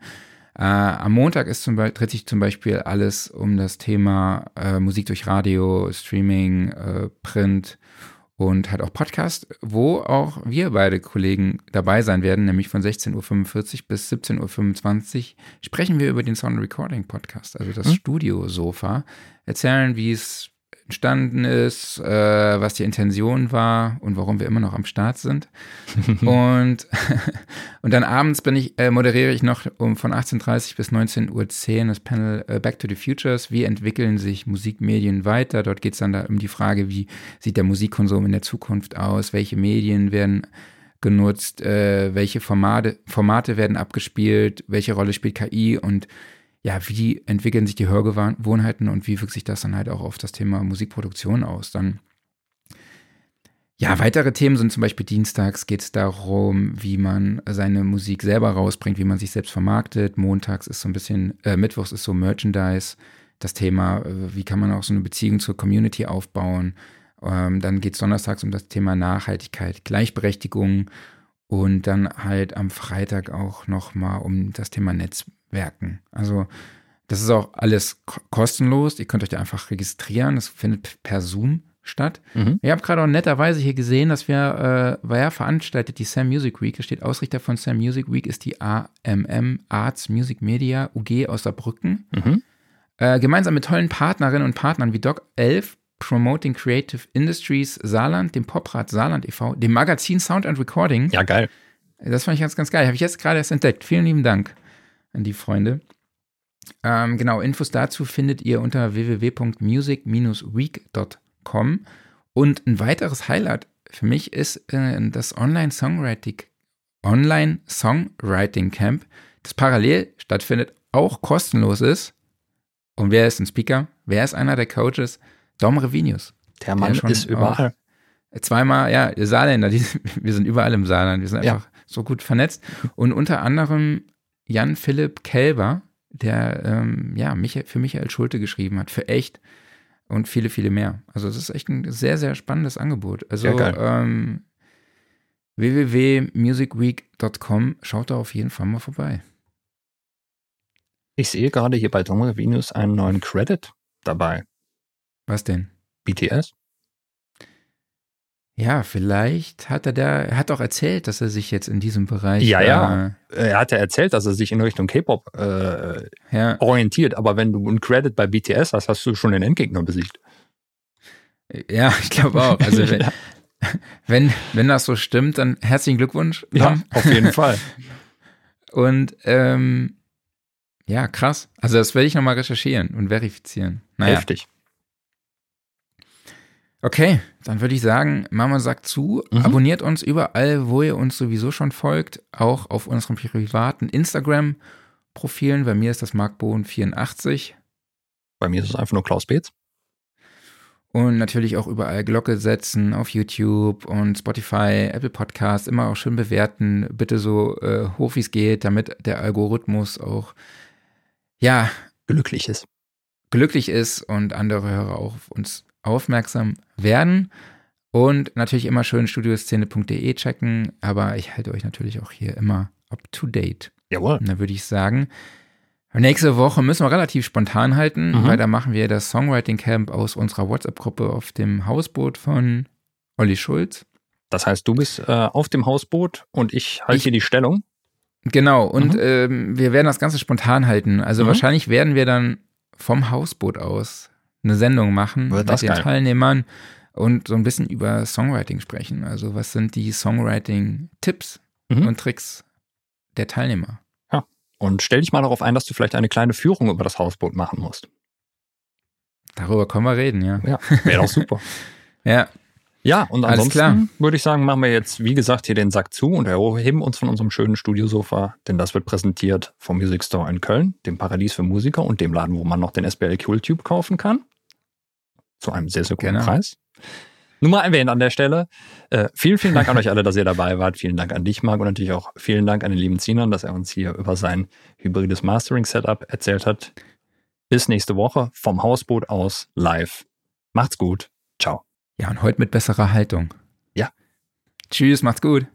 Äh, am Montag ist zum dreht sich zum Beispiel alles um das Thema äh, Musik durch Radio, Streaming, äh, Print und halt auch Podcast, wo auch wir beide Kollegen dabei sein werden, nämlich von 16.45 Uhr bis 17.25 Uhr sprechen wir über den Sound Recording Podcast, also das hm? Studio-Sofa, erzählen, wie es entstanden ist, äh, was die Intention war und warum wir immer noch am Start sind. und, und dann abends bin ich, äh, moderiere ich noch um von 18.30 bis 19.10 Uhr das Panel äh, Back to the Futures. Wie entwickeln sich Musikmedien weiter? Dort geht es dann da um die Frage, wie sieht der Musikkonsum in der Zukunft aus? Welche Medien werden genutzt? Äh, welche Formate, Formate werden abgespielt? Welche Rolle spielt KI? Und ja, wie entwickeln sich die Hörgewohnheiten und wie wirkt sich das dann halt auch auf das Thema Musikproduktion aus? Dann ja, weitere Themen sind zum Beispiel dienstags geht es darum, wie man seine Musik selber rausbringt, wie man sich selbst vermarktet. Montags ist so ein bisschen, äh, Mittwochs ist so Merchandise. Das Thema, äh, wie kann man auch so eine Beziehung zur Community aufbauen. Ähm, dann geht es donnerstags um das Thema Nachhaltigkeit, Gleichberechtigung und dann halt am Freitag auch nochmal um das Thema Netz, Werken. Also das ist auch alles kostenlos. Ihr könnt euch da einfach registrieren. Das findet per Zoom statt. Mhm. Ich habe gerade auch netterweise hier gesehen, dass wir, äh, war ja veranstaltet die Sam Music Week. Da steht Ausrichter von Sam Music Week ist die AMM Arts Music Media UG aus Saarbrücken. Mhm. Äh, gemeinsam mit tollen Partnerinnen und Partnern wie Doc 11, Promoting Creative Industries Saarland, dem Poprad Saarland e.V., dem Magazin Sound and Recording. Ja, geil. Das fand ich ganz, ganz geil. Habe ich jetzt gerade erst entdeckt. Vielen lieben Dank an die Freunde. Ähm, genau, Infos dazu findet ihr unter www.music-week.com. Und ein weiteres Highlight für mich ist äh, das Online-Songwriting Online Songwriting Camp, das parallel stattfindet, auch kostenlos ist. Und wer ist ein Speaker? Wer ist einer der Coaches? Dom Revinius. Der Mann der ist überall. Zweimal, ja, Saarländer, die, wir sind überall im Saarland, wir sind einfach ja. so gut vernetzt. Und unter anderem Jan Philipp Kelber, der ähm, ja, mich, für Michael Schulte geschrieben hat, für echt und viele, viele mehr. Also es ist echt ein sehr, sehr spannendes Angebot. Also ja, ähm, www.musicweek.com, schaut da auf jeden Fall mal vorbei. Ich sehe gerade hier bei Dongle Venus einen neuen Credit dabei. Was denn? BTS? Ja, vielleicht hat er da, er hat auch erzählt, dass er sich jetzt in diesem Bereich. Ja, ja. Äh, er hat ja erzählt, dass er sich in Richtung K-Pop äh, ja. orientiert. Aber wenn du einen Credit bei BTS hast, hast du schon den Endgegner besiegt. Ja, ich glaube auch. Also wenn, wenn, wenn das so stimmt, dann herzlichen Glückwunsch. Ja, auf jeden Fall. Und ähm, ja, krass. Also das werde ich nochmal recherchieren und verifizieren. Naja. Heftig. Okay, dann würde ich sagen, Mama sagt zu, mhm. abonniert uns überall, wo ihr uns sowieso schon folgt, auch auf unseren privaten Instagram-Profilen. Bei mir ist das markbohn84. Bei mir ist es einfach nur Klaus Beetz. Und natürlich auch überall Glocke setzen auf YouTube und Spotify, Apple Podcasts, immer auch schön bewerten, bitte so äh, hoch wie es geht, damit der Algorithmus auch, ja, glücklich ist. Glücklich ist und andere Hörer auch auf uns aufmerksam werden. Und natürlich immer schön studioszene.de checken, aber ich halte euch natürlich auch hier immer up to date. Jawohl. Und da würde ich sagen, nächste Woche müssen wir relativ spontan halten, mhm. weil da machen wir das Songwriting Camp aus unserer WhatsApp-Gruppe auf dem Hausboot von Olli Schulz. Das heißt, du bist äh, auf dem Hausboot und ich halte hier die Stellung. Genau, und Mhm. ähm, wir werden das Ganze spontan halten. Also Mhm. wahrscheinlich werden wir dann vom Hausboot aus eine Sendung machen Wird mit den geil. Teilnehmern und so ein bisschen über Songwriting sprechen. Also was sind die Songwriting-Tipps Mhm. und Tricks der Teilnehmer? Und stell dich mal darauf ein, dass du vielleicht eine kleine Führung über das Hausboot machen musst. Darüber können wir reden, ja. Ja, wäre doch super. Ja, Ja, und ansonsten würde ich sagen, machen wir jetzt, wie gesagt, hier den Sack zu und erheben uns von unserem schönen Studiosofa, denn das wird präsentiert vom Music Store in Köln, dem Paradies für Musiker und dem Laden, wo man noch den SBL Cool Tube kaufen kann. Zu einem sehr, sehr guten Genau. Preis. Nur mal erwähnt an der Stelle. Äh, vielen, vielen Dank an euch alle, dass ihr dabei wart. Vielen Dank an dich, Marc, und natürlich auch vielen Dank an den lieben Zinan, dass er uns hier über sein hybrides Mastering-Setup erzählt hat. Bis nächste Woche vom Hausboot aus live. Macht's gut. Ciao. ja, und heute mit besserer Haltung. Ja. Tschüss, macht's gut.